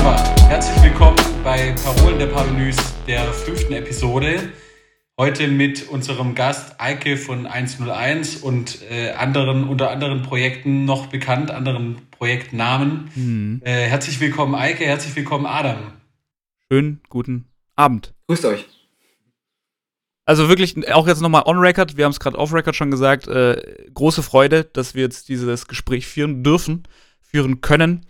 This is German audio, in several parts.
Wunderbar. Herzlich willkommen bei Parolen der Parvenus der fünften Episode. Heute mit unserem Gast Eike von 101 und äh, anderen, unter anderen Projekten noch bekannt, anderen Projektnamen. Mhm. Äh, herzlich willkommen, Eike, herzlich willkommen, Adam. Schönen guten Abend. Grüßt euch. Also wirklich, auch jetzt nochmal on record, wir haben es gerade off record schon gesagt, äh, große Freude, dass wir jetzt dieses Gespräch führen dürfen, führen können.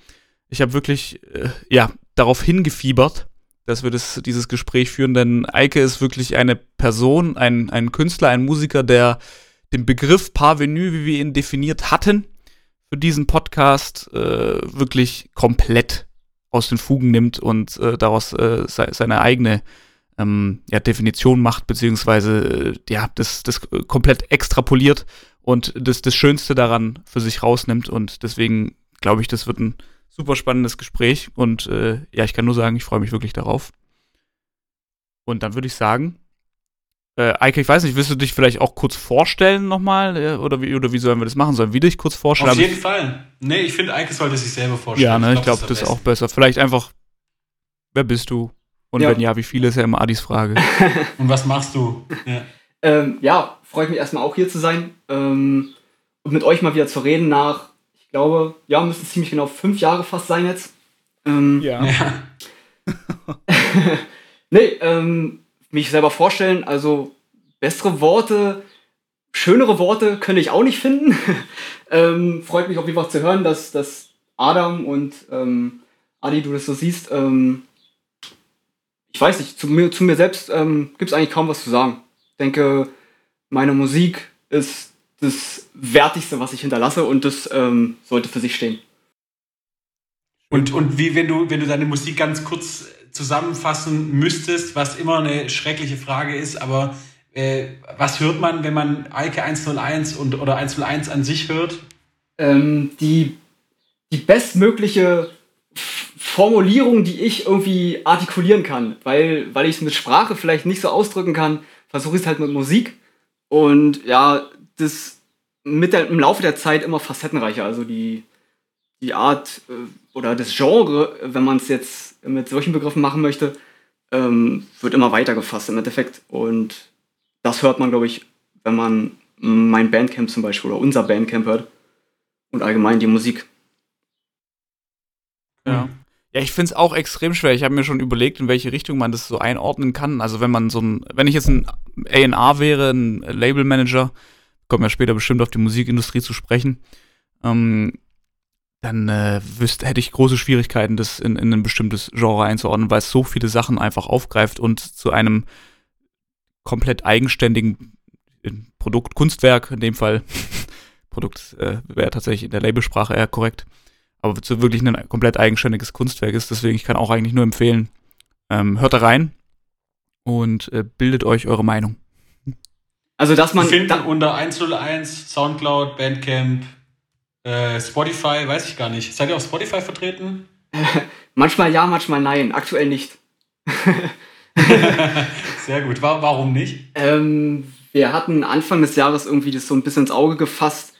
Ich habe wirklich, äh, ja, darauf hingefiebert, dass wir das, dieses Gespräch führen, denn Eike ist wirklich eine Person, ein, ein Künstler, ein Musiker, der den Begriff Parvenu, wie wir ihn definiert hatten, für diesen Podcast äh, wirklich komplett aus den Fugen nimmt und äh, daraus äh, se seine eigene ähm, ja, Definition macht, beziehungsweise äh, ja, das, das komplett extrapoliert und das, das Schönste daran für sich rausnimmt. Und deswegen glaube ich, das wird ein super spannendes Gespräch. Und äh, ja, ich kann nur sagen, ich freue mich wirklich darauf. Und dann würde ich sagen, äh, Eike, ich weiß nicht, willst du dich vielleicht auch kurz vorstellen nochmal? Äh, oder, wie, oder wie sollen wir das machen? Sollen wir dich kurz vorstellen? Auf jeden Fall. Nee, ich finde, Eike sollte sich selber vorstellen. Ja, ne, ich glaube, glaub, das ist auch besser. Vielleicht einfach, wer bist du? Und ja. wenn ja, wie viele ist ja immer Adis Frage. Und was machst du? Ja, ähm, ja freue ich mich erstmal auch hier zu sein ähm, und mit euch mal wieder zu reden nach, ich glaube, ja, müssen ziemlich genau fünf Jahre fast sein jetzt. Ähm, ja. ja. nee, ähm, mich selber vorstellen, also bessere Worte, schönere Worte könnte ich auch nicht finden. ähm, freut mich auf jeden Fall zu hören, dass, dass Adam und ähm, Adi, du das so siehst. Ähm, ich weiß nicht, zu mir, zu mir selbst ähm, gibt es eigentlich kaum was zu sagen. Ich denke, meine Musik ist das Wertigste, was ich hinterlasse und das ähm, sollte für sich stehen. Und, und wie, wenn du, wenn du deine Musik ganz kurz zusammenfassen müsstest, was immer eine schreckliche Frage ist, aber äh, was hört man, wenn man Alke 101 und, oder 101 an sich hört? Ähm, die, die bestmögliche Formulierung, die ich irgendwie artikulieren kann, weil, weil ich es mit Sprache vielleicht nicht so ausdrücken kann, versuche ich es halt mit Musik. Und ja, das mit der, im Laufe der Zeit immer facettenreicher. Also die, die Art äh, oder das Genre, wenn man es jetzt mit solchen Begriffen machen möchte, ähm, wird immer weiter gefasst im Endeffekt. Und das hört man, glaube ich, wenn man mein Bandcamp zum Beispiel oder unser Bandcamp hört und allgemein die Musik. Ja. Ja, ich finde es auch extrem schwer. Ich habe mir schon überlegt, in welche Richtung man das so einordnen kann. Also wenn man so ein, wenn ich jetzt ein A&R wäre, ein Labelmanager, kommen wir später bestimmt auf die Musikindustrie zu sprechen, ähm, dann äh, wüsste, hätte ich große Schwierigkeiten, das in, in ein bestimmtes Genre einzuordnen, weil es so viele Sachen einfach aufgreift und zu einem komplett eigenständigen Produkt, Kunstwerk in dem Fall, Produkt äh, wäre tatsächlich in der Labelsprache eher korrekt, aber zu wirklich ein komplett eigenständiges Kunstwerk ist. Deswegen, ich kann auch eigentlich nur empfehlen, ähm, hört da rein und äh, bildet euch eure Meinung. Also, dass man. Finden unter 101, Soundcloud, Bandcamp, äh, Spotify, weiß ich gar nicht. Seid ihr auf Spotify vertreten? manchmal ja, manchmal nein. Aktuell nicht. Sehr gut. Warum nicht? Ähm, wir hatten Anfang des Jahres irgendwie das so ein bisschen ins Auge gefasst,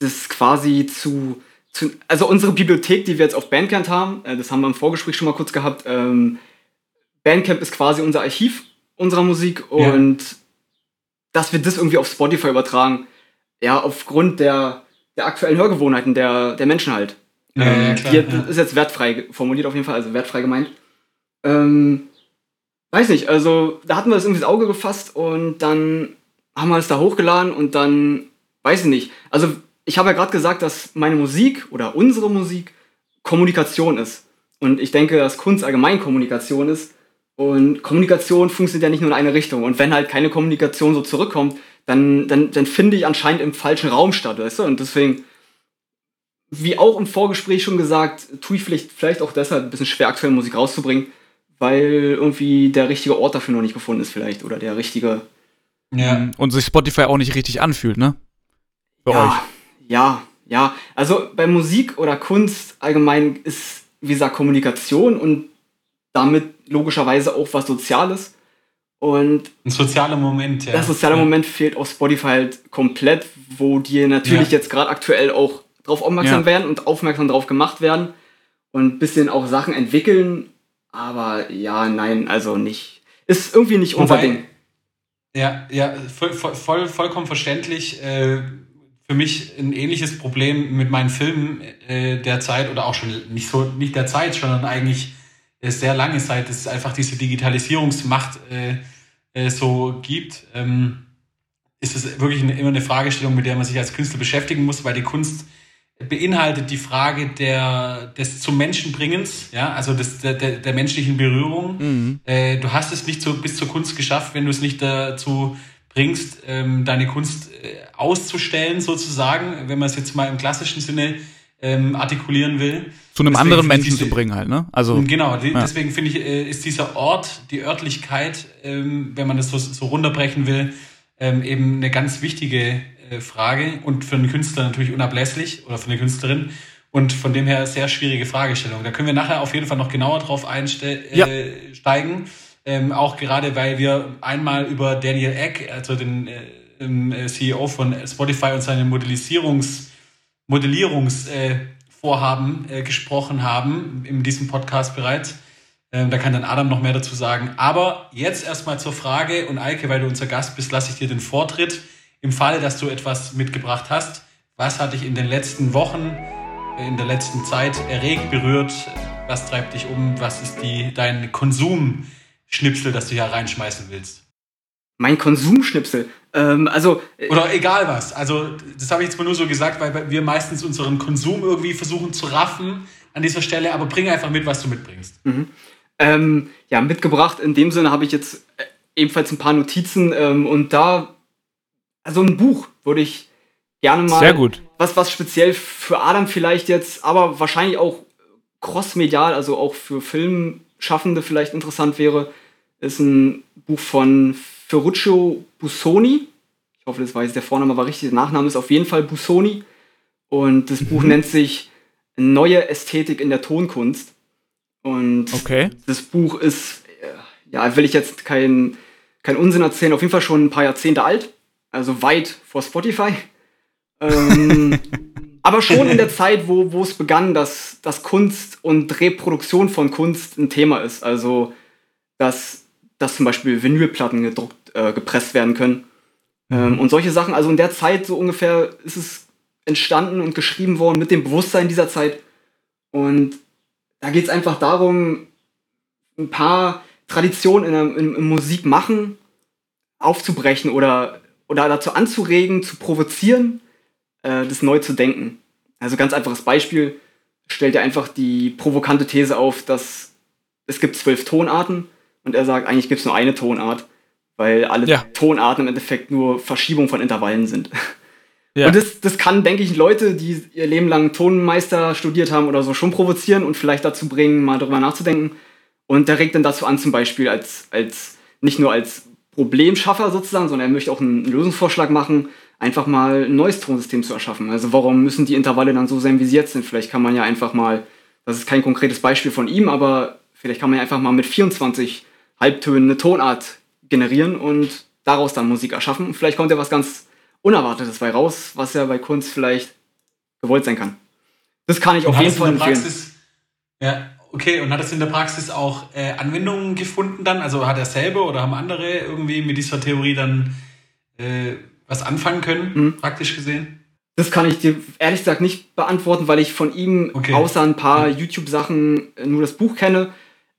das quasi zu zu, also unsere Bibliothek, die wir jetzt auf Bandcamp haben, äh, das haben wir im Vorgespräch schon mal kurz gehabt, ähm, Bandcamp ist quasi unser Archiv unserer Musik und ja. Dass wir das irgendwie auf Spotify übertragen, ja, aufgrund der, der aktuellen Hörgewohnheiten der, der Menschen halt. Ja, ähm, klar, die, ja. ist jetzt wertfrei formuliert auf jeden Fall, also wertfrei gemeint. Ähm, weiß nicht, also da hatten wir das irgendwie ins Auge gefasst und dann haben wir es da hochgeladen und dann, weiß ich nicht, also ich habe ja gerade gesagt, dass meine Musik oder unsere Musik Kommunikation ist. Und ich denke, dass Kunst allgemein Kommunikation ist. Und Kommunikation funktioniert ja nicht nur in eine Richtung. Und wenn halt keine Kommunikation so zurückkommt, dann, dann, dann finde ich anscheinend im falschen Raum statt, weißt du? Und deswegen, wie auch im Vorgespräch schon gesagt, tue ich vielleicht, vielleicht auch deshalb ein bisschen schwer, aktuelle Musik rauszubringen, weil irgendwie der richtige Ort dafür noch nicht gefunden ist, vielleicht. Oder der richtige. Ja. Und sich Spotify auch nicht richtig anfühlt, ne? Für ja. euch. Ja, ja. Also bei Musik oder Kunst allgemein ist, wie gesagt, Kommunikation und damit logischerweise auch was Soziales. Und ein sozialer Moment, ja. Das soziale ja. Moment fehlt auf Spotify halt komplett, wo die natürlich ja. jetzt gerade aktuell auch drauf aufmerksam ja. werden und aufmerksam drauf gemacht werden. und ein bisschen auch Sachen entwickeln. Aber ja, nein, also nicht. Ist irgendwie nicht unser Wobei, Ding. Ja, ja, voll, voll, vollkommen verständlich. Äh, für mich ein ähnliches Problem mit meinen Filmen äh, der Zeit oder auch schon nicht so, nicht der Zeit, sondern eigentlich sehr lange dass es einfach diese Digitalisierungsmacht äh, äh, so gibt. Ähm, ist es wirklich eine, immer eine Fragestellung, mit der man sich als Künstler beschäftigen muss, weil die Kunst beinhaltet die Frage der, des zum Menschenbringens, ja, also des, der, der, der menschlichen Berührung. Mhm. Äh, du hast es nicht so bis zur Kunst geschafft, wenn du es nicht dazu bringst, ähm, deine Kunst äh, auszustellen, sozusagen, wenn man es jetzt mal im klassischen Sinne ähm, artikulieren will. Zu einem deswegen anderen Menschen diese, zu bringen halt, ne? Also genau. Die, ja. Deswegen finde ich, äh, ist dieser Ort, die Örtlichkeit, ähm, wenn man das so, so runterbrechen will, ähm, eben eine ganz wichtige äh, Frage und für einen Künstler natürlich unablässlich oder für eine Künstlerin. Und von dem her sehr schwierige Fragestellung. Da können wir nachher auf jeden Fall noch genauer drauf einsteigen. Ja. Äh, steigen. Ähm, auch gerade, weil wir einmal über Daniel Eck, also den äh, äh CEO von Spotify und seine Modellisierungs, Modellierungsvorhaben äh, äh, gesprochen haben in diesem Podcast bereits. Ähm, da kann dann Adam noch mehr dazu sagen. Aber jetzt erstmal zur Frage und Eike, weil du unser Gast bist, lasse ich dir den Vortritt. Im Fall, dass du etwas mitgebracht hast, was hat dich in den letzten Wochen, in der letzten Zeit erregt, berührt? Was treibt dich um? Was ist die, dein Konsumschnipsel, das du hier reinschmeißen willst? Mein Konsumschnipsel? Ähm, also. Äh, Oder egal was. Also, das habe ich jetzt mal nur so gesagt, weil wir meistens unseren Konsum irgendwie versuchen zu raffen an dieser Stelle, aber bring einfach mit, was du mitbringst. Mhm. Ähm, ja, mitgebracht. In dem Sinne habe ich jetzt äh, ebenfalls ein paar Notizen ähm, und da also ein Buch würde ich gerne mal. Sehr gut. Was, was speziell für Adam vielleicht jetzt, aber wahrscheinlich auch crossmedial, also auch für Filmschaffende vielleicht interessant wäre, ist ein Buch von Ferruccio Busoni. Ich hoffe, das weiß der Vorname war richtig. Der Nachname ist auf jeden Fall Busoni. Und das mhm. Buch nennt sich Neue Ästhetik in der Tonkunst. Und okay. das Buch ist, äh, ja, will ich jetzt keinen kein Unsinn erzählen, auf jeden Fall schon ein paar Jahrzehnte alt also weit vor Spotify. Ähm, aber schon in der Zeit, wo, wo es begann, dass, dass Kunst und Reproduktion von Kunst ein Thema ist. Also, dass, dass zum Beispiel Vinylplatten gedruckt, äh, gepresst werden können. Ähm, und solche Sachen. Also in der Zeit so ungefähr ist es entstanden und geschrieben worden mit dem Bewusstsein dieser Zeit. Und da geht es einfach darum, ein paar Traditionen in in, in Musik machen aufzubrechen oder oder dazu anzuregen, zu provozieren, äh, das neu zu denken. Also ganz einfaches Beispiel, stellt er einfach die provokante These auf, dass es gibt zwölf Tonarten und er sagt, eigentlich gibt es nur eine Tonart, weil alle ja. Tonarten im Endeffekt nur Verschiebung von Intervallen sind. Ja. Und das, das kann, denke ich, Leute, die ihr Leben lang Tonmeister studiert haben oder so, schon provozieren und vielleicht dazu bringen, mal darüber nachzudenken. Und der regt dann dazu an, zum Beispiel als, als nicht nur als Problemschaffer sozusagen, sondern er möchte auch einen Lösungsvorschlag machen, einfach mal ein neues Tonsystem zu erschaffen. Also warum müssen die Intervalle dann so sein, wie sie jetzt sind? Vielleicht kann man ja einfach mal, das ist kein konkretes Beispiel von ihm, aber vielleicht kann man ja einfach mal mit 24 Halbtönen eine Tonart generieren und daraus dann Musik erschaffen. Und vielleicht kommt ja was ganz Unerwartetes bei raus, was ja bei Kunst vielleicht gewollt sein kann. Das kann ich auf jeden Fall empfehlen. Praxis, ja, Okay, und hat es in der Praxis auch äh, Anwendungen gefunden dann? Also hat er selber oder haben andere irgendwie mit dieser Theorie dann äh, was anfangen können, mhm. praktisch gesehen? Das kann ich dir ehrlich gesagt nicht beantworten, weil ich von ihm okay. außer ein paar ja. YouTube-Sachen nur das Buch kenne.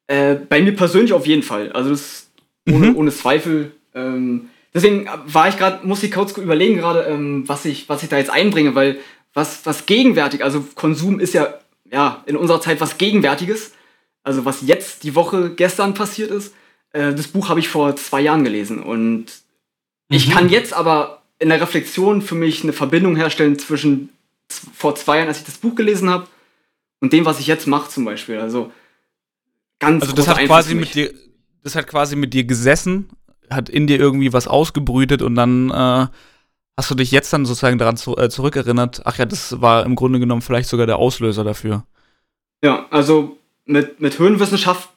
Äh, bei mir persönlich auf jeden Fall. Also das ohne, mhm. ohne Zweifel. Ähm, deswegen war ich gerade, muss ich kurz überlegen gerade, ähm, was ich, was ich da jetzt einbringe, weil was, was gegenwärtig, also Konsum ist ja ja, in unserer Zeit was Gegenwärtiges. Also was jetzt die Woche gestern passiert ist. Äh, das Buch habe ich vor zwei Jahren gelesen. Und mhm. ich kann jetzt aber in der Reflexion für mich eine Verbindung herstellen zwischen vor zwei Jahren, als ich das Buch gelesen habe, und dem, was ich jetzt mache zum Beispiel. Also ganz Also das hat quasi mit dir, das hat quasi mit dir gesessen, hat in dir irgendwie was ausgebrütet und dann äh, Hast du dich jetzt dann sozusagen daran zu, äh, zurückerinnert? Ach ja, das war im Grunde genommen vielleicht sogar der Auslöser dafür. Ja, also mit, mit Höhenwissenschaft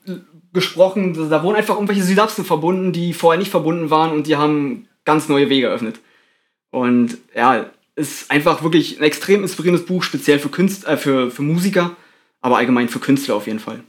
gesprochen, da wurden einfach irgendwelche Synapsen verbunden, die vorher nicht verbunden waren und die haben ganz neue Wege eröffnet. Und ja, ist einfach wirklich ein extrem inspirierendes Buch, speziell für Künstler, äh, für, für Musiker. aber allgemein für Künstler auf jeden Fall.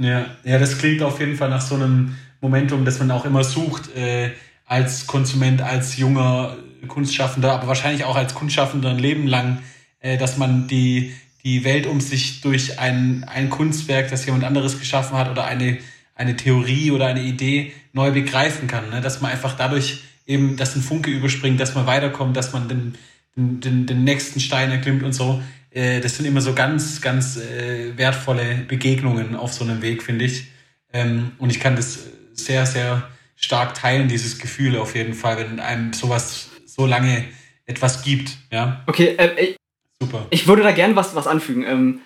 Ja, ja, das klingt auf jeden Fall nach so einem Momentum, das man auch immer sucht, äh, als Konsument, als junger Kunstschaffender, aber wahrscheinlich auch als Kunstschaffender ein Leben lang, äh, dass man die, die Welt um sich durch ein, ein Kunstwerk, das jemand anderes geschaffen hat oder eine, eine Theorie oder eine Idee neu begreifen kann. Ne? Dass man einfach dadurch eben, dass ein Funke überspringt, dass man weiterkommt, dass man den, den, den nächsten Stein erklimmt und so. Äh, das sind immer so ganz, ganz äh, wertvolle Begegnungen auf so einem Weg, finde ich. Ähm, und ich kann das sehr, sehr stark teilen, dieses Gefühl auf jeden Fall, wenn einem sowas so lange etwas gibt. Ja? Okay, äh, Super. Ich würde da gern was, was anfügen. Ähm,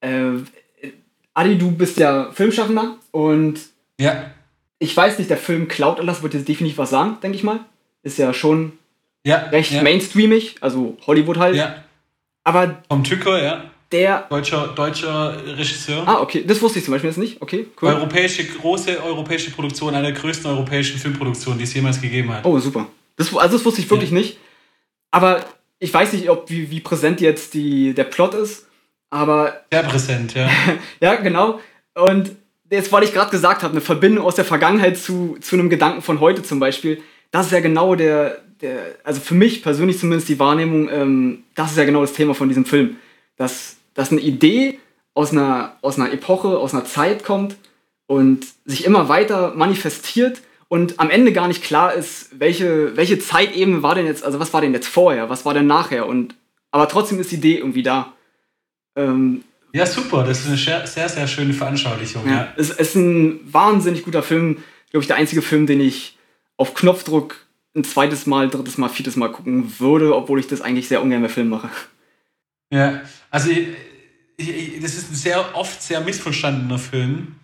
äh, Adi, du bist ja Filmschaffender und ja. ich weiß nicht, der Film Cloud Atlas wird jetzt definitiv was sagen, denke ich mal. Ist ja schon ja, recht ja. mainstreamig, also Hollywood halt. Ja. Aber. Vom Tücker, ja. Der. Deutscher, deutscher Regisseur. Ah, okay. Das wusste ich zum Beispiel jetzt nicht. Okay, cool. Europäische, große europäische Produktion, eine der größten europäischen Filmproduktionen, die es jemals gegeben hat. Oh, super. Das, also das wusste ich wirklich ja. nicht. Aber ich weiß nicht, ob wie, wie präsent jetzt die, der Plot ist, aber. Sehr präsent, ja. ja, genau. Und jetzt, weil ich gerade gesagt habe, eine Verbindung aus der Vergangenheit zu, zu einem Gedanken von heute zum Beispiel, das ist ja genau der, der also für mich persönlich zumindest die Wahrnehmung, ähm, das ist ja genau das Thema von diesem Film. Dass, dass eine Idee aus einer, aus einer Epoche, aus einer Zeit kommt und sich immer weiter manifestiert und am Ende gar nicht klar ist, welche, welche Zeitebene war denn jetzt, also was war denn jetzt vorher, was war denn nachher und aber trotzdem ist die Idee irgendwie da. Ähm, ja, super, das ist eine sehr, sehr schöne Veranschaulichung. Ja, ja. Es ist ein wahnsinnig guter Film, glaube ich, der einzige Film, den ich auf Knopfdruck ein zweites Mal, drittes Mal, viertes Mal gucken würde, obwohl ich das eigentlich sehr ungern bei Filmen mache. Ja, also ich, ich, das ist ein sehr oft sehr missverstandener Film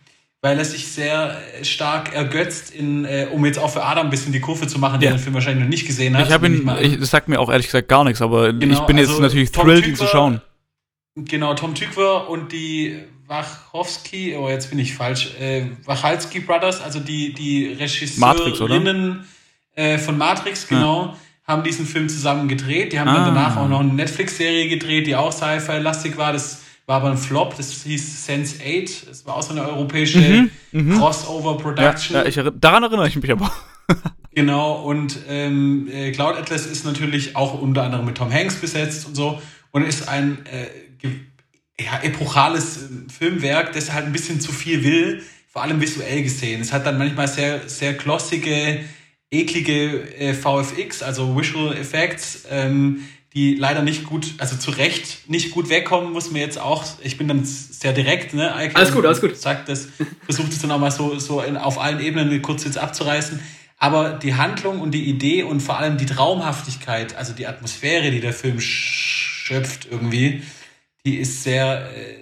weil er sich sehr äh, stark ergötzt in, äh, um jetzt auch für Adam ein bisschen die Kurve zu machen, der den Film wahrscheinlich noch nicht gesehen hat. Ich habe ihn, ich, das sagt mir auch ehrlich gesagt gar nichts, aber genau, ich bin jetzt also natürlich Tom thrilled, ihn zu schauen. Genau, Tom Tykwer und die Wachowski, oh jetzt bin ich falsch, äh, Wachalski Brothers, also die, die Regisseurinnen äh, von Matrix, genau, ja. haben diesen Film zusammen gedreht. Die haben ah. dann danach auch noch eine Netflix-Serie gedreht, die auch Sci-Fi-lastig war. Das war aber ein Flop, das hieß Sense 8. Es war auch so eine europäische mhm, mhm. Crossover-Production. Ja, ja, daran erinnere ich mich aber. genau, und ähm, äh, Cloud Atlas ist natürlich auch unter anderem mit Tom Hanks besetzt und so und ist ein äh, ja, epochales äh, Filmwerk, das halt ein bisschen zu viel will, vor allem visuell gesehen. Es hat dann manchmal sehr, sehr glossige, eklige äh, VFX, also Visual Effects, ähm, die leider nicht gut, also zu Recht nicht gut wegkommen, muss mir jetzt auch, ich bin dann sehr direkt, ne? Eigentlich alles gut, alles gut. Sagt das, versucht es dann auch mal so, so in, auf allen Ebenen kurz jetzt abzureißen. Aber die Handlung und die Idee und vor allem die Traumhaftigkeit, also die Atmosphäre, die der Film schöpft irgendwie, die ist sehr äh,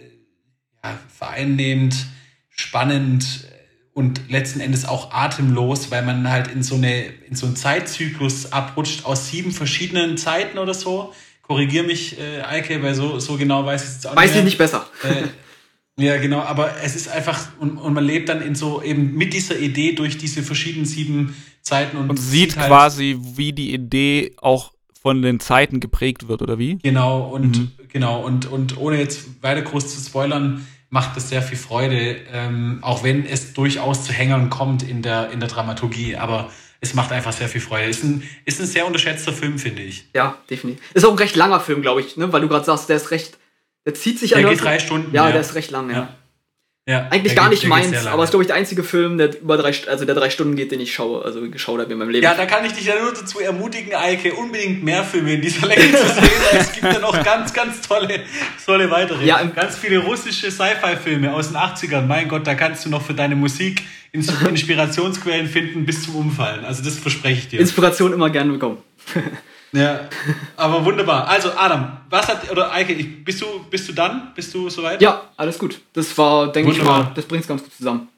ja, vereinnehmend, spannend, und letzten Endes auch atemlos, weil man halt in so, eine, in so einen Zeitzyklus abrutscht aus sieben verschiedenen Zeiten oder so. Korrigier mich, äh, Eike, weil so, so genau weiß ich es jetzt auch nicht. Weiß ich nicht besser. Äh, ja, genau, aber es ist einfach, und, und man lebt dann in so eben mit dieser Idee durch diese verschiedenen sieben Zeiten und, und sieht halt quasi, wie die Idee auch von den Zeiten geprägt wird, oder wie? Genau, und mhm. genau, und, und ohne jetzt weiter groß zu spoilern, macht es sehr viel Freude, ähm, auch wenn es durchaus zu Hängern kommt in der, in der Dramaturgie. Aber es macht einfach sehr viel Freude. Ist ein, ist ein sehr unterschätzter Film, finde ich. Ja, definitiv. Ist auch ein recht langer Film, glaube ich, ne? weil du gerade sagst, der ist recht, der zieht sich an. Der geht drei Stunden. Ja, ja, der ist recht lang, ja. ja. Ja, Eigentlich gar nicht meins, aber es ist, glaube ich, der einzige Film, der über drei, also der drei Stunden geht, den ich schaue, also geschaut habe in meinem Leben. Ja, da kann ich dich ja nur dazu ermutigen, Eike, unbedingt mehr Filme in dieser Länge zu sehen. es gibt ja noch ganz, ganz tolle, tolle weitere. Ja, ganz viele russische Sci-Fi-Filme aus den 80ern. Mein Gott, da kannst du noch für deine Musik Inspirationsquellen finden bis zum Umfallen. Also das verspreche ich dir. Inspiration immer gerne bekommen. Ja, aber wunderbar. Also Adam, was hat oder Eike, bist du bist du dann? Bist du soweit? Ja, alles gut. Das war, denke ich mal, das bringt es ganz gut zusammen.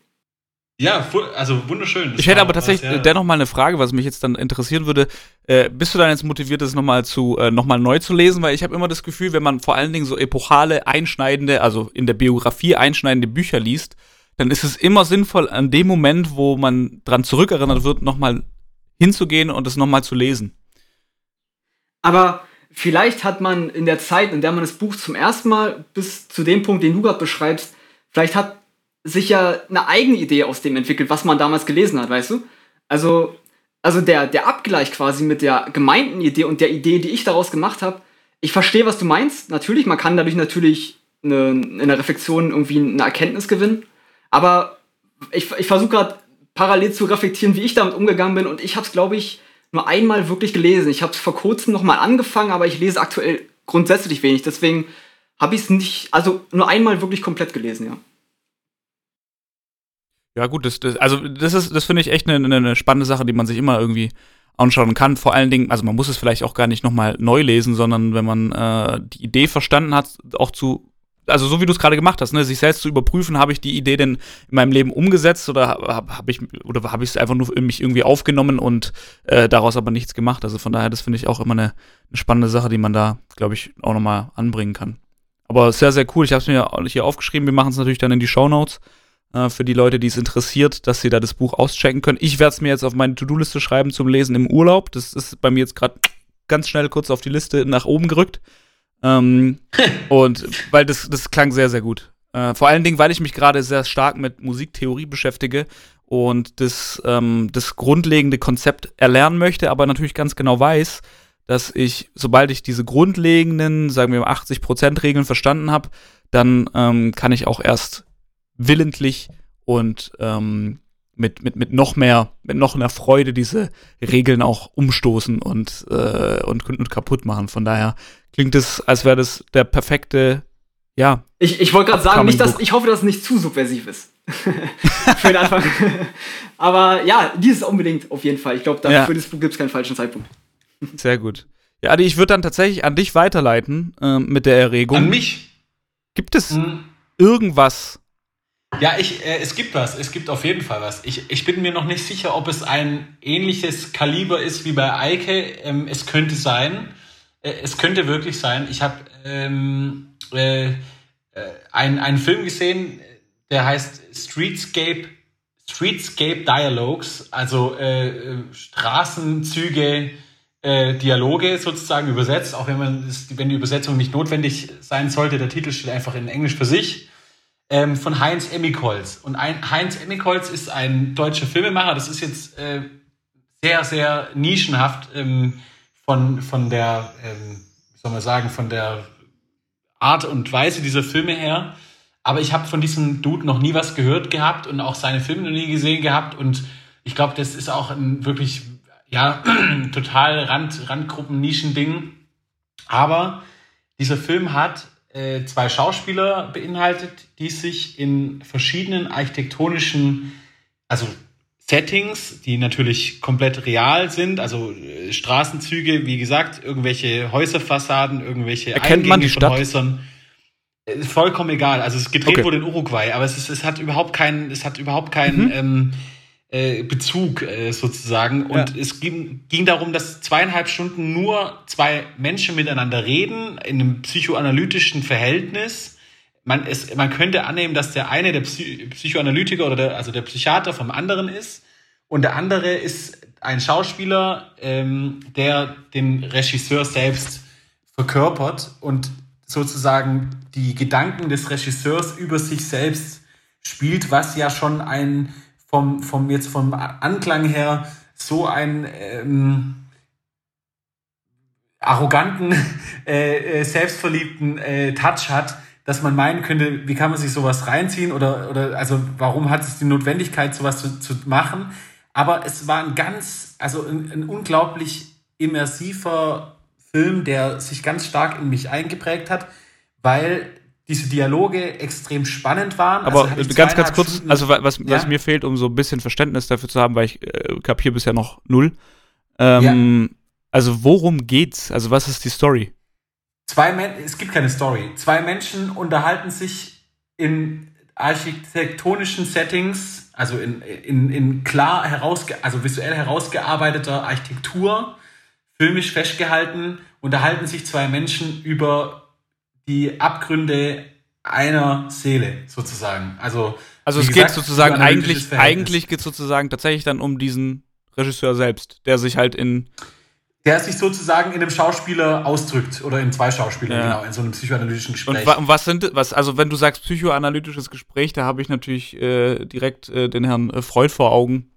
Ja, also wunderschön. Das ich hätte aber tatsächlich dennoch mal eine Frage, was mich jetzt dann interessieren würde. Äh, bist du dann jetzt motiviert, das nochmal zu äh, noch neu zu lesen? Weil ich habe immer das Gefühl, wenn man vor allen Dingen so epochale, einschneidende, also in der Biografie einschneidende Bücher liest, dann ist es immer sinnvoll, an dem Moment, wo man dran zurückerinnert wird, nochmal hinzugehen und es nochmal zu lesen. Aber vielleicht hat man in der Zeit, in der man das Buch zum ersten Mal bis zu dem Punkt, den du gerade beschreibst, vielleicht hat sich ja eine eigene Idee aus dem entwickelt, was man damals gelesen hat, weißt du? Also, also der, der Abgleich quasi mit der gemeinten Idee und der Idee, die ich daraus gemacht habe, ich verstehe, was du meinst. Natürlich, man kann dadurch natürlich eine, in der Reflexion irgendwie eine Erkenntnis gewinnen. Aber ich, ich versuche gerade parallel zu reflektieren, wie ich damit umgegangen bin. Und ich habe es, glaube ich, nur einmal wirklich gelesen. Ich habe es vor kurzem nochmal angefangen, aber ich lese aktuell grundsätzlich wenig. Deswegen habe ich es nicht, also nur einmal wirklich komplett gelesen, ja. Ja, gut, das, das also das ist, das finde ich echt eine, eine spannende Sache, die man sich immer irgendwie anschauen kann. Vor allen Dingen, also man muss es vielleicht auch gar nicht nochmal neu lesen, sondern wenn man äh, die Idee verstanden hat, auch zu also so wie du es gerade gemacht hast, ne, sich selbst zu überprüfen, habe ich die Idee denn in meinem Leben umgesetzt oder habe hab ich oder habe ich es einfach nur in mich irgendwie aufgenommen und äh, daraus aber nichts gemacht. Also von daher, das finde ich auch immer eine, eine, spannende Sache, die man da, glaube ich, auch nochmal anbringen kann. Aber sehr, sehr cool. Ich habe es mir hier aufgeschrieben. Wir machen es natürlich dann in die Show Notes äh, für die Leute, die es interessiert, dass sie da das Buch auschecken können. Ich werde es mir jetzt auf meine To-Do-Liste schreiben zum Lesen im Urlaub. Das ist bei mir jetzt gerade ganz schnell kurz auf die Liste nach oben gerückt. Ähm, und weil das, das klang sehr, sehr gut. Äh, vor allen Dingen, weil ich mich gerade sehr stark mit Musiktheorie beschäftige und das, ähm, das grundlegende Konzept erlernen möchte, aber natürlich ganz genau weiß, dass ich, sobald ich diese grundlegenden, sagen wir mal 80%-Regeln verstanden habe, dann ähm, kann ich auch erst willentlich und ähm, mit, mit, mit noch mehr, mit noch einer Freude diese Regeln auch umstoßen und, äh, und, und kaputt machen. Von daher klingt es, als wäre das der perfekte, ja. Ich, ich wollte gerade sagen, nicht, dass, ich hoffe, dass es nicht zu subversiv ist. für den Anfang. Aber ja, dieses unbedingt auf jeden Fall. Ich glaube, ja. für das Buch gibt es keinen falschen Zeitpunkt. Sehr gut. Ja, Adi, ich würde dann tatsächlich an dich weiterleiten äh, mit der Erregung. An mich? Gibt es hm. irgendwas, ja, ich, äh, es gibt was. Es gibt auf jeden Fall was. Ich, ich bin mir noch nicht sicher, ob es ein ähnliches Kaliber ist wie bei Eike. Ähm, es könnte sein. Äh, es könnte wirklich sein. Ich habe ähm, äh, äh, einen, einen Film gesehen, der heißt Streetscape, Streetscape Dialogues, also äh, äh Straßenzüge, Dialoge sozusagen übersetzt, auch wenn man wenn die Übersetzung nicht notwendig sein sollte. Der Titel steht einfach in Englisch für sich ähm, von Heinz Emmikholz. Und ein, Heinz Emmikholz ist ein deutscher Filmemacher. Das ist jetzt äh, sehr, sehr nischenhaft ähm, von, von der, ähm, wie soll man sagen, von der Art und Weise dieser Filme her. Aber ich habe von diesem Dude noch nie was gehört gehabt und auch seine Filme noch nie gesehen gehabt. Und ich glaube, das ist auch ein wirklich, ja, total Rand, Randgruppen-Nischen-Ding. Aber dieser Film hat äh, zwei Schauspieler beinhaltet, die sich in verschiedenen architektonischen, also Settings, die natürlich komplett real sind, also äh, Straßenzüge, wie gesagt, irgendwelche Häuserfassaden, irgendwelche Erkennt Eingänge man die Stadt? von Häusern. Äh, vollkommen egal. Also es gedreht okay. wurde in Uruguay, aber es, ist, es hat überhaupt keinen, es hat überhaupt keinen mhm. ähm, äh, Bezug äh, sozusagen. Und ja. es ging, ging darum, dass zweieinhalb Stunden nur zwei Menschen miteinander reden, in einem psychoanalytischen Verhältnis. Man, es, man könnte annehmen, dass der eine der Psy Psychoanalytiker oder der, also der Psychiater vom anderen ist und der andere ist ein Schauspieler, ähm, der den Regisseur selbst verkörpert und sozusagen die Gedanken des Regisseurs über sich selbst spielt, was ja schon ein vom, vom jetzt vom Anklang her so einen ähm, arroganten, äh, äh, selbstverliebten äh, Touch hat, dass man meinen könnte, wie kann man sich sowas reinziehen oder, oder also warum hat es die Notwendigkeit, sowas zu, zu machen? Aber es war ein ganz, also ein, ein unglaublich immersiver Film, der sich ganz stark in mich eingeprägt hat, weil diese Dialoge extrem spannend waren. Aber also ganz, ganz kurz, Stunden, also was, ja? was mir fehlt, um so ein bisschen Verständnis dafür zu haben, weil ich äh, kapiere bisher noch null. Ähm, ja. Also worum geht's? Also was ist die Story? Zwei Men es gibt keine Story. Zwei Menschen unterhalten sich in architektonischen Settings, also in, in, in klar herausge also visuell herausgearbeiteter Architektur, filmisch festgehalten, unterhalten sich zwei Menschen über die Abgründe einer Seele sozusagen. Also, also es gesagt, geht sozusagen eigentlich, eigentlich geht es sozusagen tatsächlich dann um diesen Regisseur selbst, der sich halt in der sich sozusagen in einem Schauspieler ausdrückt oder in zwei Schauspielern, ja. genau, in so einem psychoanalytischen Gespräch. Und, was sind, was, also wenn du sagst psychoanalytisches Gespräch, da habe ich natürlich äh, direkt äh, den Herrn äh, Freud vor Augen.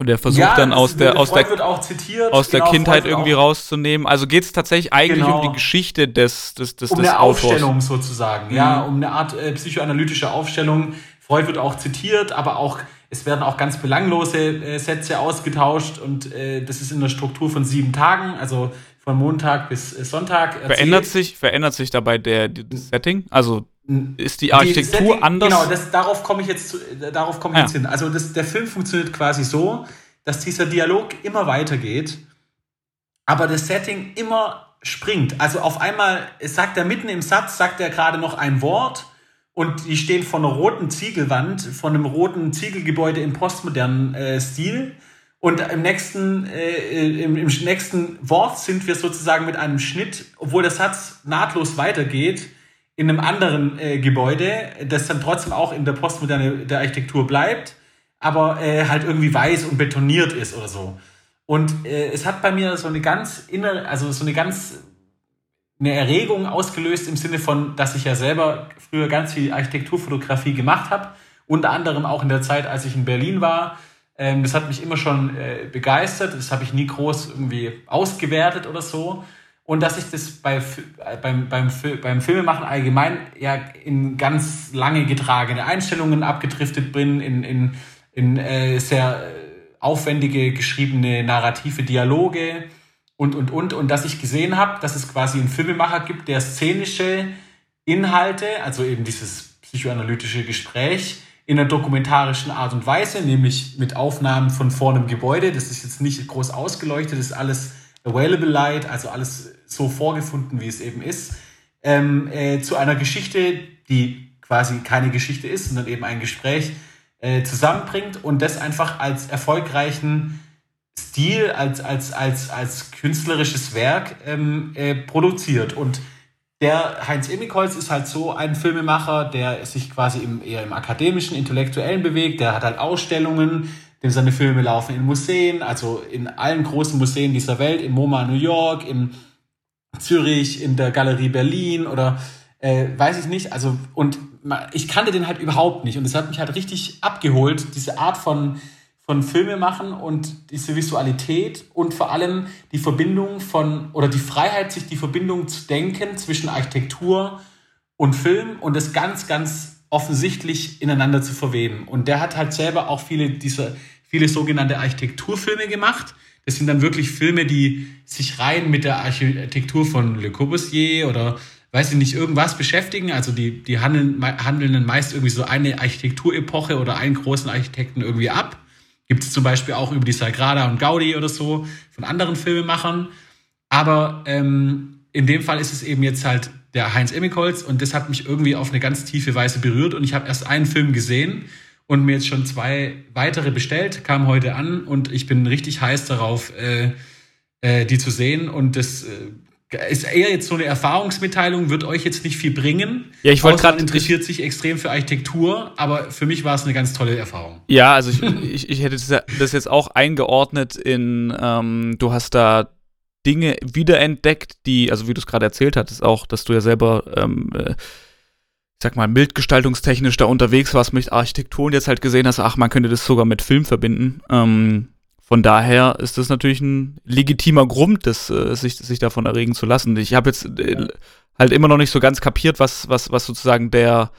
Und der versucht ja, dann aus der, aus der, zitiert, aus der genau, Kindheit irgendwie rauszunehmen. Also geht es tatsächlich eigentlich genau. um die Geschichte des, des, des, um des eine Autors. Aufstellung sozusagen, mhm. ja, um eine Art äh, psychoanalytische Aufstellung. Freud wird auch zitiert, aber auch es werden auch ganz belanglose äh, Sätze ausgetauscht und äh, das ist in der Struktur von sieben Tagen, also von Montag bis äh, Sonntag. Erzählt. Verändert sich, verändert sich dabei der, das Setting? Also ist die Architektur die Setting, anders? Genau, das, darauf komme ich jetzt, äh, darauf komme ich ah, jetzt hin. Also das, der Film funktioniert quasi so, dass dieser Dialog immer weitergeht, aber das Setting immer springt. Also auf einmal sagt er mitten im Satz, sagt er gerade noch ein Wort und die stehen vor einer roten Ziegelwand, von einem roten Ziegelgebäude im postmodernen äh, Stil. Und im nächsten, äh, im, im, nächsten Wort sind wir sozusagen mit einem Schnitt, obwohl der Satz nahtlos weitergeht, in einem anderen äh, Gebäude, das dann trotzdem auch in der Postmoderne der Architektur bleibt, aber äh, halt irgendwie weiß und betoniert ist oder so. Und äh, es hat bei mir so eine ganz innere, also so eine ganz eine Erregung ausgelöst im Sinne von, dass ich ja selber früher ganz viel Architekturfotografie gemacht habe, unter anderem auch in der Zeit, als ich in Berlin war. Ähm, das hat mich immer schon äh, begeistert, das habe ich nie groß irgendwie ausgewertet oder so. Und dass ich das bei, beim, beim, beim Filmemachen allgemein ja in ganz lange getragene Einstellungen abgedriftet bin, in, in, in äh, sehr aufwendige geschriebene narrative Dialoge, und, und, und. Und dass ich gesehen habe, dass es quasi einen Filmemacher gibt, der szenische Inhalte, also eben dieses psychoanalytische Gespräch, in einer dokumentarischen Art und Weise, nämlich mit Aufnahmen von vor einem Gebäude. Das ist jetzt nicht groß ausgeleuchtet, das ist alles available light, also alles so vorgefunden, wie es eben ist, ähm, äh, zu einer Geschichte, die quasi keine Geschichte ist, sondern eben ein Gespräch äh, zusammenbringt und das einfach als erfolgreichen Stil, als, als, als, als künstlerisches Werk ähm, äh, produziert. Und der Heinz Emmikholz ist halt so ein Filmemacher, der sich quasi im, eher im akademischen, intellektuellen bewegt. Der hat halt Ausstellungen, dem seine Filme laufen in Museen, also in allen großen Museen dieser Welt, im MoMA New York, in Zürich, in der Galerie Berlin oder äh, weiß ich nicht. Also und ich kannte den halt überhaupt nicht und es hat mich halt richtig abgeholt, diese Art von von Filme machen und diese Visualität und vor allem die Verbindung von oder die Freiheit, sich die Verbindung zu denken zwischen Architektur und Film und das ganz, ganz offensichtlich ineinander zu verweben. Und der hat halt selber auch viele dieser, viele sogenannte Architekturfilme gemacht. Das sind dann wirklich Filme, die sich rein mit der Architektur von Le Corbusier oder weiß ich nicht, irgendwas beschäftigen. Also die, die handeln, handeln dann meist irgendwie so eine Architekturepoche oder einen großen Architekten irgendwie ab. Gibt es zum Beispiel auch über die Sagrada und Gaudi oder so von anderen Filmemachern. Aber ähm, in dem Fall ist es eben jetzt halt der Heinz Emmikholz und das hat mich irgendwie auf eine ganz tiefe Weise berührt und ich habe erst einen Film gesehen und mir jetzt schon zwei weitere bestellt, kam heute an und ich bin richtig heiß darauf, äh, äh, die zu sehen und das äh, ist eher jetzt so eine Erfahrungsmitteilung, wird euch jetzt nicht viel bringen. Ja, ich wollte gerade interessiert sich extrem für Architektur, aber für mich war es eine ganz tolle Erfahrung. Ja, also ich, ich, ich hätte das jetzt auch eingeordnet in, ähm, du hast da Dinge wiederentdeckt, die, also wie du es gerade erzählt hattest, auch, dass du ja selber, ähm, äh, ich sag mal, bildgestaltungstechnisch da unterwegs warst mit Architektur und jetzt halt gesehen hast, ach, man könnte das sogar mit Film verbinden. Ähm, von daher ist das natürlich ein legitimer Grund, das, äh, sich, sich davon erregen zu lassen. Ich habe jetzt äh, halt immer noch nicht so ganz kapiert, was, was, was sozusagen der,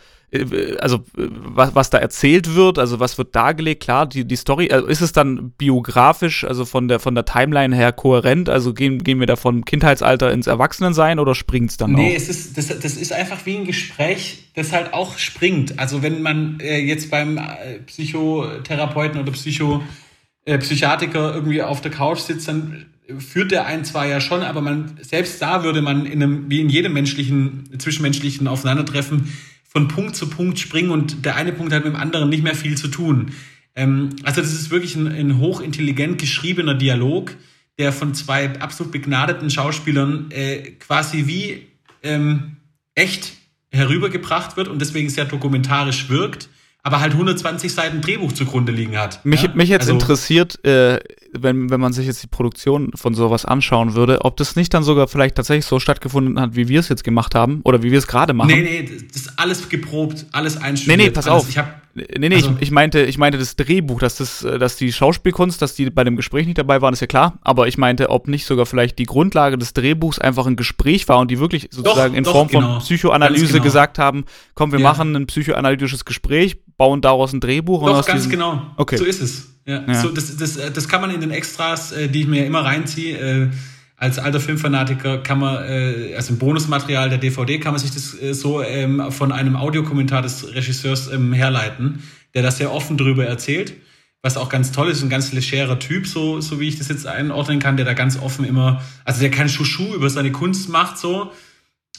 also äh, was, was da erzählt wird, also was wird dargelegt, klar, die, die Story, also ist es dann biografisch, also von der, von der Timeline her kohärent, also gehen, gehen wir da von Kindheitsalter ins Erwachsenensein oder springt es dann nee, auch? Nee, es ist, das, das ist einfach wie ein Gespräch, das halt auch springt. Also wenn man äh, jetzt beim äh, Psychotherapeuten oder Psycho äh, Psychiatriker irgendwie auf der Couch sitzt, dann führt der ein zwar ja schon, aber man selbst da würde man in einem wie in jedem menschlichen zwischenmenschlichen Aufeinandertreffen von Punkt zu Punkt springen und der eine Punkt hat mit dem anderen nicht mehr viel zu tun. Ähm, also das ist wirklich ein, ein hochintelligent geschriebener Dialog, der von zwei absolut begnadeten Schauspielern äh, quasi wie ähm, echt herübergebracht wird und deswegen sehr dokumentarisch wirkt aber halt 120 Seiten Drehbuch zugrunde liegen hat. Mich, ja? mich jetzt also, interessiert, äh, wenn, wenn man sich jetzt die Produktion von sowas anschauen würde, ob das nicht dann sogar vielleicht tatsächlich so stattgefunden hat, wie wir es jetzt gemacht haben oder wie wir es gerade machen. Nee, nee, das ist alles geprobt, alles einstudiert. Nee, nee, pass alles. auf. Ich hab, Nee, nee, Also- ich, ich, meinte, ich meinte das Drehbuch, dass, das, äh, dass die Schauspielkunst, dass die bei dem Gespräch nicht dabei waren, ist ja klar. Aber ich meinte, ob nicht sogar vielleicht die Grundlage des Drehbuchs einfach ein Gespräch war und die wirklich sozusagen in doch, Form von genau. Psychoanalyse Ganz genau. gesagt haben, komm, wir Ja. machen ein psychoanalytisches Gespräch, bauen daraus ein Drehbuch. und Doch, ganz genau. Okay. So ist es. Ja. Ja. So, das, das, das kann man in den Extras, äh, die ich mir immer reinziehe, äh, als alter Filmfanatiker kann man, äh, also im Bonusmaterial der DVD, kann man sich das äh, so ähm, von einem Audiokommentar des Regisseurs ähm, herleiten, der das sehr offen drüber erzählt, was auch ganz toll ist, ein ganz legerer Typ, so, so wie ich das jetzt einordnen kann, der da ganz offen immer, also der kein Schuschu über seine Kunst macht, so,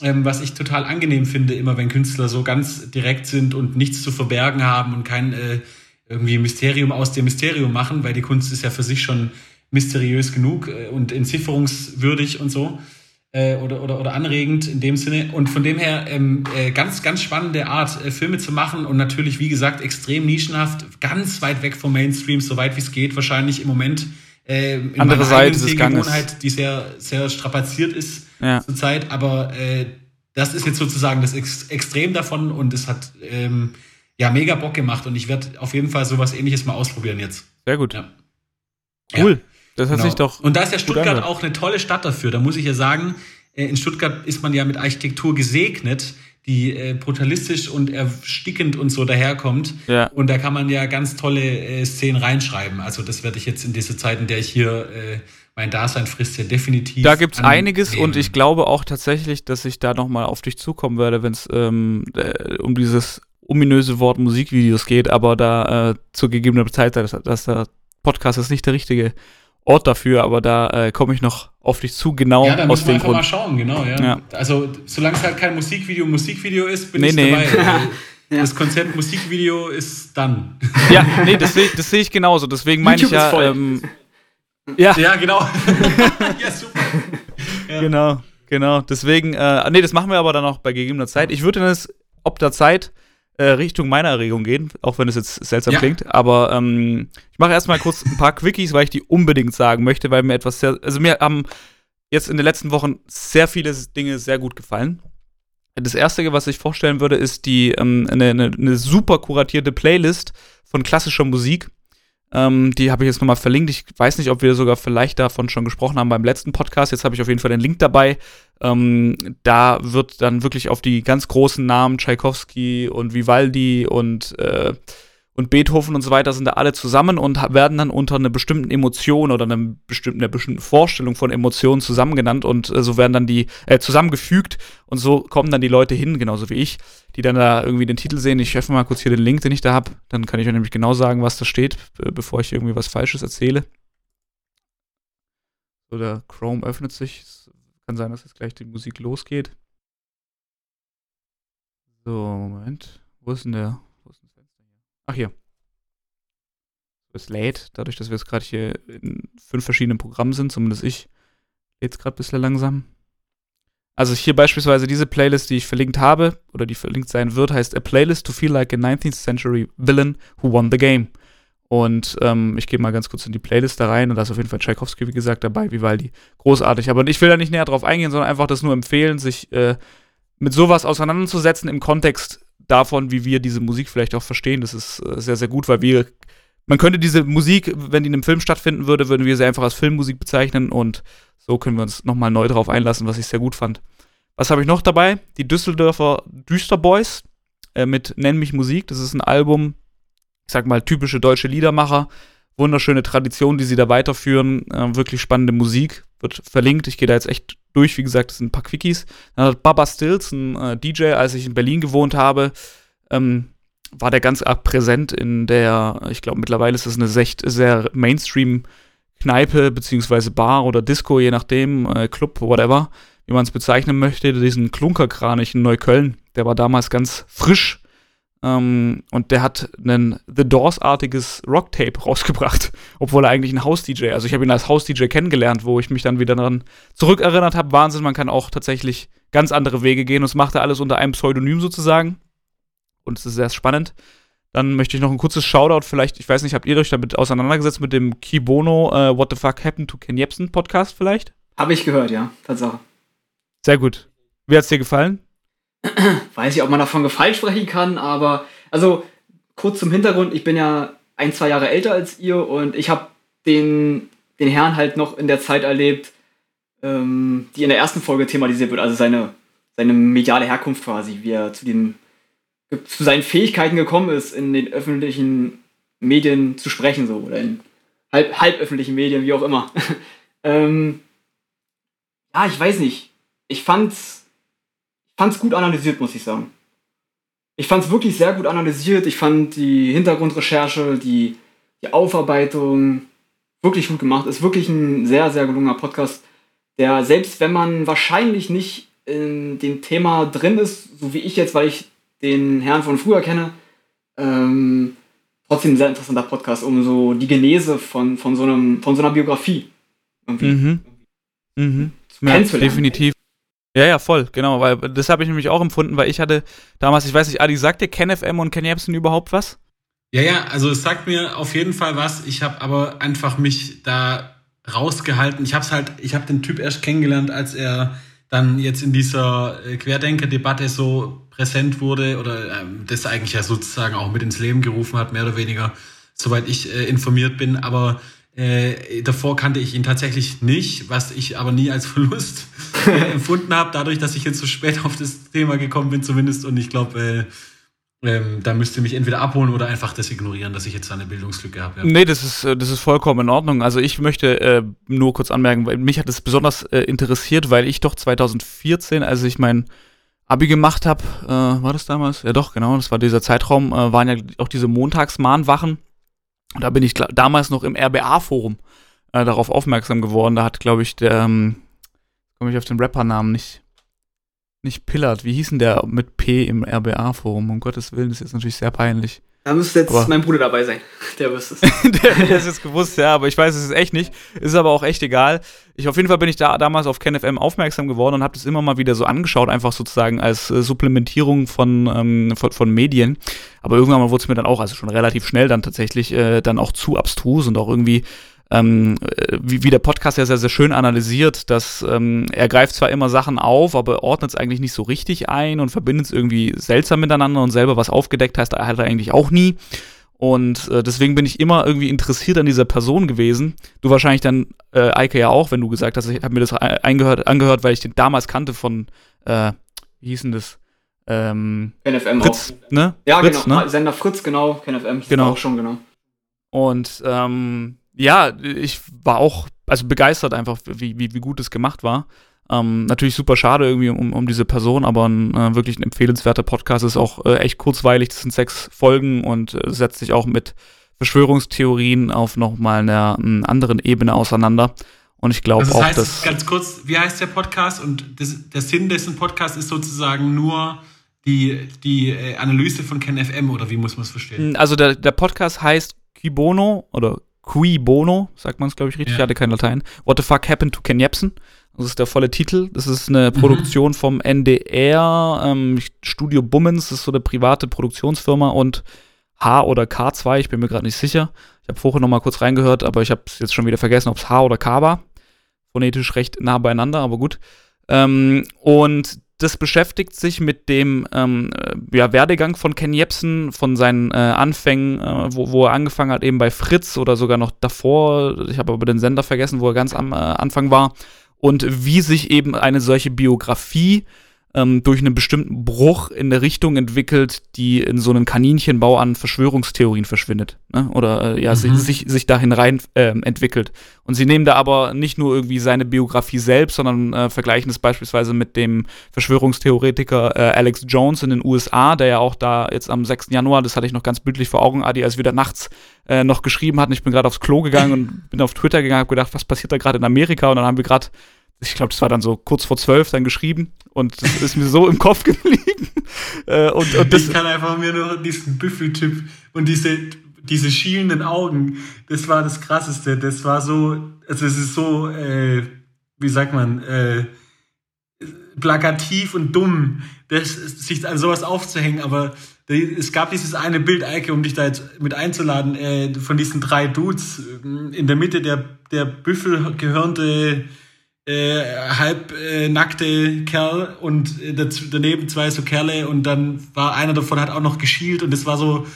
ähm, was ich total angenehm finde, immer wenn Künstler so ganz direkt sind und nichts zu verbergen haben und kein äh, irgendwie Mysterium aus dem Mysterium machen, weil die Kunst ist ja für sich schon mysteriös genug äh, und entzifferungswürdig und so äh, oder, oder, oder anregend in dem Sinne. Und von dem her ähm, äh, ganz, ganz spannende Art, äh, Filme zu machen und natürlich, wie gesagt, extrem nischenhaft, ganz weit weg vom Mainstream, so weit wie es geht, wahrscheinlich im Moment. Äh, in Andere Seite eigenen des Ganges. Die sehr, sehr strapaziert ist Ja. zurzeit, aber äh, das ist jetzt sozusagen das Ex Extrem davon und es hat ähm, ja mega Bock gemacht und ich werde auf jeden Fall sowas ähnliches mal ausprobieren jetzt. Sehr gut. Ja. Cool. Das hat Genau. sich doch. und da ist ja Stuttgart auch eine tolle Stadt dafür. Da muss ich ja sagen, äh, in Stuttgart ist man ja mit Architektur gesegnet, die äh, brutalistisch und erstickend und so daherkommt. Ja. Und da kann man ja ganz tolle äh, Szenen reinschreiben. Also das werde ich jetzt in dieser Zeit, in der ich hier äh, mein Dasein frisst, ja definitiv. Da gibt's annehmen. einiges und ich glaube auch tatsächlich, dass ich da nochmal auf dich zukommen werde, wenn es ähm, äh, um dieses ominöse Wort Musikvideos geht, aber da zur gegebenen Zeit, dass, dass der Podcast ist nicht der richtige Ort dafür, aber da äh, komme ich noch auf dich zu, genau Ja, da aus müssen wir dem einfach mal Grund. schauen, genau, ja. Ja. Also, solange es halt kein Musikvideo Musikvideo ist, bin Nee, ich nee. dabei. Also, Ja. Das Konzept Musikvideo ist dann. Ja, nee, das sehe das seh ich genauso. Deswegen meine ich ja, ähm, ja, Ja, genau. ja, super. Ja. Genau, genau. Deswegen, äh, nee, das machen wir aber dann auch bei gegebener Zeit. Ich würde dann jetzt, ob der Zeit, äh, Richtung meiner Erregung gehen, auch wenn es jetzt seltsam Ja. klingt. Aber ähm, ich mache erstmal kurz ein paar Quickies, weil ich die unbedingt sagen möchte, weil mir etwas sehr, also mir haben jetzt in den letzten Wochen sehr viele Dinge sehr gut gefallen. Das erste, was ich vorstellen würde, ist die ähm, eine, eine, eine super kuratierte Playlist von klassischer Musik. Ähm, die habe ich jetzt nochmal verlinkt. Ich weiß nicht, ob wir sogar vielleicht davon schon gesprochen haben beim letzten Podcast. Jetzt habe ich auf jeden Fall den Link dabei. Ähm, da wird dann wirklich auf die ganz großen Namen Tchaikovsky und Vivaldi und, äh, und Beethoven und so weiter sind da alle zusammen und werden dann unter einer bestimmten Emotion oder einem bestimmten, einer bestimmten Vorstellung von Emotionen zusammengenannt und äh, so werden dann die äh, zusammengefügt und so kommen dann die Leute hin, genauso wie ich, die dann da irgendwie den Titel sehen. Ich öffne mal kurz hier den Link, den ich da habe. Dann kann ich euch nämlich genau sagen, was da steht, bevor ich irgendwie was Falsches erzähle. Oder Chrome öffnet sich. Es kann sein, dass jetzt gleich die Musik losgeht. So, Moment. Wo ist denn der? Wo ist denn das Fenster hier? Ach, hier. Es lädt, dadurch, dass wir jetzt gerade hier in fünf verschiedenen Programmen sind, zumindest ich, lädt es gerade ein bisschen langsam. Also hier beispielsweise diese Playlist, die ich verlinkt habe, oder die verlinkt sein wird, heißt A Playlist to Feel Like a 19th Century Villain Who Won the Game. Und ähm, ich gehe mal ganz kurz in die Playlist da rein und da ist auf jeden Fall Tchaikovsky, wie gesagt, dabei, Vivaldi. Großartig. Aber ich will da nicht näher drauf eingehen, sondern einfach das nur empfehlen, sich äh, mit sowas auseinanderzusetzen im Kontext davon, wie wir diese Musik vielleicht auch verstehen. Das ist äh, sehr, sehr gut, weil wir, man könnte diese Musik, wenn die in einem Film stattfinden würde, würden wir sie einfach als Filmmusik bezeichnen und so können wir uns nochmal neu drauf einlassen, was ich sehr gut fand. Was habe ich noch dabei? Die Düsseldorfer Düsterboys äh, mit Nenn mich Musik. Das ist ein Album, ich sag mal, typische deutsche Liedermacher. Wunderschöne Tradition, die sie da weiterführen. Äh, wirklich spannende Musik. Wird verlinkt. Ich gehe da jetzt echt durch. Wie gesagt, das sind ein paar Quickies. Dann hat Baba Stills, ein äh, DJ, als ich in Berlin gewohnt habe, ähm, war der ganz arg präsent in der, ich glaube, mittlerweile ist es eine sehr Mainstream- Kneipe beziehungsweise Bar oder Disco, je nachdem, äh, Club, whatever, wie man es bezeichnen möchte, diesen Klunkerkranich in Neukölln. Der war damals ganz frisch ähm, und der hat ein The Doors-artiges Rocktape rausgebracht, obwohl er eigentlich ein House-DJ, also ich habe ihn als House-DJ kennengelernt, wo ich mich dann wieder daran zurückerinnert habe. Wahnsinn, man kann auch tatsächlich ganz andere Wege gehen und es macht er alles unter einem Pseudonym sozusagen und es ist sehr spannend. Dann möchte ich noch ein kurzes Shoutout, vielleicht, ich weiß nicht, habt ihr euch damit auseinandergesetzt mit dem Kibono uh, What the Fuck Happened to Ken Jebsen Podcast vielleicht? Habe ich gehört, ja, Tatsache. Sehr gut. Wie hat's dir gefallen? Weiß ich, ob man davon gefallen sprechen kann, aber also kurz zum Hintergrund, ich bin ja ein, zwei Jahre älter als ihr und ich habe den, den Herrn halt noch in der Zeit erlebt, ähm, die in der ersten Folge thematisiert wird, also seine, seine mediale Herkunft quasi, wie er zu den zu seinen Fähigkeiten gekommen ist, in den öffentlichen Medien zu sprechen, so, oder in halb, halböffentlichen Medien, wie auch immer. ähm, ja, ich weiß nicht. Ich fand's, ich fand's gut analysiert, muss ich sagen. Ich fand's wirklich sehr gut analysiert. Ich fand die Hintergrundrecherche, die, die Aufarbeitung wirklich gut gemacht. Ist wirklich ein sehr, sehr gelungener Podcast, der selbst wenn man wahrscheinlich nicht in dem Thema drin ist, so wie ich jetzt, weil ich den Herrn von früher kenne. Ähm, trotzdem ein sehr interessanter Podcast, um so die Genese von, von, so, einem, von so einer Biografie irgendwie mhm. Mhm. Ja, definitiv. Ja, ja, voll, genau, weil das habe ich nämlich auch empfunden, weil ich hatte damals, ich weiß nicht, Adi, sagt dir KenFM und Ken Jebsen überhaupt was? Ja, ja, also es sagt mir auf jeden Fall was. Ich habe aber einfach mich da rausgehalten. Ich habe halt, ich habe den Typ erst kennengelernt, als er dann jetzt in dieser äh, Querdenker-Debatte so präsent wurde oder ähm, das eigentlich ja sozusagen auch mit ins Leben gerufen hat, mehr oder weniger, soweit ich äh, informiert bin. Aber äh, davor kannte ich ihn tatsächlich nicht, was ich aber nie als Verlust empfunden habe, dadurch, dass ich jetzt so spät auf das Thema gekommen bin zumindest. Und ich glaube, äh, ähm, da müsst ihr mich entweder abholen oder einfach das ignorieren, dass ich jetzt eine Bildungslücke habe. Ja. Nee, das ist, äh, das ist vollkommen in Ordnung. Also ich möchte äh, nur kurz anmerken, weil mich hat es besonders äh, interessiert, weil ich doch 2014, als ich mein Abi gemacht habe, äh, war das damals? Ja doch, genau, das war dieser Zeitraum, äh, waren ja auch diese Montagsmahnwachen. Und da bin ich damals noch im RBA-Forum äh, darauf aufmerksam geworden. Da hat, glaube ich, der, ähm, komme ich auf den Rappernamen nicht, nicht Pillard. Wie hieß denn der mit P im RBA-Forum? Um Gottes Willen, das ist jetzt natürlich sehr peinlich. Da müsste jetzt aber mein Bruder dabei sein. Der wüsste es. der, der ist jetzt gewusst, ja, aber ich weiß es ist echt nicht. Ist aber auch echt egal. Ich, auf jeden Fall bin ich da damals auf KenFM aufmerksam geworden und habe das immer mal wieder so angeschaut, einfach sozusagen als äh, Supplementierung von, ähm, von, von, Medien. Aber irgendwann wurde es mir dann auch, also schon relativ schnell dann tatsächlich, äh, dann auch zu abstrus und auch irgendwie ähm, wie, wie, der Podcast ja sehr, sehr schön analysiert, dass ähm, er greift zwar immer Sachen auf, aber ordnet es eigentlich nicht so richtig ein und verbindet es irgendwie seltsam miteinander und selber was aufgedeckt heißt, er hat er eigentlich auch nie. Und äh, deswegen bin ich immer irgendwie interessiert an dieser Person gewesen. Du wahrscheinlich dann, äh, Eike ja auch, wenn du gesagt hast, ich habe mir das eingehört, angehört, weil ich den damals kannte von, äh, wie hieß denn das? Ähm, NFM Fritz, auch. ne? Ja, Fritz, genau. Ne? Sender Fritz, genau. KNFM hieß genau. auch schon, genau. Und ähm, ja, ich war auch also begeistert einfach, wie, wie, wie gut es gemacht war. Ähm, natürlich super schade irgendwie um, um diese Person, aber ein äh, wirklich ein empfehlenswerter Podcast ist auch äh, echt kurzweilig. Das sind sechs Folgen und äh, setzt sich auch mit Verschwörungstheorien auf nochmal einer, einer anderen Ebene auseinander. Und ich glaube also das heißt, auch, dass. Ganz kurz, wie heißt der Podcast? Und das, der Sinn dessen Podcast ist sozusagen nur die, die äh, Analyse von KenFM oder wie muss man es verstehen? Also der, der Podcast heißt Kibono oder Qui Bono, sagt man es, glaube ich, richtig, ja. ich hatte kein Latein. What the fuck happened to Ken Jebsen? Das ist der volle Titel. Das ist eine mhm. Produktion vom NDR, ähm, Studio Bummens, das ist so eine private Produktionsfirma und H oder K2, ich bin mir gerade nicht sicher. Ich habe vorher noch mal kurz reingehört, aber ich habe es jetzt schon wieder vergessen, ob es H oder K war. Phonetisch recht nah beieinander, aber gut. Ähm, und das beschäftigt sich mit dem ähm, äh, ja, Werdegang von Ken Jebsen, von seinen äh, Anfängen, äh, wo, wo, er angefangen hat, eben bei Fritz oder sogar noch davor. Ich habe aber den Sender vergessen, wo er ganz am äh, Anfang war. Und wie sich eben eine solche Biografie ähm, durch einen bestimmten Bruch in der Richtung entwickelt, die in so einen Kaninchenbau an Verschwörungstheorien verschwindet. Ne? Oder äh, ja, mhm. sich, sich dahin rein äh, entwickelt. Und sie nehmen da aber nicht nur irgendwie seine Biografie selbst, sondern äh, vergleichen es beispielsweise mit dem Verschwörungstheoretiker äh, Alex Jones in den USA, der ja auch da jetzt am 6. Januar, das hatte ich noch ganz bildlich vor Augen, Adi, als wir da nachts äh, noch geschrieben hatten. Ich bin gerade aufs Klo gegangen und bin auf Twitter gegangen, habe gedacht, was passiert da gerade in Amerika? Und dann haben wir gerade ich glaube, das war dann so kurz vor zwölf dann geschrieben und das ist mir so im Kopf geblieben. Äh, und, und das ich kann einfach mir nur diesen Büffeltyp und diese, diese schielenden Augen, das war das Krasseste. Das war so, also es ist so, äh, wie sagt man, äh, plakativ und dumm, das, sich an sowas aufzuhängen, aber es gab dieses eine Bild, Eike, um dich da jetzt mit einzuladen, äh, von diesen drei Dudes. Äh, in der Mitte der, der Büffel gehörnte äh, halb äh, nackte Kerl und äh, daneben zwei so Kerle und dann war einer davon hat auch noch geschielt und das war so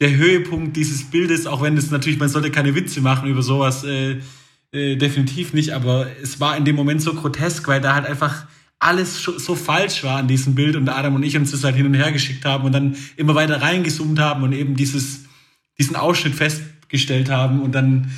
der Höhepunkt dieses Bildes, auch wenn es natürlich, man sollte keine Witze machen über sowas, äh, äh, definitiv nicht, aber es war in dem Moment so grotesk, weil da halt einfach alles so falsch war an diesem Bild und Adam und ich uns das halt hin und her geschickt haben und dann immer weiter reingezoomt haben und eben dieses, diesen Ausschnitt festgestellt haben und dann,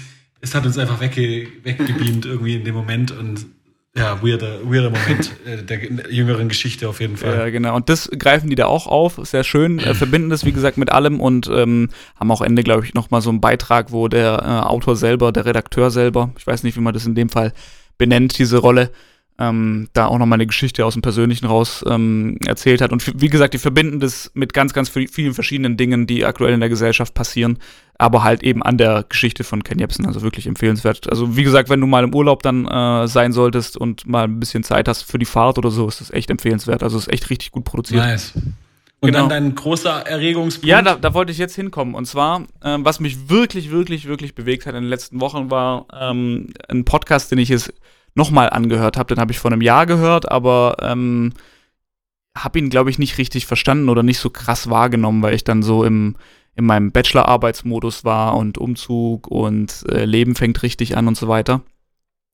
es hat uns einfach wegge, weggebeamt irgendwie in dem Moment und ja, weirder, weirder Moment äh, der jüngeren Geschichte auf jeden Fall. Ja, genau. Und das greifen die da auch auf. Sehr schön. Äh, verbinden das, wie gesagt, mit allem und ähm, haben auch Ende, glaube ich, nochmal so einen Beitrag, wo der äh, Autor selber, der Redakteur selber, ich weiß nicht, wie man das in dem Fall benennt, diese Rolle, ähm, da auch nochmal eine Geschichte aus dem Persönlichen raus ähm, erzählt hat. Und wie gesagt, die verbinden das mit ganz, ganz vielen verschiedenen Dingen, die aktuell in der Gesellschaft passieren, aber halt eben an der Geschichte von Ken Jebsen, also wirklich empfehlenswert. Also wie gesagt, wenn du mal im Urlaub dann äh, sein solltest und mal ein bisschen Zeit hast für die Fahrt oder so, ist das echt empfehlenswert. Also ist echt richtig gut produziert. Nice. Und genau. dann dein großer Erregungspunkt. Ja, da, da wollte ich jetzt hinkommen. Und zwar, ähm, was mich wirklich, wirklich, wirklich bewegt hat in den letzten Wochen, war ähm, ein Podcast, den ich jetzt nochmal angehört habe. Den habe ich vor einem Jahr gehört, aber ähm, habe ihn, glaube ich, nicht richtig verstanden oder nicht so krass wahrgenommen, weil ich dann so im, in meinem Bachelor-Arbeitsmodus war und Umzug und äh, Leben fängt richtig an und so weiter.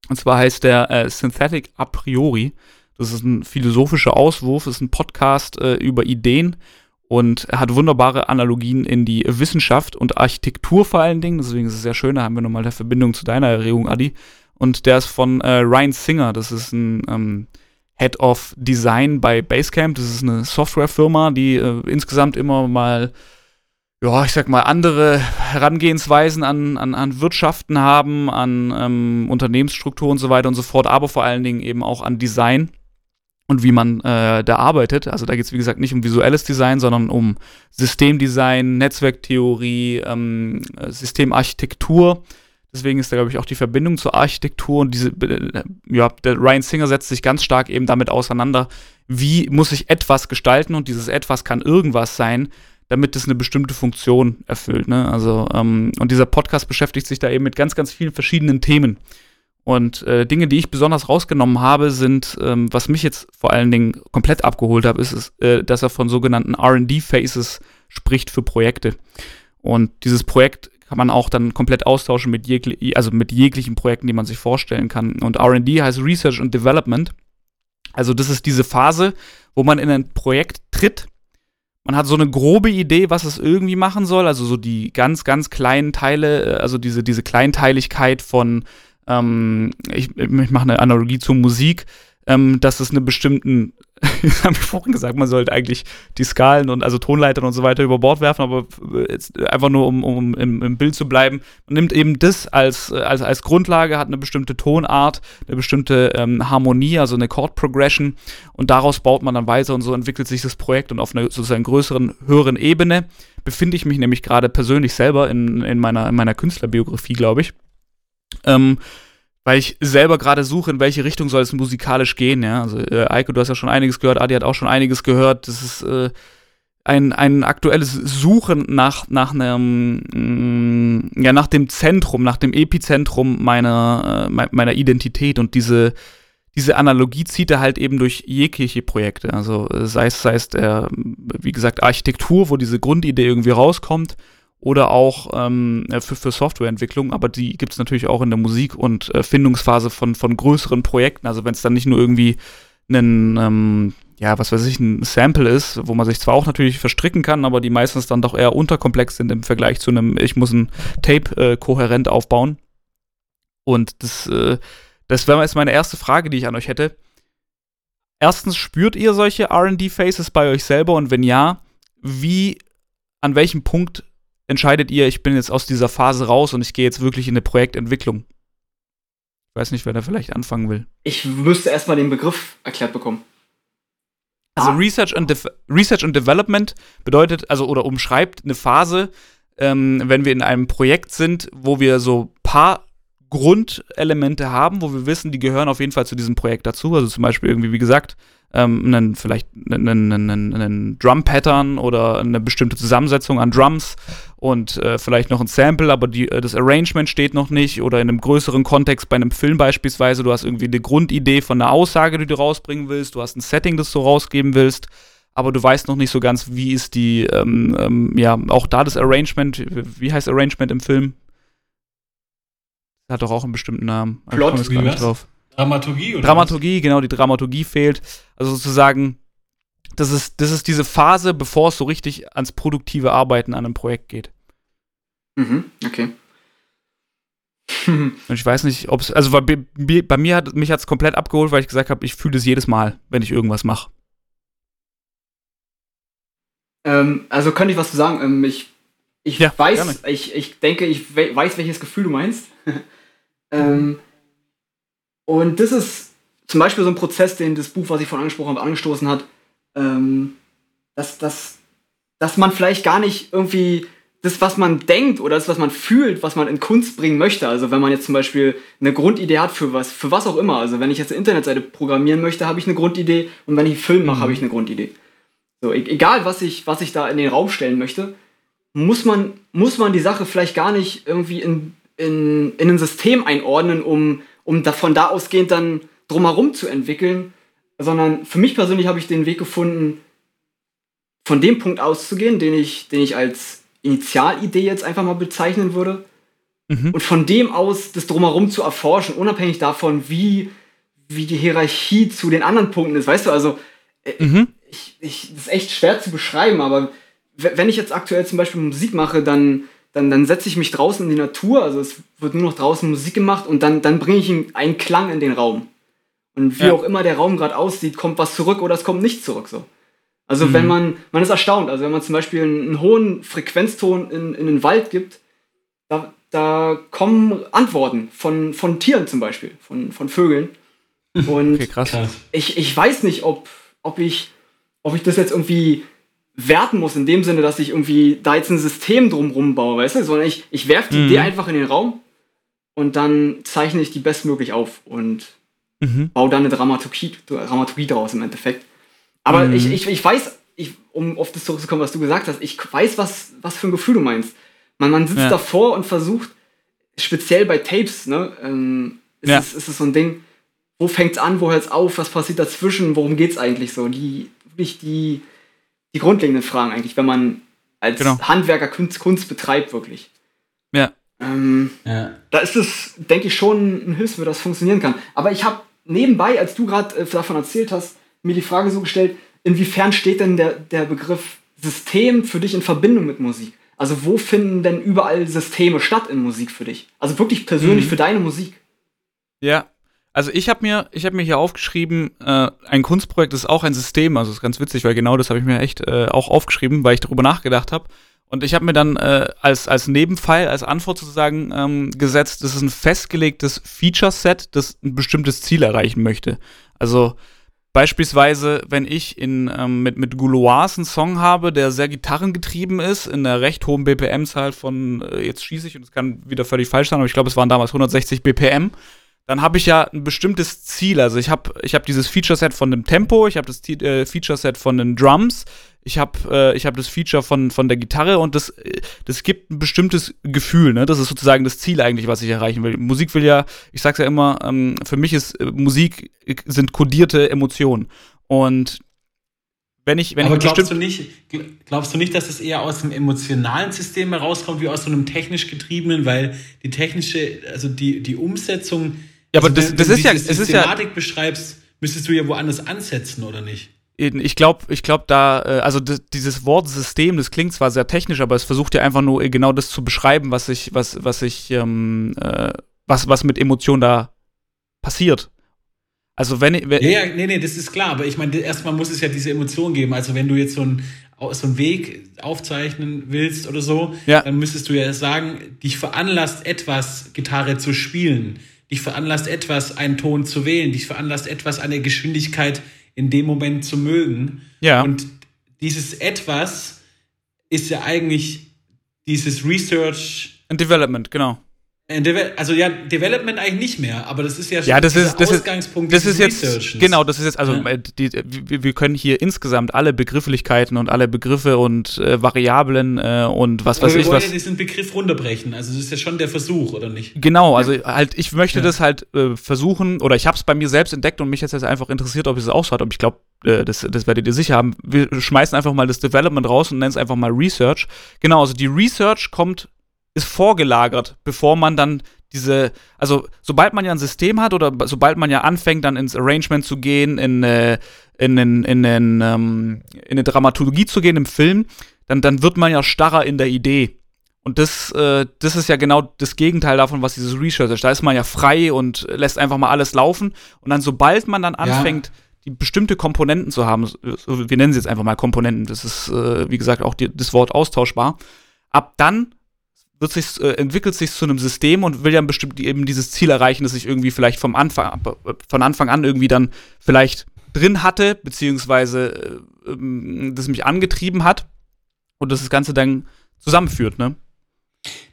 Und zwar heißt der äh, Synthetic a priori. Das ist ein philosophischer Auswurf, ist ein Podcast äh, über Ideen und hat wunderbare Analogien in die Wissenschaft und Architektur vor allen Dingen. Deswegen ist es sehr schön, da haben wir nochmal eine Verbindung zu deiner Erregung, Adi. Und der ist von äh, Ryan Singer. Das ist ein ähm, Head of Design bei Basecamp. Das ist eine Softwarefirma, die äh, insgesamt immer mal, ja, ich sag mal, andere Herangehensweisen an, an, an Wirtschaften haben, an ähm, Unternehmensstruktur und so weiter und so fort, aber vor allen Dingen eben auch an Design und wie man äh, da arbeitet. Also da geht es, wie gesagt, nicht um visuelles Design, sondern um Systemdesign, Netzwerktheorie, ähm, Systemarchitektur Deswegen ist da, glaube ich, auch die Verbindung zur Architektur und diese, äh, ja, der Ryan Singer setzt sich ganz stark eben damit auseinander, wie muss ich etwas gestalten und dieses etwas kann irgendwas sein, damit es eine bestimmte Funktion erfüllt. Ne? Also, ähm, und dieser Podcast beschäftigt sich da eben mit ganz, ganz vielen verschiedenen Themen. Und äh, Dinge, die ich besonders rausgenommen habe, sind, ähm, was mich jetzt vor allen Dingen komplett abgeholt hat, ist, es, äh, dass er von sogenannten RD-Phases spricht für Projekte. Und dieses Projekt kann man auch dann komplett austauschen mit, jegli also mit jeglichen Projekten, die man sich vorstellen kann. Und RD heißt Research and Development. Also das ist diese Phase, wo man in ein Projekt tritt. Man hat so eine grobe Idee, was es irgendwie machen soll. Also so die ganz, ganz kleinen Teile, äh, also diese, diese Kleinteiligkeit von, ähm, ich, ich mache eine Analogie zur Musik, ähm, dass es einen bestimmten haben wir vorhin gesagt, man sollte eigentlich die Skalen und also Tonleitern und so weiter über Bord werfen, aber jetzt einfach nur, um, um im, im, Bild zu bleiben. Man nimmt eben das als, als, als Grundlage, hat eine bestimmte Tonart, eine bestimmte ähm, Harmonie, also eine Chord Progression und daraus baut man dann weiter und so entwickelt sich das Projekt und auf einer sozusagen größeren, höheren Ebene befinde ich mich nämlich gerade persönlich selber in, in, meiner, in meiner Künstlerbiografie, glaube ich. Ähm, weil ich selber gerade suche, in welche Richtung soll es musikalisch gehen. Ja? Also äh, Eiko, du hast ja schon einiges gehört, Adi hat auch schon einiges gehört. Das ist äh, ein, ein aktuelles Suchen nach, nach einem, mm, ja, nach dem Zentrum, nach dem Epizentrum meiner, äh, meiner Identität und diese, diese Analogie zieht er halt eben durch jegliche Projekte. Also sei es, sei es der, wie gesagt, Architektur, wo diese Grundidee irgendwie rauskommt, oder auch ähm, für, für Softwareentwicklung, aber die gibt es natürlich auch in der Musik- und äh, Findungsphase von, von größeren Projekten. Also wenn es dann nicht nur irgendwie ein, ähm, ja, was weiß ich, ein Sample ist, wo man sich zwar auch natürlich verstricken kann, aber die meistens dann doch eher unterkomplex sind im Vergleich zu einem, ich muss ein Tape äh, kohärent aufbauen. Und das, äh, das wäre jetzt meine erste Frage, die ich an euch hätte. Erstens, spürt ihr solche RD-Faces bei euch selber? Und wenn ja, wie, an welchem Punkt entscheidet ihr, ich bin jetzt aus dieser Phase raus und ich gehe jetzt wirklich in eine Projektentwicklung? Ich weiß nicht, wer da vielleicht anfangen will. Ich müsste erstmal den Begriff erklärt bekommen. Also ah. Research, and Research and Development bedeutet, also oder umschreibt eine Phase, ähm, wenn wir in einem Projekt sind, wo wir so paar Grundelemente haben, wo wir wissen, die gehören auf jeden Fall zu diesem Projekt dazu. Also zum Beispiel irgendwie, wie gesagt, ähm, einen, vielleicht einen, einen, einen Drum-Pattern oder eine bestimmte Zusammensetzung an Drums und äh, vielleicht noch ein Sample, aber die, äh, das Arrangement steht noch nicht oder in einem größeren Kontext bei einem Film beispielsweise, du hast irgendwie eine Grundidee von einer Aussage, die du rausbringen willst, du hast ein Setting, das du rausgeben willst, aber du weißt noch nicht so ganz, wie ist die, ähm, ähm, ja, auch da das Arrangement, wie heißt Arrangement im Film? Hat doch auch einen bestimmten Namen. Plot, wie was? drauf. Dramaturgie oder Dramaturgie, was? genau, die Dramaturgie fehlt. Also sozusagen, das ist, das ist diese Phase, bevor es so richtig ans produktive Arbeiten an einem Projekt geht. Mhm, okay. Und ich weiß nicht, ob es, also bei, bei, mir hat mich hat es komplett abgeholt, weil ich gesagt habe, ich fühle es jedes Mal, wenn ich irgendwas mache. Ähm, also könnte ich was zu sagen. Ähm, ich ich ja, weiß, ich, ich denke, ich we weiß, welches Gefühl du meinst. ähm, und das ist zum Beispiel so ein Prozess, den das Buch, was ich vorhin angesprochen habe, angestoßen hat, ähm, dass, dass, dass man vielleicht gar nicht irgendwie das, was man denkt oder das, was man fühlt, was man in Kunst bringen möchte. Also wenn man jetzt zum Beispiel eine Grundidee hat für was, für was auch immer. Also wenn ich jetzt eine Internetseite programmieren möchte, habe ich eine Grundidee und wenn ich einen Film mache, mhm. habe ich eine Grundidee. So, e-, egal was ich, was ich da in den Raum stellen möchte, muss man, muss man die Sache vielleicht gar nicht irgendwie in, in, in ein System einordnen, um um davon da ausgehend dann drumherum zu entwickeln, sondern für mich persönlich habe ich den Weg gefunden, von dem Punkt auszugehen, den ich, den ich als Initialidee jetzt einfach mal bezeichnen würde. Mhm. Und von dem aus das drumherum zu erforschen, unabhängig davon, wie, wie die Hierarchie zu den anderen Punkten ist. Weißt du, also äh, mhm. ich, ich, das ist echt schwer zu beschreiben, aber wenn ich jetzt aktuell zum Beispiel Musik mache, dann dann, dann setze ich mich draußen in die Natur, also es wird nur noch draußen Musik gemacht und dann, dann bringe ich einen Klang in den Raum. Und wie ja. auch immer der Raum gerade aussieht, kommt was zurück oder es kommt nicht zurück so. Also mhm. wenn man, man ist erstaunt, also wenn man zum Beispiel einen, einen hohen Frequenzton in, in den Wald gibt, da, da kommen Antworten von, von Tieren zum Beispiel, von, von Vögeln. Und okay, krass. Ich, ich weiß nicht, ob, ob, ich, ob ich das jetzt irgendwie werten muss, in dem Sinne, dass ich irgendwie da jetzt ein System drumrum baue, weißt du? Sondern ich, ich werfe die mhm. Idee einfach in den Raum und dann zeichne ich die bestmöglich auf und mhm. baue dann eine Dramaturgie, Dramaturgie daraus im Endeffekt. Aber mhm. ich, ich, ich weiß, ich, um auf das zurückzukommen, was du gesagt hast, ich weiß, was, was für ein Gefühl du meinst. Man, man sitzt ja. davor und versucht, speziell bei Tapes, ne, ähm, ist, ja. es, ist es so ein Ding, wo fängt's an, wo hört's auf, was passiert dazwischen, worum geht's eigentlich so? Die, wirklich die, die grundlegenden Fragen eigentlich, wenn man als genau. Handwerker Kunst, Kunst betreibt, wirklich. Ja. Ähm, ja. Da ist es, denke ich, schon ein Hilfsmittel, das funktionieren kann. Aber ich habe nebenbei, als du gerade äh, davon erzählt hast, mir die Frage so gestellt, inwiefern steht denn der, der Begriff System für dich in Verbindung mit Musik? Also wo finden denn überall Systeme statt in Musik für dich? Also wirklich persönlich mhm. für deine Musik? Ja, also ich habe mir, ich habe mir hier aufgeschrieben, äh, ein Kunstprojekt ist auch ein System. Also ist ganz witzig, weil genau das habe ich mir echt äh, auch aufgeschrieben, weil ich darüber nachgedacht habe. Und ich habe mir dann äh, als, als Nebenfall, als Antwort sozusagen ähm, gesetzt, das ist ein festgelegtes Feature-Set, das ein bestimmtes Ziel erreichen möchte. Also beispielsweise, wenn ich in, ähm, mit, mit Gouloirs einen Song habe, der sehr gitarrengetrieben ist, in einer recht hohen BPM-Zahl von, äh, jetzt schieße ich und es kann wieder völlig falsch sein, aber ich glaube, es waren damals 160 BPM dann habe ich ja ein bestimmtes Ziel. Also ich habe ich hab dieses Feature-Set von dem Tempo, ich habe das äh, Feature-Set von den Drums, ich habe äh, hab das Feature von, von der Gitarre und das, das gibt ein bestimmtes Gefühl. Ne? Das ist sozusagen das Ziel eigentlich, was ich erreichen will. Musik will ja, ich sag's ja immer, ähm, für mich ist äh, Musik äh, sind kodierte Emotionen. Und wenn ich, wenn Aber ich glaubst du nicht, glaubst du nicht, dass es eher aus dem emotionalen System herauskommt, wie aus so einem technisch getriebenen, weil die technische, also die, die Umsetzung ja, aber also das, das ist ja, es ist ja. beschreibst, müsstest du ja woanders ansetzen, oder nicht? Ich glaube, ich glaube da, äh, also dieses Wort System, das klingt zwar sehr technisch, aber es versucht ja einfach nur genau das zu beschreiben, was ich, was, was ich, ähm, äh, was, was mit Emotionen da passiert. Also wenn, wenn ja, ja, nee, nee, das ist klar, aber ich meine, erstmal muss es ja diese Emotion geben. Also wenn du jetzt so einen so einen Weg aufzeichnen willst oder so, ja. dann müsstest du ja sagen, dich veranlasst etwas Gitarre zu spielen dich veranlasst etwas, einen Ton zu wählen, dich veranlasst etwas, eine Geschwindigkeit in dem Moment zu mögen. Ja. Und dieses etwas ist ja eigentlich dieses Research. And Development, genau. Also ja, Development eigentlich nicht mehr, aber das ist ja, ja das ist, das Ausgangspunkt ist, das ist jetzt genau, das ist jetzt also ja. die, die, wir können hier insgesamt alle Begrifflichkeiten und alle Begriffe und äh, Variablen äh, und was weiß wir ich was. Ja diesen Begriff runterbrechen, also das ist ja schon der Versuch oder nicht? Genau, also halt ich möchte ja. das halt äh, versuchen oder ich habe es bei mir selbst entdeckt und mich jetzt, jetzt einfach interessiert, ob es auch so hat, aber ich glaube, äh, das, das werdet ihr sicher haben. Wir schmeißen einfach mal das Development raus und nennen es einfach mal Research. Genau, also die Research kommt ist vorgelagert, bevor man dann diese, also sobald man ja ein System hat oder sobald man ja anfängt, dann ins Arrangement zu gehen, in, äh, in, in, in, in, ähm, in eine Dramaturgie zu gehen im Film, dann, dann wird man ja starrer in der Idee. Und das, äh, das ist ja genau das Gegenteil davon, was dieses Research ist. Da ist man ja frei und lässt einfach mal alles laufen. Und dann, sobald man dann anfängt, ja. die bestimmte Komponenten zu haben, wir nennen sie jetzt einfach mal Komponenten, das ist, äh, wie gesagt, auch die, das Wort austauschbar, ab dann wird sich, äh, entwickelt sich zu einem System und will ja bestimmt eben dieses Ziel erreichen, das ich irgendwie vielleicht vom Anfang, von Anfang an irgendwie dann vielleicht drin hatte, beziehungsweise äh, ähm, das mich angetrieben hat und das, das Ganze dann zusammenführt, ne?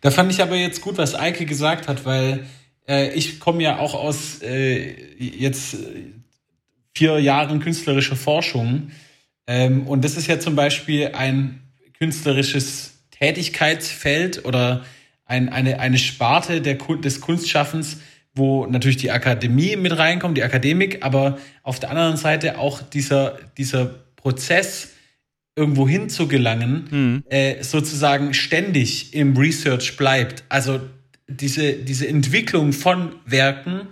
Da fand ich aber jetzt gut, was Eike gesagt hat, weil äh, ich komme ja auch aus äh, jetzt vier Jahren künstlerischer Forschung ähm, und das ist ja zum Beispiel ein künstlerisches Tätigkeitsfeld oder ein, eine, eine Sparte der, des Kunstschaffens, wo natürlich die Akademie mit reinkommt, die Akademik, aber auf der anderen Seite auch dieser, dieser Prozess, irgendwo hin zu gelangen, mhm. äh, sozusagen ständig im Research bleibt. Also diese, diese Entwicklung von Werken,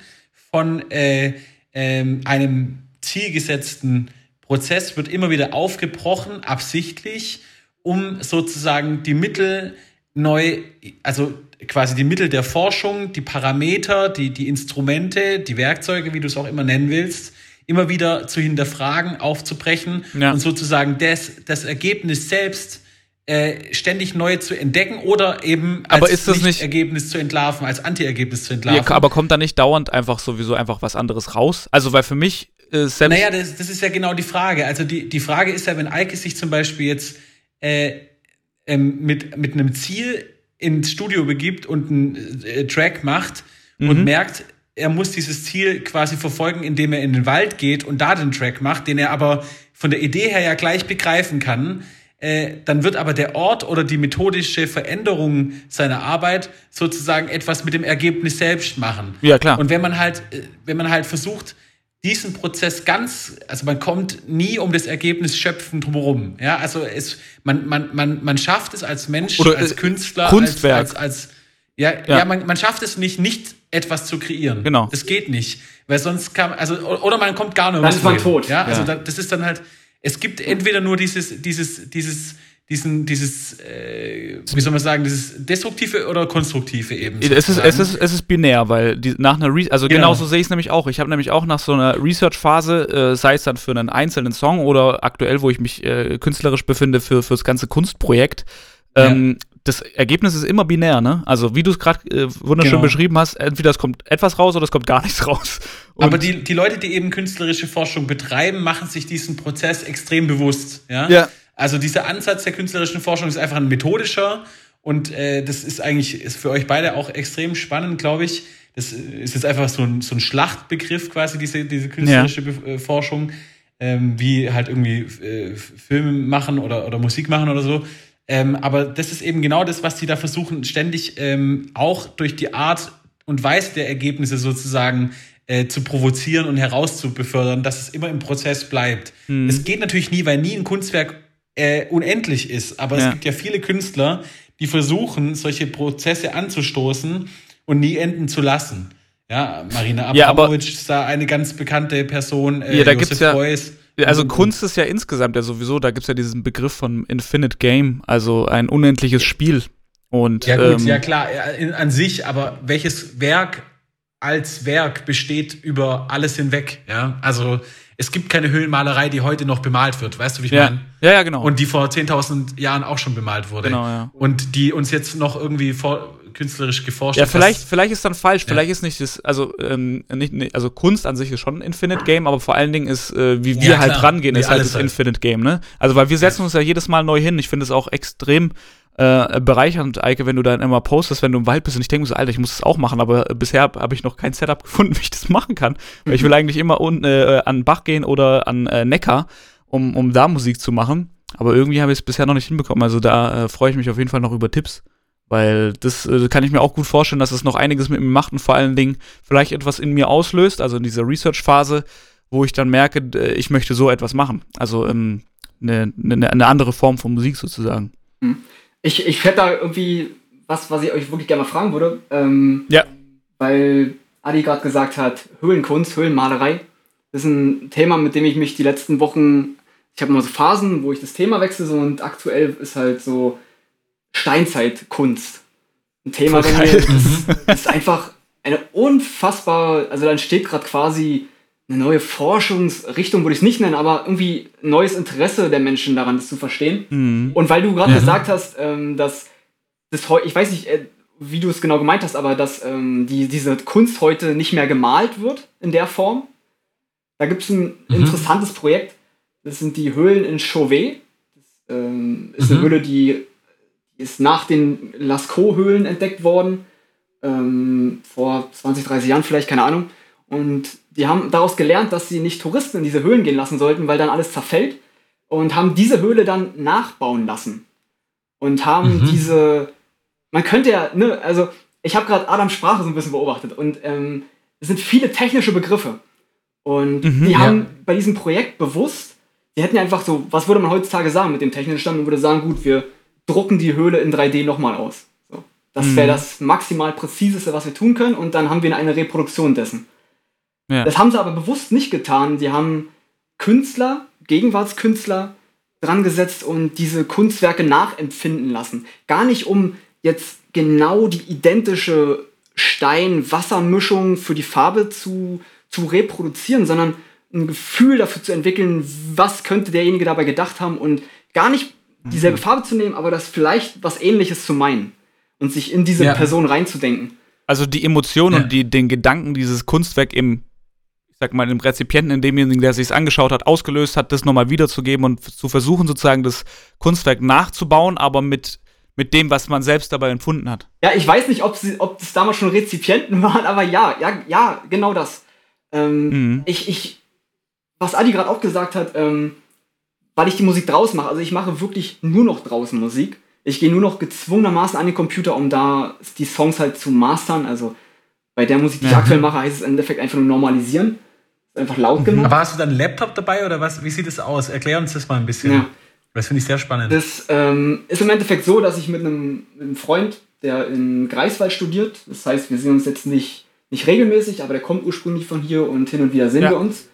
von äh, ähm, einem zielgesetzten Prozess wird immer wieder aufgebrochen, absichtlich, um sozusagen die Mittel neu, also quasi die Mittel der Forschung, die Parameter, die, die Instrumente, die Werkzeuge, wie du es auch immer nennen willst, immer wieder zu hinterfragen, aufzubrechen ja. und sozusagen das, das Ergebnis selbst äh, ständig neu zu entdecken oder eben als aber ist das nicht Ergebnis zu entlarven, als Anti-Ergebnis zu entlarven. Ja, aber kommt da nicht dauernd einfach sowieso einfach was anderes raus? Also, weil für mich äh, selbst. Naja, das, das ist ja genau die Frage. Also, die, die Frage ist ja, wenn Eike sich zum Beispiel jetzt äh, ähm, mit, mit einem Ziel ins Studio begibt und einen äh, Track macht mhm. und merkt, er muss dieses Ziel quasi verfolgen, indem er in den Wald geht und da den Track macht, den er aber von der Idee her ja gleich begreifen kann, äh, dann wird aber der Ort oder die methodische Veränderung seiner Arbeit sozusagen etwas mit dem Ergebnis selbst machen. Ja, klar. Und wenn man halt, äh, wenn man halt versucht, diesen Prozess ganz, also man kommt nie um das Ergebnis schöpfen drumherum. Ja, also es, man, man, man, man schafft es als Mensch, Oder, als Künstler, Kunstwerk. als, als, als ja, ja, ja. man, man schafft es nicht, nicht etwas zu kreieren. Genau. Das geht nicht. Weil sonst kann, also, oder man kommt gar nicht Dann ist man tot. Ja, also ja. das ist dann halt, es gibt entweder nur dieses, dieses, dieses, diesen, dieses, äh, wie soll man sagen, dieses destruktive oder konstruktive eben. Es ist, es ist, es ist binär, weil die, nach einer, Re also genau. genauso sehe ich es nämlich auch. Ich habe nämlich auch nach so einer Research-Phase, äh, sei es dann für einen einzelnen Song oder aktuell, wo ich mich äh, künstlerisch befinde, für, für das ganze Kunstprojekt, ähm, ja. das Ergebnis ist immer binär, ne? Also wie du es gerade äh, wunderschön genau. beschrieben hast, entweder es kommt etwas raus oder es kommt gar nichts raus. Und Aber die, die Leute, die eben künstlerische Forschung betreiben, machen sich diesen Prozess extrem bewusst, ja? Ja. Also dieser Ansatz der künstlerischen Forschung ist einfach ein methodischer und äh, das ist eigentlich ist für euch beide auch extrem spannend, glaube ich. Das ist jetzt einfach so ein, so ein Schlachtbegriff quasi, diese, diese künstlerische ja. Äh, Forschung, ähm, wie halt irgendwie äh, Filme machen oder, oder Musik machen oder so. Ähm, aber das ist eben genau das, was die da versuchen, ständig ähm, auch durch die Art und Weise der Ergebnisse sozusagen äh, zu provozieren und herauszubefördern, dass es immer im Prozess bleibt. Mhm. Es geht natürlich nie, weil nie ein Kunstwerk äh, unendlich ist. Aber ja. es gibt ja viele Künstler, die versuchen, solche Prozesse anzustoßen und nie enden zu lassen. Ja, Marina Abramovic ja, ist da eine ganz bekannte Person. Äh, ja, da Josef gibt's ja, Beuys. Also Kunst ist ja insgesamt ja sowieso, da gibt es ja diesen Begriff von Infinite Game, also ein unendliches Spiel. Und, ja gut, ähm, ja klar, in, an sich, aber welches Werk als Werk besteht über alles hinweg, ja? Also es gibt keine Höhlenmalerei, die heute noch bemalt wird. Weißt du, wie ich ja. meine? Ja, ja, genau. Und die vor 10.000 Jahren auch schon bemalt wurde. Genau, ja. Und die uns jetzt noch irgendwie vor, künstlerisch geforscht Ja, vielleicht, vielleicht ist dann falsch. Ja. Vielleicht ist nicht das, also, ähm, nicht, also Kunst an sich ist schon ein Infinite Game, aber vor allen Dingen ist, äh, wie wir ja, halt rangehen, wie ist halt das halt. Infinite Game, ne? Also, weil wir setzen uns ja jedes Mal neu hin. Ich finde es auch extrem äh, bereichernd, Eike, wenn du dann immer postest, wenn du im Wald bist und ich denke so, Alter, ich muss das auch machen, aber bisher habe hab ich noch kein Setup gefunden, wie ich das machen kann. Weil ich will eigentlich immer unten äh, an den Bach gehen oder an äh, Neckar, um, um da Musik zu machen. Aber irgendwie habe ich es bisher noch nicht hinbekommen. Also da äh, freue ich mich auf jeden Fall noch über Tipps. Weil das äh, kann ich mir auch gut vorstellen, dass es noch einiges mit mir macht und vor allen Dingen vielleicht etwas in mir auslöst, also in dieser Research-Phase, wo ich dann merke, äh, ich möchte so etwas machen. Also ähm, eine, eine, eine andere Form von Musik sozusagen. Hm. Ich, ich hätte da irgendwie was, was ich euch wirklich gerne mal fragen würde. Ähm, ja. Weil Adi gerade gesagt hat, Höhlenkunst, Höhlenmalerei. Das ist ein Thema, mit dem ich mich die letzten Wochen, ich habe immer so Phasen, wo ich das Thema wechsle so, und aktuell ist halt so Steinzeitkunst. Ein Thema, das, das ist einfach eine unfassbar, also dann steht gerade quasi eine neue Forschungsrichtung, würde ich es nicht nennen, aber irgendwie neues Interesse der Menschen daran, das zu verstehen. Mhm. Und weil du gerade ja. gesagt hast, ähm, dass das heute, ich weiß nicht, äh, wie du es genau gemeint hast, aber dass ähm, die, diese Kunst heute nicht mehr gemalt wird in der Form. Da gibt es ein mhm. interessantes Projekt. Das sind die Höhlen in Chauvet. Das ähm, ist mhm. eine Höhle, die ist nach den Lascaux-Höhlen entdeckt worden. Ähm, vor 20, 30 Jahren vielleicht, keine Ahnung. Und die haben daraus gelernt, dass sie nicht Touristen in diese Höhlen gehen lassen sollten, weil dann alles zerfällt. Und haben diese Höhle dann nachbauen lassen. Und haben mhm. diese. Man könnte ja, ne, also ich habe gerade Adams Sprache so ein bisschen beobachtet und ähm, es sind viele technische Begriffe. Und mhm, die haben ja. bei diesem Projekt bewusst, die hätten ja einfach so, was würde man heutzutage sagen mit dem technischen Stand? Man würde sagen, gut, wir drucken die Höhle in 3D nochmal aus. So. Das wäre mhm. das maximal präziseste, was wir tun können und dann haben wir eine Reproduktion dessen. Ja. Das haben sie aber bewusst nicht getan. Sie haben Künstler, Gegenwartskünstler dran gesetzt und diese Kunstwerke nachempfinden lassen. Gar nicht um jetzt genau die identische Stein-Wasser-Mischung für die Farbe zu, zu reproduzieren, sondern ein Gefühl dafür zu entwickeln, was könnte derjenige dabei gedacht haben und gar nicht dieselbe Farbe zu nehmen, aber das vielleicht was ähnliches zu meinen und sich in diese ja. Person reinzudenken. Also die Emotion ja. und die, den Gedanken dieses Kunstwerk im, ich sag mal, im Rezipienten, in demjenigen, der sich angeschaut hat, ausgelöst hat, das nochmal wiederzugeben und zu versuchen, sozusagen das Kunstwerk nachzubauen, aber mit, mit dem, was man selbst dabei empfunden hat. Ja, ich weiß nicht, ob, sie, ob das damals schon Rezipienten waren, aber ja, ja, ja, genau das. Ähm, mhm. Ich, ich, was Adi gerade auch gesagt hat, ähm, weil ich die Musik draußen mache. Also ich mache wirklich nur noch draußen Musik. Ich gehe nur noch gezwungenermaßen an den Computer, um da die Songs halt zu mastern. Also bei der Musik, die ich aktuell mache, heißt es im Endeffekt einfach nur normalisieren. Ist einfach laut mhm. gemacht. Aber hast du dann einen Laptop dabei oder was? Wie sieht es aus? Erklär uns das mal ein bisschen. Ja. Das finde ich sehr spannend. Das ähm, ist im Endeffekt so, dass ich mit einem, mit einem Freund, der in Greifswald studiert, das heißt, wir sehen uns jetzt nicht, nicht regelmäßig, aber der kommt ursprünglich von hier und hin und wieder sehen ja. wir uns.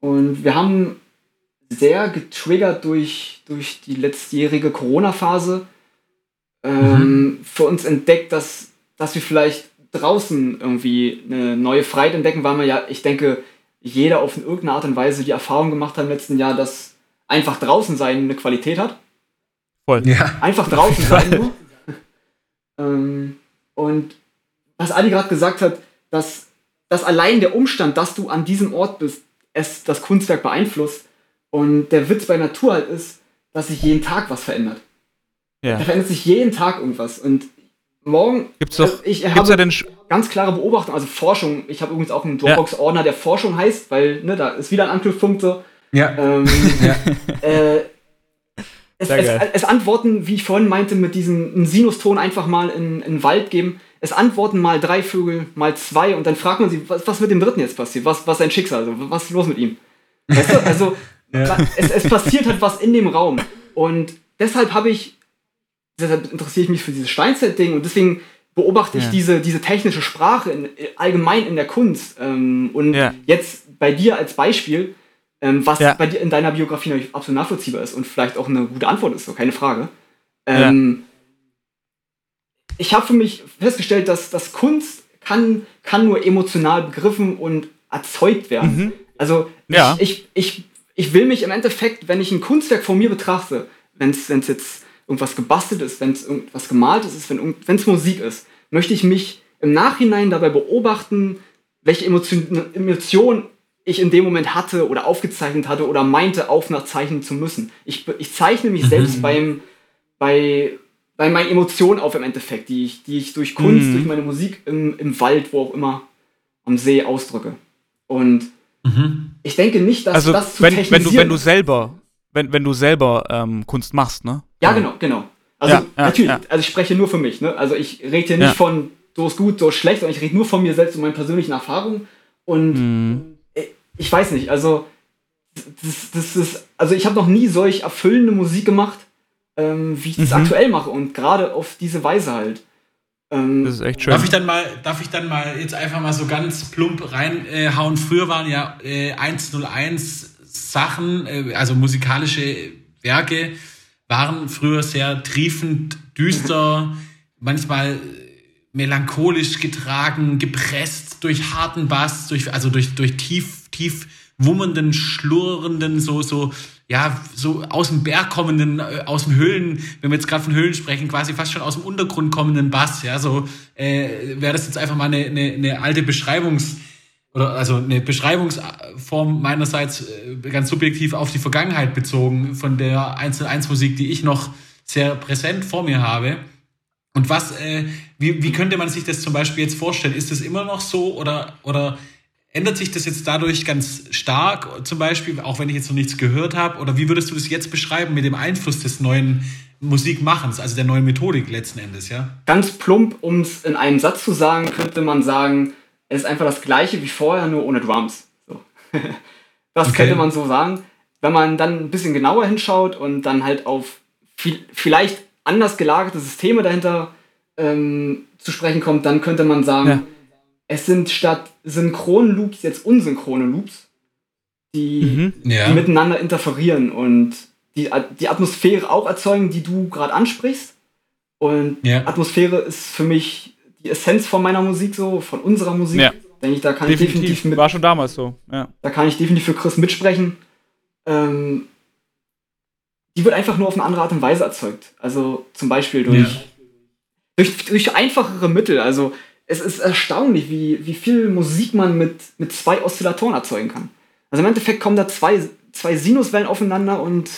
Und wir haben sehr getriggert durch, durch die letztjährige Corona-Phase ähm, mhm. für uns entdeckt, dass, dass wir vielleicht draußen irgendwie eine neue Freiheit entdecken, weil man ja, ich denke, jeder auf irgendeine Art und Weise die Erfahrung gemacht hat im letzten Jahr, dass einfach draußen sein eine Qualität hat. Voll. Ja. Einfach draußen sein nur. ähm, und was Ali gerade gesagt hat, dass, dass allein der Umstand, dass du an diesem Ort bist, es das Kunstwerk beeinflusst, und der Witz bei Natur halt ist, dass sich jeden Tag was verändert. Ja. Da verändert sich jeden Tag irgendwas. Und morgen. Gibt's doch, also ich habe denn ganz klare Beobachtung, also Forschung. Ich habe übrigens auch einen Dropbox-Ordner, der Forschung heißt, weil ne, da ist wieder ein Anknüpfpunkt so. Ja. Ähm, ja. Äh, es, es, es, antworten, wie ich vorhin meinte, mit diesem Sinuston einfach mal in, in den Wald geben. Es antworten mal drei Vögel, mal zwei und dann fragt man sie, was, was mit dem dritten jetzt passiert? Was, was ist sein Schicksal? Also, was ist los mit ihm? Weißt du, also ja. Es, es passiert halt was in dem Raum. Und deshalb habe ich, deshalb interessiere ich mich für dieses Steinzeit-Ding und deswegen beobachte ich ja. diese, diese technische Sprache in, allgemein in der Kunst. Ähm, und ja. jetzt bei dir als Beispiel, ähm, was bei dir in deiner Biografie natürlich absolut nachvollziehbar ist und vielleicht auch eine gute Antwort ist, so keine Frage. Ähm, ich habe für mich festgestellt, dass, dass Kunst kann, kann nur emotional begriffen und erzeugt werden. Mhm. Also ja. ich, ich, ich ich will mich im Endeffekt, wenn ich ein Kunstwerk von mir betrachte, wenn es jetzt irgendwas gebastelt ist, wenn es irgendwas gemalt ist, wenn es Musik ist, möchte ich mich im Nachhinein dabei beobachten, welche Emotion, Emotion ich in dem Moment hatte oder aufgezeichnet hatte oder meinte, aufnachzeichnen zu müssen. Ich, ich zeichne mich mhm. selbst beim, bei bei meinen Emotionen auf im Endeffekt, die ich, die ich durch Kunst, Mhm. durch meine Musik im, im Wald, wo auch immer, am See ausdrücke. Und Mhm. Ich denke nicht, dass Also, das zu wenn, wenn, du, wenn du selber, wenn, wenn du selber ähm, Kunst machst, ne? Ja, genau, genau. Also Ja, ja, natürlich, ja. also ich spreche nur für mich, ne? Also ich rede hier nicht von so ist gut, so ist schlecht, sondern ich rede nur von mir selbst und meinen persönlichen Erfahrungen. Und Mhm. ich weiß nicht, also das, das ist, also ich habe noch nie solch erfüllende Musik gemacht, ähm, wie ich das Mhm. aktuell mache und gerade auf diese Weise halt. Ähm, Das ist echt schön. Darf ich dann mal, darf ich dann mal jetzt einfach mal so ganz plump reinhauen? Früher waren ja äh, 101 Sachen, äh, also musikalische Werke, waren früher sehr triefend, düster, manchmal äh, melancholisch getragen, gepresst durch harten Bass, durch, also durch, durch tief, tief wummernden, schlurrenden, so, so, ja, so aus dem Berg kommenden, äh, aus den Höhlen, wenn wir jetzt gerade von Höhlen sprechen, quasi fast schon aus dem Untergrund kommenden Bass, ja, so, äh, wäre das jetzt einfach mal eine, eine, eine alte Beschreibungs- oder also eine Beschreibungsform meinerseits äh, ganz subjektiv auf die Vergangenheit bezogen von der 101-Musik, die ich noch sehr präsent vor mir habe. Und was, äh, wie, wie könnte man sich das zum Beispiel jetzt vorstellen? Ist das immer noch so oder, oder ändert sich das jetzt dadurch ganz stark, zum Beispiel, auch wenn ich jetzt noch nichts gehört habe? Oder wie würdest du das jetzt beschreiben mit dem Einfluss des neuen Musikmachens, also der neuen Methodik letzten Endes, ja? ganz plump, um es in einem Satz zu sagen, könnte man sagen, es ist einfach das gleiche wie vorher, nur ohne Drums. So. das Okay. könnte man so sagen. Wenn man dann ein bisschen genauer hinschaut und dann halt auf viel, vielleicht anders gelagerte Systeme dahinter ähm, zu sprechen kommt, dann könnte man sagen, Ja. Es sind statt synchronen Loops jetzt unsynchrone Loops, die, Mhm. Ja. die miteinander interferieren und die, die Atmosphäre auch erzeugen, die du gerade ansprichst. Und Ja. Atmosphäre ist für mich die Essenz von meiner Musik so, von unserer Musik. Ja. Denke ich, da kann ich definitiv Definitiv. mit, War schon damals so. Ja. da kann ich definitiv für Chris mitsprechen. Ähm, die wird einfach nur auf eine andere Art und Weise erzeugt. Also zum Beispiel durch, Ja. durch, durch einfachere Mittel. Also es ist erstaunlich, wie, wie viel Musik man mit, mit zwei Oszillatoren erzeugen kann. Also im Endeffekt kommen da zwei, zwei Sinuswellen aufeinander und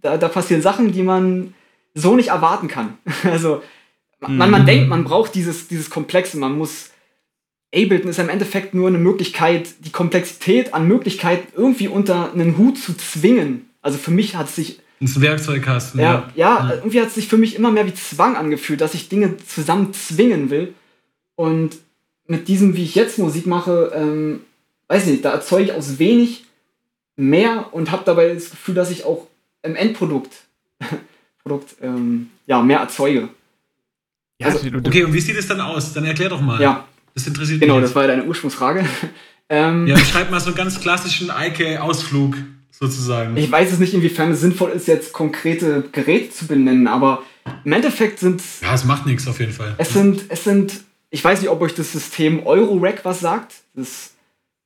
da, da passieren Sachen, die man so nicht erwarten kann. Also man, man Mhm. denkt, man braucht dieses, dieses Komplexe, man muss Ableton ist im Endeffekt nur eine Möglichkeit, die Komplexität an Möglichkeiten irgendwie unter einen Hut zu zwingen. Also für mich hat es sich, ein Werkzeugkasten. ja, ja, irgendwie hat es sich für mich immer mehr wie Zwang angefühlt, dass ich Dinge zusammen zwingen will. Und mit diesem, wie ich jetzt Musik mache, ähm, weiß nicht, da erzeuge ich aus wenig mehr und habe dabei das Gefühl, dass ich auch im Endprodukt Produkt, ähm, ja, mehr erzeuge. Ja, Also, Okay, und wie sieht es dann aus? Dann erklär doch mal. Ja, Das interessiert genau, mich. das war deine Ursprungsfrage. ähm, Ja, beschreib mal so einen ganz klassischen Eike-Ausflug sozusagen. Ich weiß es nicht, inwiefern es sinnvoll ist, jetzt konkrete Geräte zu benennen, aber im Endeffekt sind ja, es macht nichts auf jeden Fall. es sind, es sind, ich weiß nicht, ob euch das System Eurorack was sagt. Das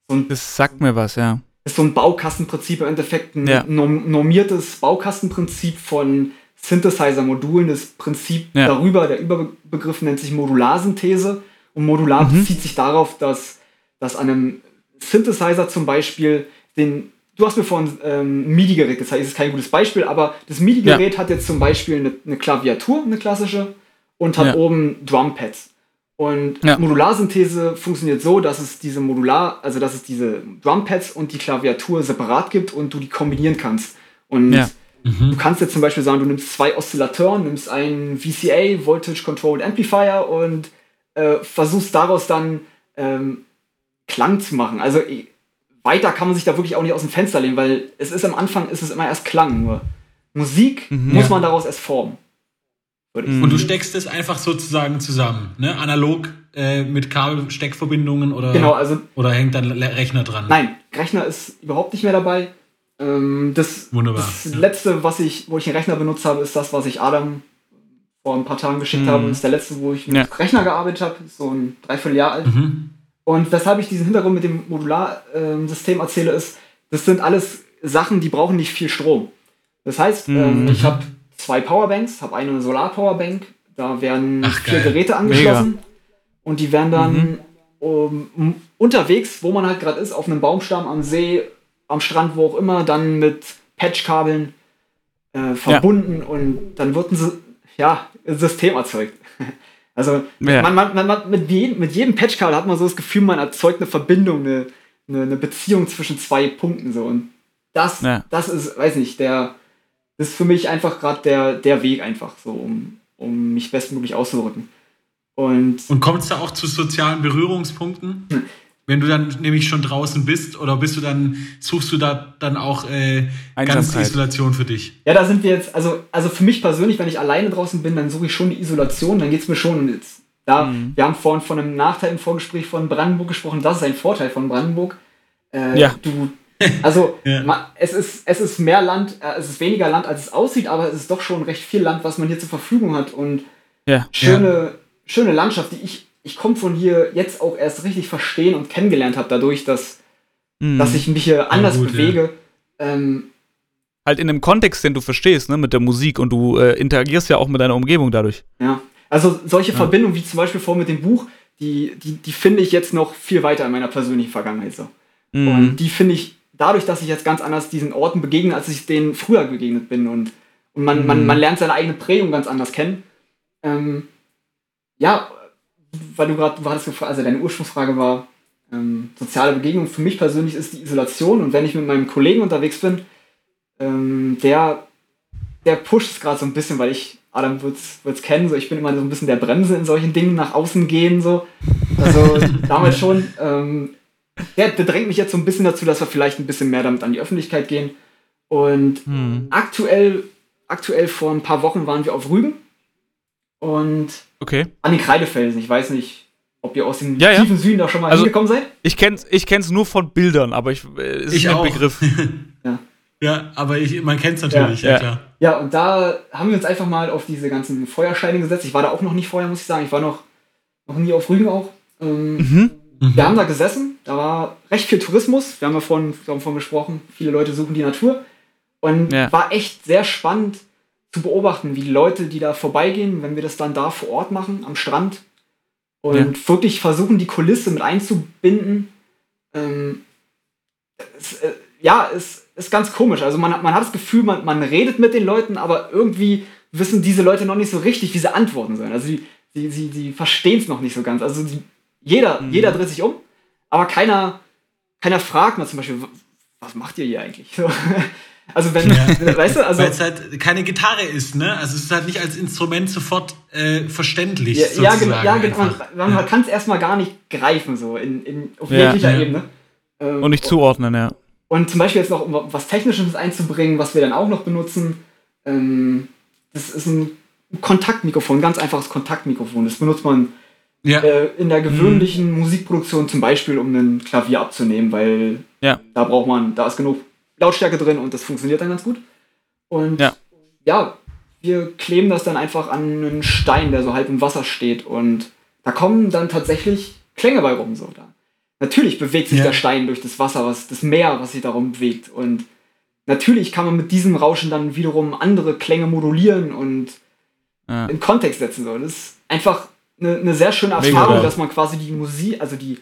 so ein, das sagt mir was, ja. ist so ein Baukastenprinzip, im Endeffekt ein Ja. norm normiertes Baukastenprinzip von Synthesizer-Modulen. Das Prinzip Ja. darüber, der Überbegriff nennt sich Modularsynthese. Und modular Mhm. bezieht sich darauf, dass, dass an einem Synthesizer zum Beispiel den. Du hast mir vorhin ähm, ein MIDI-Gerät gezeigt, das ist kein gutes Beispiel, aber das MIDI-Gerät hat jetzt zum Beispiel eine, eine Klaviatur, eine klassische, und hat Ja. oben Drumpads. Und Ja. Modularsynthese funktioniert so, dass es diese Modular, also dass es diese Drumpads und die Klaviatur separat gibt und du die kombinieren kannst. Und Ja. du kannst jetzt zum Beispiel sagen, du nimmst zwei Oszillatoren, nimmst einen VCA, Voltage Controlled Amplifier und äh, versuchst daraus dann ähm, Klang zu machen. Also weiter kann man sich da wirklich auch nicht aus dem Fenster lehnen, weil es ist am Anfang ist es immer erst Klang nur. Musik Mhm. muss Ja. man daraus erst formen. Mhm. Und du steckst es einfach sozusagen zusammen, ne? Analog äh, mit Kabelsteckverbindungen oder, Genau, also oder hängt dann Rechner dran? Nein, Rechner ist überhaupt nicht mehr dabei. Ähm, das Wunderbar, das ja. letzte, was ich, wo ich einen Rechner benutzt habe, ist das, was ich Adam vor ein paar Tagen geschickt Mhm. habe. Das ist der letzte, wo ich mit Ja. Rechner gearbeitet habe, Ist so ein Dreivierteljahr alt. Mhm. Und weshalb ich diesen Hintergrund mit dem Modularsystem erzähle, ist, das sind alles Sachen, die brauchen nicht viel Strom. Das heißt, ähm, Mhm. ich habe zwei Powerbanks, habe eine Solar-Powerbank, da werden Ach, vier geil. Geräte angeschlossen und die werden dann um, um, unterwegs, wo man halt gerade ist, auf einem Baumstamm, am See, am Strand, wo auch immer, dann mit Patchkabeln äh, verbunden und dann würden sie, ja, ein System erzeugt. Also ja. man, man, man, mit, jedem, mit jedem Patchkabel hat man so das Gefühl, man erzeugt eine Verbindung, eine, eine, eine Beziehung zwischen zwei Punkten so. Und das, ja. das ist, weiß nicht, der, das ist für mich einfach gerade der, der Weg einfach so, um, um mich bestmöglich auszudrücken. Und, und kommt es da auch zu sozialen Berührungspunkten? Hm. Wenn du dann nämlich schon draußen bist oder bist du dann, suchst du da dann auch äh, ganz Isolation für dich? Ja, da sind wir jetzt, also, also für mich persönlich, wenn ich alleine draußen bin, dann suche ich schon die Isolation, dann geht es mir schon jetzt. Da, mhm. Wir haben vorhin von einem Nachteil im Vorgespräch von Brandenburg gesprochen, das ist ein Vorteil von Brandenburg. Äh, ja. Du, also ja. man, es, ist, es ist mehr Land, äh, es ist weniger Land, als es aussieht, aber es ist doch schon recht viel Land, was man hier zur Verfügung hat und ja. schöne, ja. schöne Landschaft, die ich, ich komme von hier jetzt auch erst richtig verstehen und kennengelernt habe, dadurch, dass, mhm. dass ich mich hier anders gut, bewege. Ähm, halt in einem Kontext, den du verstehst, ne, mit der Musik und du äh, interagierst ja auch mit deiner Umgebung dadurch. Ja, also solche Verbindungen wie zum Beispiel vor mit dem Buch, die, die, die finde ich jetzt noch viel weiter in meiner persönlichen Vergangenheit so. Mhm. Und die finde ich dadurch, dass ich jetzt ganz anders diesen Orten begegne, als ich denen früher begegnet bin und, und man, mhm. man, man lernt seine eigene Prägung ganz anders kennen. Ähm, ja, weil du gerade, gefragt, also deine Ursprungsfrage war, ähm, soziale Begegnung. Für mich persönlich ist die Isolation und wenn ich mit meinem Kollegen unterwegs bin, ähm, der, der pusht es gerade so ein bisschen, weil ich, Adam wird es kennen, so ich bin immer so ein bisschen der Bremse in solchen Dingen, nach außen gehen, so. Also damals schon. Ähm, der, der drängt mich jetzt so ein bisschen dazu, dass wir vielleicht ein bisschen mehr damit an die Öffentlichkeit gehen. Und hm. aktuell, aktuell vor ein paar Wochen waren wir auf Rügen und okay. an den Kreidefelsen. Ich weiß nicht, ob ihr aus dem ja, tiefen ja. Süden da schon mal also, hingekommen seid. Ich kenn's, ich kenn's nur von Bildern, aber ich, äh, ist ich ein auch. Begriff. ja. ja, aber ich, man kennt es natürlich, ja. ja. klar. Ja, und da haben wir uns einfach mal auf diese ganzen Feuersteine gesetzt. Ich war da auch noch nicht vorher, muss ich sagen. Ich war noch, noch nie auf Rügen auch. Ähm, mhm. Mhm. Wir haben da gesessen, da war recht viel Tourismus, wir haben ja vorhin davon gesprochen, viele Leute suchen die Natur. Und ja. war echt sehr spannend zu beobachten, wie die Leute, die da vorbeigehen, wenn wir das dann da vor Ort machen, am Strand, und ja. wirklich versuchen, die Kulisse mit einzubinden. Ähm, es, äh, ja, es ist ganz komisch. Also man, man hat das Gefühl, man, man redet mit den Leuten, aber irgendwie wissen diese Leute noch nicht so richtig, wie sie antworten sollen. Also sie, sie, sie, sie verstehen es noch nicht so ganz. Also sie jeder, mhm. jeder dreht sich um, aber keiner, keiner fragt mal zum Beispiel, was macht ihr hier eigentlich? So. Also wenn, ja. weißt du, also weil es halt keine Gitarre ist, ne? Also es ist halt nicht als Instrument sofort äh, verständlich. Ja, ja, genau, ja. Man, man kann es erstmal gar nicht greifen, so in, in auf jeglicher Ebene. Ähm, und nicht zuordnen, ja. Und zum Beispiel jetzt noch, um was Technisches einzubringen, was wir dann auch noch benutzen, ähm, das ist ein Kontaktmikrofon, ein ganz einfaches Kontaktmikrofon. Das benutzt man ja. Äh, in der gewöhnlichen mhm. Musikproduktion zum Beispiel, um ein Klavier abzunehmen, weil ja. da braucht man, da ist genug Lautstärke drin und das funktioniert dann ganz gut. Und ja, ja wir kleben das dann einfach an einen Stein, der so halb im Wasser steht und da kommen dann tatsächlich Klänge bei rum. So. Da. Natürlich bewegt sich ja. der Stein durch das Wasser, was, das Meer, was sich darum bewegt. Und natürlich kann man mit diesem Rauschen dann wiederum andere Klänge modulieren und ja. in Kontext setzen. So. Das ist einfach eine, eine sehr schöne Erfahrung, Mega, dass man quasi die Musik, also die,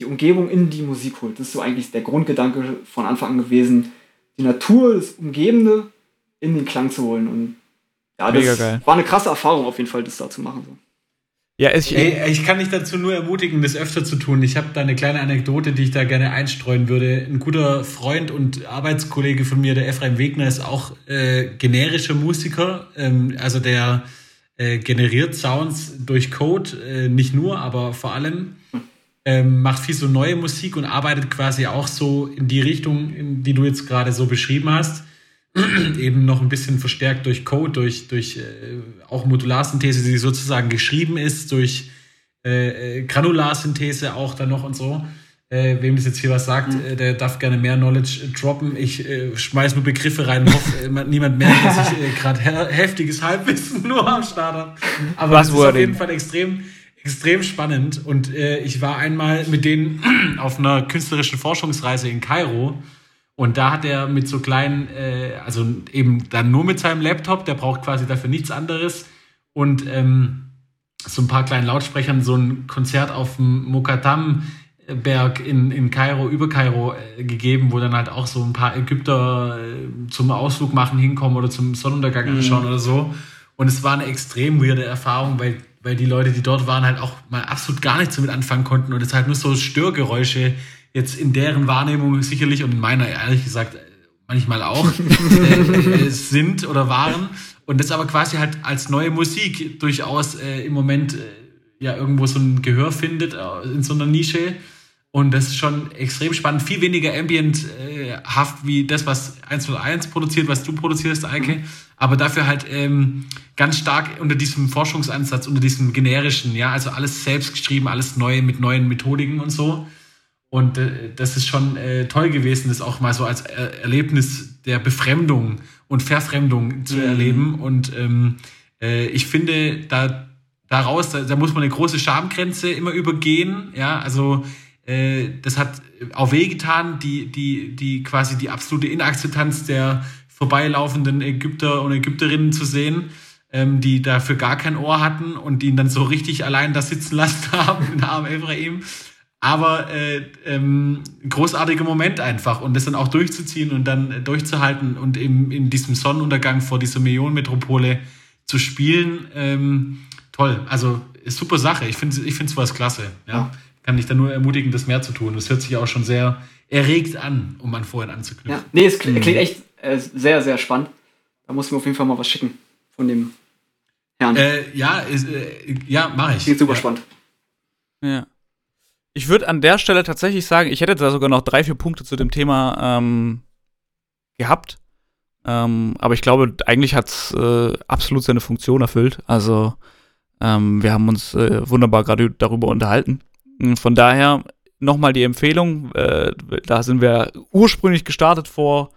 die Umgebung in die Musik holt. Das ist so eigentlich der Grundgedanke von Anfang an gewesen, die Natur, das Umgebende in den Klang zu holen. Und ja, das war eine krasse Erfahrung auf jeden Fall, das da zu machen. So. Ja, ich, Ey, ich kann dich dazu nur ermutigen, das öfter zu tun. Ich habe da eine kleine Anekdote, die ich da gerne einstreuen würde. Ein guter Freund und Arbeitskollege von mir, der Ephraim Wegner, ist auch äh, generischer Musiker. Ähm, also der äh, generiert Sounds durch Code, äh, nicht nur, aber vor allem. Ähm, macht viel so neue Musik und arbeitet quasi auch so in die Richtung, in die du jetzt gerade so beschrieben hast. Eben noch ein bisschen verstärkt durch Code, durch, durch äh, auch Modularsynthese, die sozusagen geschrieben ist, durch äh, äh Granularsynthese auch dann noch und so. Äh, wem das jetzt hier was sagt, mhm. der darf gerne mehr Knowledge äh, droppen. Ich äh, schmeiß nur Begriffe rein und hoffe, äh, niemand merkt, dass ich äh, gerade he heftiges Halbwissen nur am Start habe. Aber das ist auf jeden Fall extrem, extrem spannend. Und äh, ich war einmal mit denen auf einer künstlerischen Forschungsreise in Kairo. Und da hat er mit so kleinen, äh, also eben dann nur mit seinem Laptop, der braucht quasi dafür nichts anderes. Und ähm, so ein paar kleinen Lautsprechern so ein Konzert auf dem Mokatam Berg in, in Kairo, über Kairo äh, gegeben, wo dann halt auch so ein paar Ägypter äh, zum Ausflug machen hinkommen oder zum Sonnenuntergang mhm. anschauen oder so. Und es war eine extrem weirde Erfahrung, weil, weil die Leute, die dort waren, halt auch mal absolut gar nichts damit anfangen konnten und es halt nur so Störgeräusche jetzt in deren Wahrnehmung sicherlich und in meiner ehrlich gesagt manchmal auch äh, äh, sind oder waren. Und das aber quasi halt als neue Musik durchaus äh, im Moment äh, ja irgendwo so ein Gehör findet äh, in so einer Nische. Und das ist schon extrem spannend. Viel weniger ambient-haft wie das, was 101 produziert, was du produzierst, Eike. Mhm. Aber dafür halt ähm, ganz stark unter diesem Forschungsansatz, unter diesem generischen, ja, also alles selbst geschrieben, alles neu mit neuen Methodiken und so. Und äh, das ist schon äh, toll gewesen, das auch mal so als er Erlebnis der Befremdung und Verfremdung zu mhm. erleben. Und ähm, äh, ich finde, da daraus, da, da, muss man eine große Schamgrenze immer übergehen. Ja, also äh, das hat auch wehgetan, die, die, die quasi die absolute Inakzeptanz der vorbeilaufenden Ägypter und Ägypterinnen zu sehen, ähm, die dafür gar kein Ohr hatten und die ihn dann so richtig allein da sitzen lassen haben, in Arm Ephraim. Aber äh, ähm, großartiger Moment einfach und das dann auch durchzuziehen und dann äh, durchzuhalten und im, in diesem Sonnenuntergang vor dieser Millionenmetropole zu spielen, ähm, toll. Also super Sache. Ich finde ich finde was klasse. Ja. Kann ich da nur ermutigen, das mehr zu tun. Das hört sich auch schon sehr erregt an, um an vorhin anzuknüpfen. Ja. Nee, es klingt, mhm. klingt echt äh, sehr, sehr spannend. Da muss mir auf jeden Fall mal was schicken von dem Herrn. Äh, ja, ist, äh, ja, mache ich. Klingt super ja. spannend. Ja. Ich würde an der Stelle tatsächlich sagen, ich hätte da sogar noch drei, vier Punkte zu dem Thema ähm, gehabt. Ähm, aber ich glaube, eigentlich hat es äh, absolut seine Funktion erfüllt. Also ähm, wir haben uns äh, wunderbar gerade darüber unterhalten. Hm, von daher nochmal die Empfehlung. Äh, da sind wir ursprünglich gestartet vor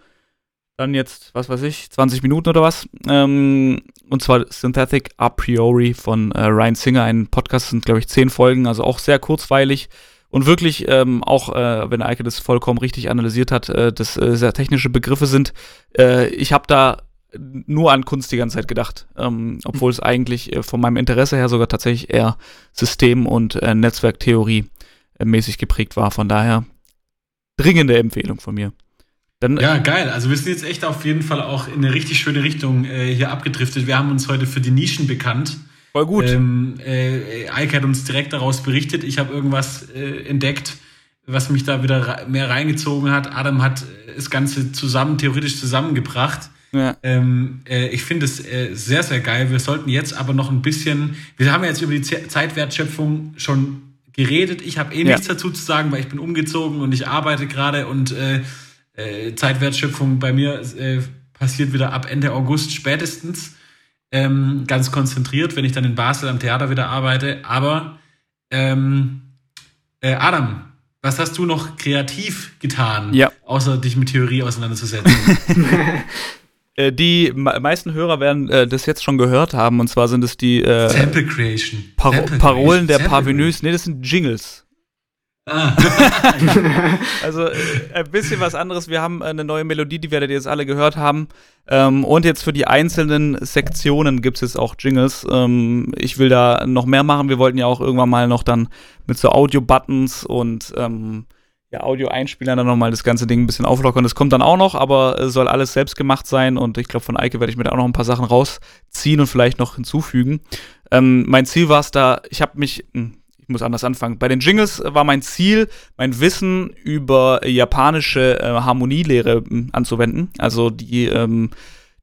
dann jetzt, was weiß ich, 20 Minuten oder was. Ähm, und zwar Synthetic A Priori von äh, Ryan Singer. Ein Podcast sind, glaube ich, zehn Folgen, also auch sehr kurzweilig. Und wirklich, ähm, auch äh, wenn Eike das vollkommen richtig analysiert hat, äh, dass äh, sehr technische Begriffe sind. Äh, ich habe da nur an Kunst die ganze Zeit gedacht, ähm, obwohl es eigentlich äh, von meinem Interesse her sogar tatsächlich eher System- und äh, Netzwerktheorie äh, mäßig geprägt war. Von daher dringende Empfehlung von mir. Dann, ja, geil. Also wir sind jetzt echt auf jeden Fall auch in eine richtig schöne Richtung äh, hier abgedriftet. Wir haben uns heute für die Nischen bekannt. Voll gut. Ähm, äh, Ike hat uns direkt daraus berichtet. Ich habe irgendwas äh, entdeckt, was mich da wieder mehr reingezogen hat. Adam hat das Ganze zusammen, theoretisch zusammengebracht. Ja. Ähm, äh, ich finde es äh, sehr, sehr geil. Wir sollten jetzt aber noch ein bisschen, wir haben ja jetzt über die Z Zeitwertschöpfung schon geredet. Ich habe eh ja. nichts dazu zu sagen, weil ich bin umgezogen und ich arbeite gerade und äh, äh, Zeitwertschöpfung bei mir äh, passiert wieder ab Ende August spätestens. Ähm, ganz konzentriert, wenn ich dann in Basel am Theater wieder arbeite. Aber ähm, äh, Adam, was hast du noch kreativ getan, ja. außer dich mit Theorie auseinanderzusetzen? Äh, die meisten Hörer werden äh, das jetzt schon gehört haben, und zwar sind es die äh, Sample Creation. Par Sample Parolen der Parvenus. Nee, das sind Jingles. Ah. also äh, ein bisschen was anderes. Wir haben eine neue Melodie, die werdet ihr jetzt alle gehört haben. Ähm, und jetzt für die einzelnen Sektionen gibt es jetzt auch Jingles. Ähm, ich will da noch mehr machen. Wir wollten ja auch irgendwann mal noch dann mit so Audio-Buttons und ähm, ja, Audio-Einspielern dann nochmal das ganze Ding ein bisschen auflockern. Das kommt dann auch noch, aber soll alles selbst gemacht sein. Und ich glaube, von Eike werde ich mir da auch noch ein paar Sachen rausziehen und vielleicht noch hinzufügen. Ähm, mein Ziel war es da, ich habe mich, hm, ich muss anders anfangen. Bei den Jingles war mein Ziel, mein Wissen über japanische äh, Harmonielehre äh, anzuwenden. Also die, ähm,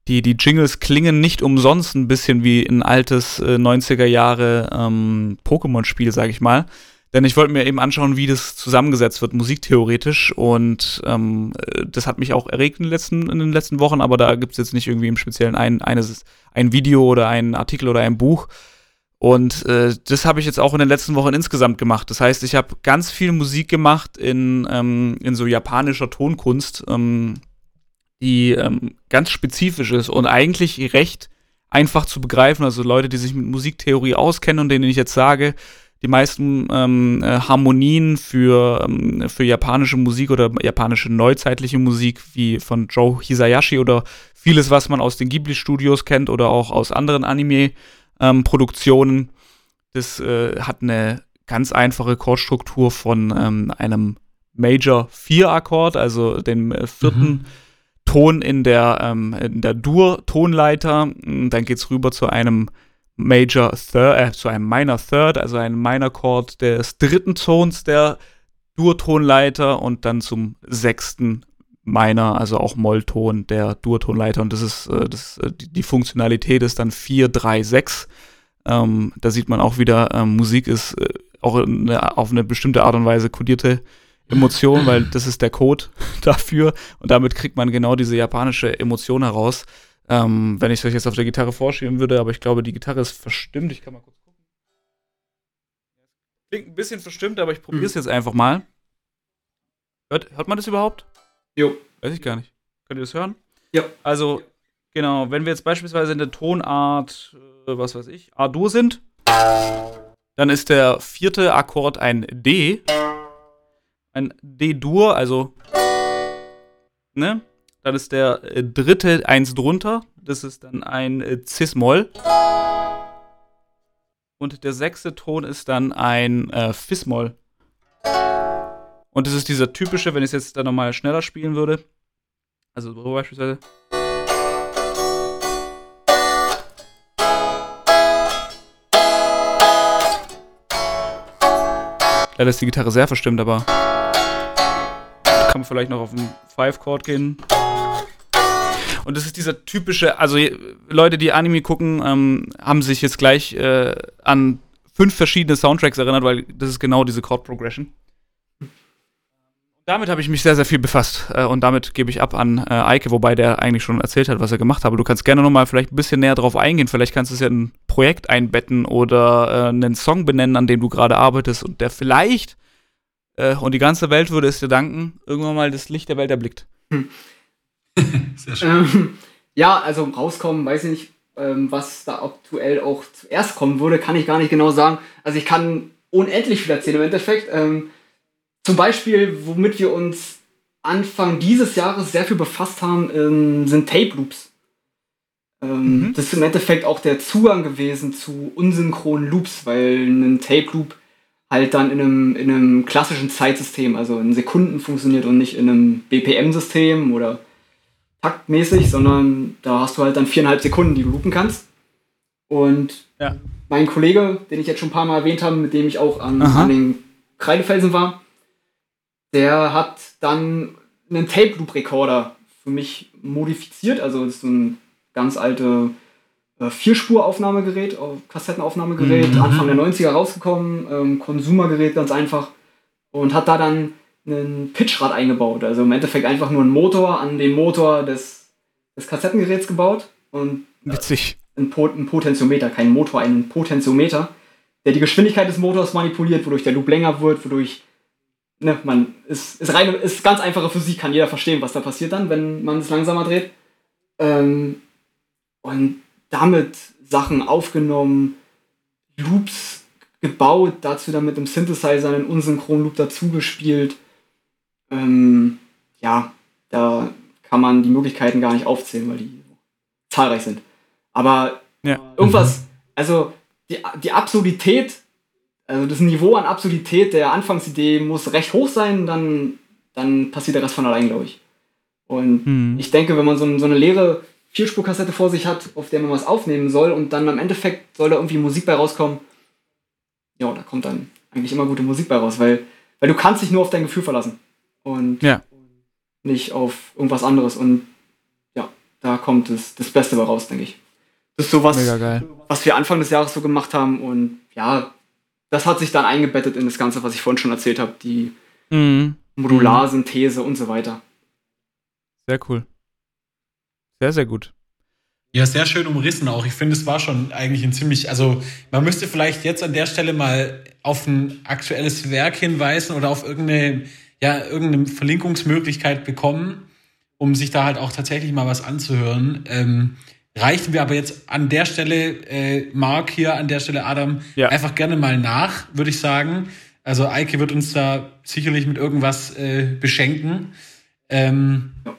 die, die Jingles klingen nicht umsonst ein bisschen wie ein altes äh, 90er Jahre ähm, Pokémon-Spiel, sag ich mal. Denn ich wollte mir eben anschauen, wie das zusammengesetzt wird, musiktheoretisch. Und ähm, das hat mich auch erregt in den letzten, in den letzten Wochen, aber da gibt es jetzt nicht irgendwie im Speziellen ein, eines, ein Video oder ein Artikel oder ein Buch, und äh, das habe ich jetzt auch in den letzten Wochen insgesamt gemacht. Das heißt, ich habe ganz viel Musik gemacht in, ähm, in so japanischer Tonkunst, ähm, die ähm, ganz spezifisch ist und eigentlich recht einfach zu begreifen. Also Leute, die sich mit Musiktheorie auskennen und denen ich jetzt sage, die meisten ähm, äh, Harmonien für, ähm, für japanische Musik oder japanische neuzeitliche Musik, wie von Joe Hisayashi oder vieles, was man aus den Ghibli-Studios kennt oder auch aus anderen Anime- ähm. Das äh, hat eine ganz einfache Chordstruktur von ähm, einem Major 4 Akkord, also dem äh, vierten mhm. Ton in der, ähm, in der Dur-Tonleiter. Dann geht es rüber zu einem Major Third, äh, zu einem Minor Third, also einem Minor Chord des dritten Tons der Dur-Tonleiter und dann zum sechsten Minor, also auch Mollton der Dur-Tonleiter. Und das ist, äh, das, äh, die, die, Funktionalität ist dann 4, 3, 6. Ähm, da sieht man auch wieder, ähm, Musik ist äh, auch eine, auf eine bestimmte Art und Weise kodierte Emotion, weil das ist der Code dafür und damit kriegt man genau diese japanische Emotion heraus. Ähm, wenn ich es euch jetzt auf der Gitarre vorschieben würde, aber ich glaube, die Gitarre ist verstimmt. Ich kann mal kurz gucken. Klingt ein bisschen verstimmt, aber ich probiere es mhm. jetzt einfach mal. Hört, hört man das überhaupt? Jo. Weiß ich gar nicht. Könnt ihr das hören? Ja. Also, genau, wenn wir jetzt beispielsweise in der Tonart, äh, was weiß ich, A-Dur sind, dann ist der vierte Akkord ein D ein D-Dur, also, ne? Dann ist der äh, dritte eins drunter, das ist dann ein äh, Cis-Moll. Und der sechste Ton ist dann ein äh, Fis-Moll. Und das ist dieser typische, wenn ich es jetzt dann nochmal schneller spielen würde. Also so beispielsweise. Leider ist die Gitarre sehr verstimmt, aber kann man vielleicht noch auf den Five-Chord gehen. Und das ist dieser typische, also Leute, die Anime gucken, ähm, haben sich jetzt gleich äh, an fünf verschiedene Soundtracks erinnert, weil das ist genau diese Chord Progression. Damit habe ich mich sehr, sehr viel befasst äh, und damit gebe ich ab an äh, Eike, wobei der eigentlich schon erzählt hat, was er gemacht hat. Aber du kannst gerne nochmal vielleicht ein bisschen näher drauf eingehen. Vielleicht kannst du es ja in ein Projekt einbetten oder äh, einen Song benennen, an dem du gerade arbeitest und der vielleicht äh, und die ganze Welt würde es dir danken, irgendwann mal das Licht der Welt erblickt. Hm. Sehr schön. Ähm, ja, also rauskommen, weiß ich nicht, ähm, was da aktuell auch zuerst kommen würde, kann ich gar nicht genau sagen. Also ich kann unendlich viel erzählen im Endeffekt. Ähm, zum Beispiel, womit wir uns Anfang dieses Jahres sehr viel befasst haben, ähm, sind Tape Loops. Ähm, mhm. Das ist im Endeffekt auch der Zugang gewesen zu unsynchronen Loops, weil ein Tape Loop halt dann in einem, in einem klassischen Zeitsystem, also in Sekunden funktioniert und nicht in einem BPM-System oder taktmäßig, sondern da hast du halt dann viereinhalb Sekunden, die du loopen kannst. Und ja. mein Kollege, den ich jetzt schon ein paar Mal erwähnt habe, mit dem ich auch an, an den Kreidefelsen war, der hat dann einen Tape-Loop-Recorder für mich modifiziert. Also das ist ein ganz alte äh, Vierspur-Aufnahmegerät, Kassettenaufnahmegerät, mhm. Anfang der 90er rausgekommen, ähm, Konsumergerät ganz einfach und hat da dann einen Pitchrad eingebaut. Also im Endeffekt einfach nur einen Motor an den Motor des, des Kassettengeräts gebaut und Witzig. Ein, Pot ein Potentiometer, kein Motor, einen Potentiometer, der die Geschwindigkeit des Motors manipuliert, wodurch der Loop länger wird, wodurch ne, man ist, ist rein ist ganz einfache Physik, kann jeder verstehen, was da passiert dann, wenn man es langsamer dreht. Ähm, und damit Sachen aufgenommen, Loops gebaut, dazu dann mit dem Synthesizer einen Unsynchron-Loop dazugespielt. Ähm, ja, da kann man die Möglichkeiten gar nicht aufzählen, weil die zahlreich sind. Aber ja. irgendwas, mhm. also die, die Absurdität, also das Niveau an Absurdität der Anfangsidee muss recht hoch sein, dann, dann passiert der Rest von allein, glaube ich. Und mhm. ich denke, wenn man so, so eine leere Vierspurkassette vor sich hat, auf der man was aufnehmen soll und dann am Endeffekt soll da irgendwie Musik bei rauskommen. Ja, da kommt dann eigentlich immer gute Musik bei raus, weil, weil du kannst dich nur auf dein Gefühl verlassen und ja. nicht auf irgendwas anderes und ja, da kommt das, das Beste bei raus, denke ich. Das ist so was, was wir Anfang des Jahres so gemacht haben und ja, das hat sich dann eingebettet in das Ganze, was ich vorhin schon erzählt habe, die mhm. Modularsynthese und so weiter. Sehr cool. Sehr, sehr gut. Ja, sehr schön umrissen auch. Ich finde, es war schon eigentlich ein ziemlich, also man müsste vielleicht jetzt an der Stelle mal auf ein aktuelles Werk hinweisen oder auf irgendeine, ja, irgendeine Verlinkungsmöglichkeit bekommen, um sich da halt auch tatsächlich mal was anzuhören. Ähm, reichen wir aber jetzt an der Stelle, äh, Marc hier, an der Stelle Adam, ja. einfach gerne mal nach, würde ich sagen. Also Eike wird uns da sicherlich mit irgendwas äh, beschenken. Ähm, ja.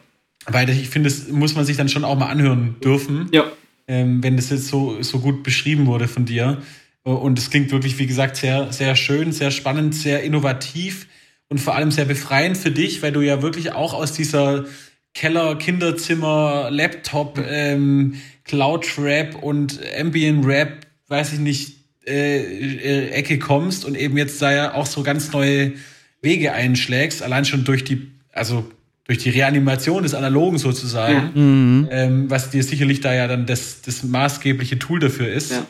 Weil ich finde, das muss man sich dann schon auch mal anhören dürfen. Ja. Ähm, wenn das jetzt so, so gut beschrieben wurde von dir. Und es klingt wirklich, wie gesagt, sehr, sehr schön, sehr spannend, sehr innovativ und vor allem sehr befreiend für dich, weil du ja wirklich auch aus dieser Keller, Kinderzimmer, Laptop, ähm, Cloud Rap und Ambient Rap, weiß ich nicht, äh, äh, Ecke kommst und eben jetzt da ja auch so ganz neue Wege einschlägst, allein schon durch die, also durch die Reanimation des Analogen sozusagen, ja. mhm. ähm, was dir sicherlich da ja dann das, das maßgebliche Tool dafür ist. Ja.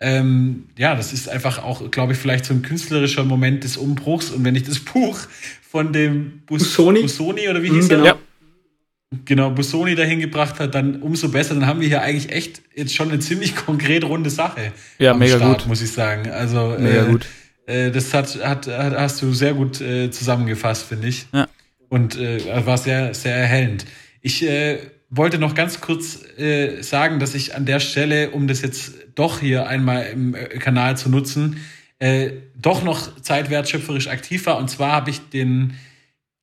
Ähm, ja, das ist einfach auch, glaube ich, vielleicht so ein künstlerischer Moment des Umbruchs. Und wenn ich das Buch von dem Bus Busoni, Busoni oder wie hieß mhm, er? Genau. genau, Busoni dahin gebracht hat, dann umso besser. Dann haben wir hier eigentlich echt jetzt schon eine ziemlich konkret runde Sache. Ja, mega Start, gut. muss ich sagen. Also, mega äh, gut. Äh, das hat, hat, hat, hast du sehr gut äh, zusammengefasst, finde ich. Ja. Und äh, war sehr, sehr erhellend. Ich äh, wollte noch ganz kurz äh, sagen, dass ich an der Stelle, um das jetzt doch hier einmal im äh, Kanal zu nutzen, äh, doch noch zeitwertschöpferisch aktiv war. Und zwar habe ich den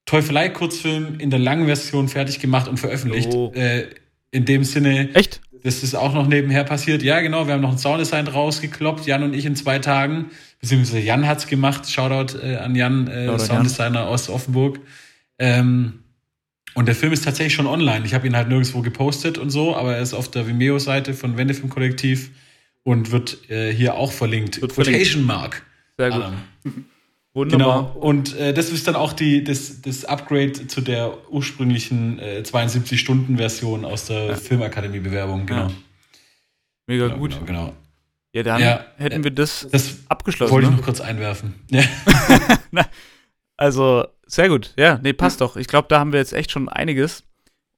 Teufelei-Kurzfilm in der langen Version fertig gemacht und veröffentlicht. Oh. Äh, in dem Sinne. Echt? Das ist auch noch nebenher passiert. Ja, genau. Wir haben noch ein Sounddesign rausgekloppt, Jan und ich in zwei Tagen. Beziehungsweise Jan hat's gemacht. Shoutout äh, an Jan, äh, Sounddesigner Jan. aus Offenburg. Ähm, und der Film ist tatsächlich schon online. Ich habe ihn halt nirgendwo gepostet und so, aber er ist auf der Vimeo-Seite von Wendefilm Kollektiv und wird äh, hier auch verlinkt. Wird Quotation Mark. Sehr gut. Wunderbar. Genau. Und äh, das ist dann auch die, das, das Upgrade zu der ursprünglichen äh, 72-Stunden-Version aus der ja. Filmakademie-Bewerbung. Genau. Ja. Mega genau, gut. Genau, genau. Ja, dann ja, hätten wir das, das abgeschlossen. Wollte ich ne? noch kurz einwerfen. Ja. also, sehr gut. Ja, nee, passt doch. Ich glaube, da haben wir jetzt echt schon einiges.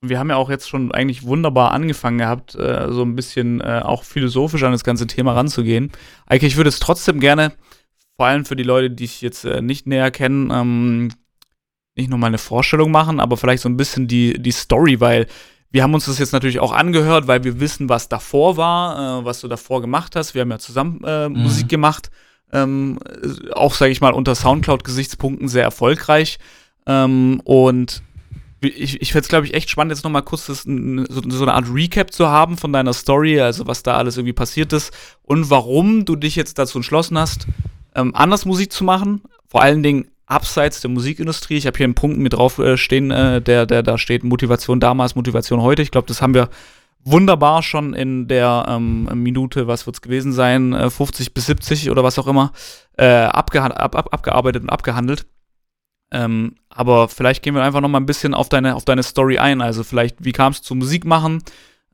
Und wir haben ja auch jetzt schon eigentlich wunderbar angefangen gehabt, äh, so ein bisschen äh, auch philosophisch an das ganze Thema ranzugehen. Eike, ich würde es trotzdem gerne, vor allem für die Leute, die ich jetzt äh, nicht näher kennen, ähm, nicht nur mal eine Vorstellung machen, aber vielleicht so ein bisschen die, die Story, weil wir haben uns das jetzt natürlich auch angehört, weil wir wissen, was davor war, äh, was du davor gemacht hast. Wir haben ja zusammen äh, mhm. Musik gemacht ähm, auch, sage ich mal, unter Soundcloud-Gesichtspunkten sehr erfolgreich. Ähm, und ich, ich fände es, glaube ich, echt spannend, jetzt nochmal kurz das, so, so, eine Art Recap zu haben von deiner Story, also was da alles irgendwie passiert ist und warum du dich jetzt dazu entschlossen hast, ähm, anders Musik zu machen. Vor allen Dingen abseits der Musikindustrie. Ich habe hier einen Punkt mit drauf äh, stehen, äh, der, der da steht, Motivation damals, Motivation heute. Ich glaube, das haben wir wunderbar schon in der ähm, Minute, was wird es gewesen sein, äh, 50 bis 70 oder was auch immer, äh, abge ab, ab, abgearbeitet und abgehandelt. Ähm, aber vielleicht gehen wir einfach noch mal ein bisschen auf deine, auf deine Story ein. Also vielleicht, wie kam es zu Musik machen?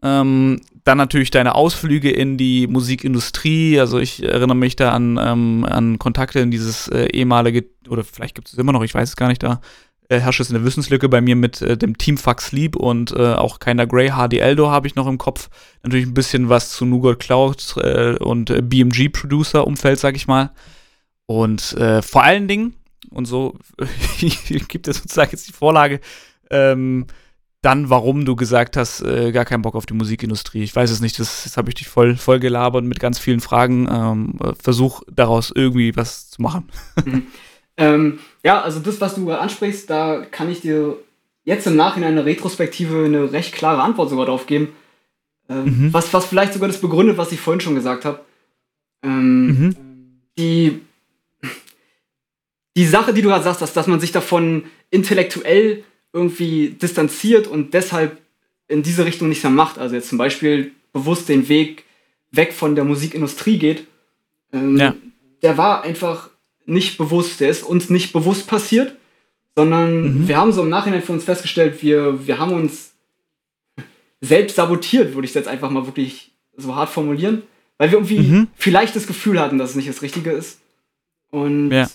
Ähm, dann natürlich deine Ausflüge in die Musikindustrie. Also ich erinnere mich da an, ähm, an Kontakte in dieses äh, ehemalige, oder vielleicht gibt es immer noch, ich weiß es gar nicht, da äh, herrscht es eine Wissenslücke bei mir mit äh, dem Team Fuck Sleep und äh, auch keiner Grey Hardy Eldo habe ich noch im Kopf. Natürlich ein bisschen was zu Nougat Cloud äh, und äh, BMG Producer Umfeld, sag ich mal. Und äh, vor allen Dingen, und so gibt es sozusagen jetzt die Vorlage, ähm, dann, warum du gesagt hast, äh, gar keinen Bock auf die Musikindustrie. Ich weiß es nicht, das, das habe ich dich voll, voll gelabert mit ganz vielen Fragen. Ähm, versuch daraus irgendwie was zu machen. Ähm, ja, also das, was du ansprichst, da kann ich dir jetzt im Nachhinein eine Retrospektive eine recht klare Antwort sogar drauf geben. Ähm, mhm. was, was vielleicht sogar das begründet, was ich vorhin schon gesagt habe. Ähm, mhm. Die, die Sache, die du gerade sagst, dass, dass man sich davon intellektuell irgendwie distanziert und deshalb in diese Richtung nichts mehr macht. Also jetzt zum Beispiel bewusst den Weg weg von der Musikindustrie geht. Ähm, ja. Der war einfach nicht bewusst, der ist uns nicht bewusst passiert, sondern mhm. wir haben so im Nachhinein für uns festgestellt, wir, wir haben uns selbst sabotiert, würde ich jetzt einfach mal wirklich so hart formulieren, weil wir irgendwie mhm. vielleicht das Gefühl hatten, dass es nicht das Richtige ist. Und ja.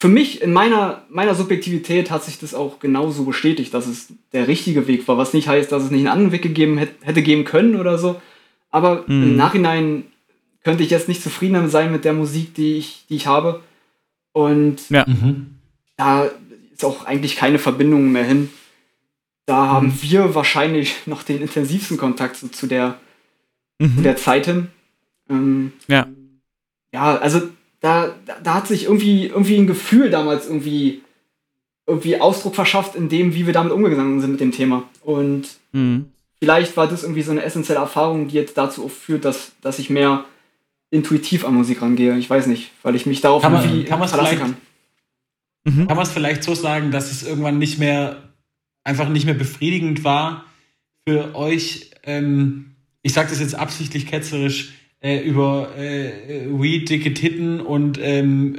für mich, in meiner, meiner Subjektivität, hat sich das auch genauso bestätigt, dass es der richtige Weg war, was nicht heißt, dass es nicht einen anderen Weg gegeben hätte geben können oder so. Aber mhm. im Nachhinein könnte ich jetzt nicht zufriedener sein mit der Musik, die ich, die ich habe. Und ja. mhm. da ist auch eigentlich keine Verbindung mehr hin. Da mhm. haben wir wahrscheinlich noch den intensivsten Kontakt zu, zu der, mhm. zu der Zeit hin. Ähm, ja. Ja, also da, da, da, hat sich irgendwie, irgendwie ein Gefühl damals irgendwie, irgendwie Ausdruck verschafft in dem, wie wir damit umgegangen sind mit dem Thema. Und mhm. vielleicht war das irgendwie so eine essentielle Erfahrung, die jetzt dazu führt, dass, dass ich mehr intuitiv an Musik rangehe. Ich weiß nicht, weil ich mich darauf kann man, irgendwie kann verlassen kann. Mhm. Kann man es vielleicht so sagen, dass es irgendwann nicht mehr, einfach nicht mehr befriedigend war für euch, ähm, ich sage das jetzt absichtlich ketzerisch, äh, über äh, Weed, dicke Titten und ähm,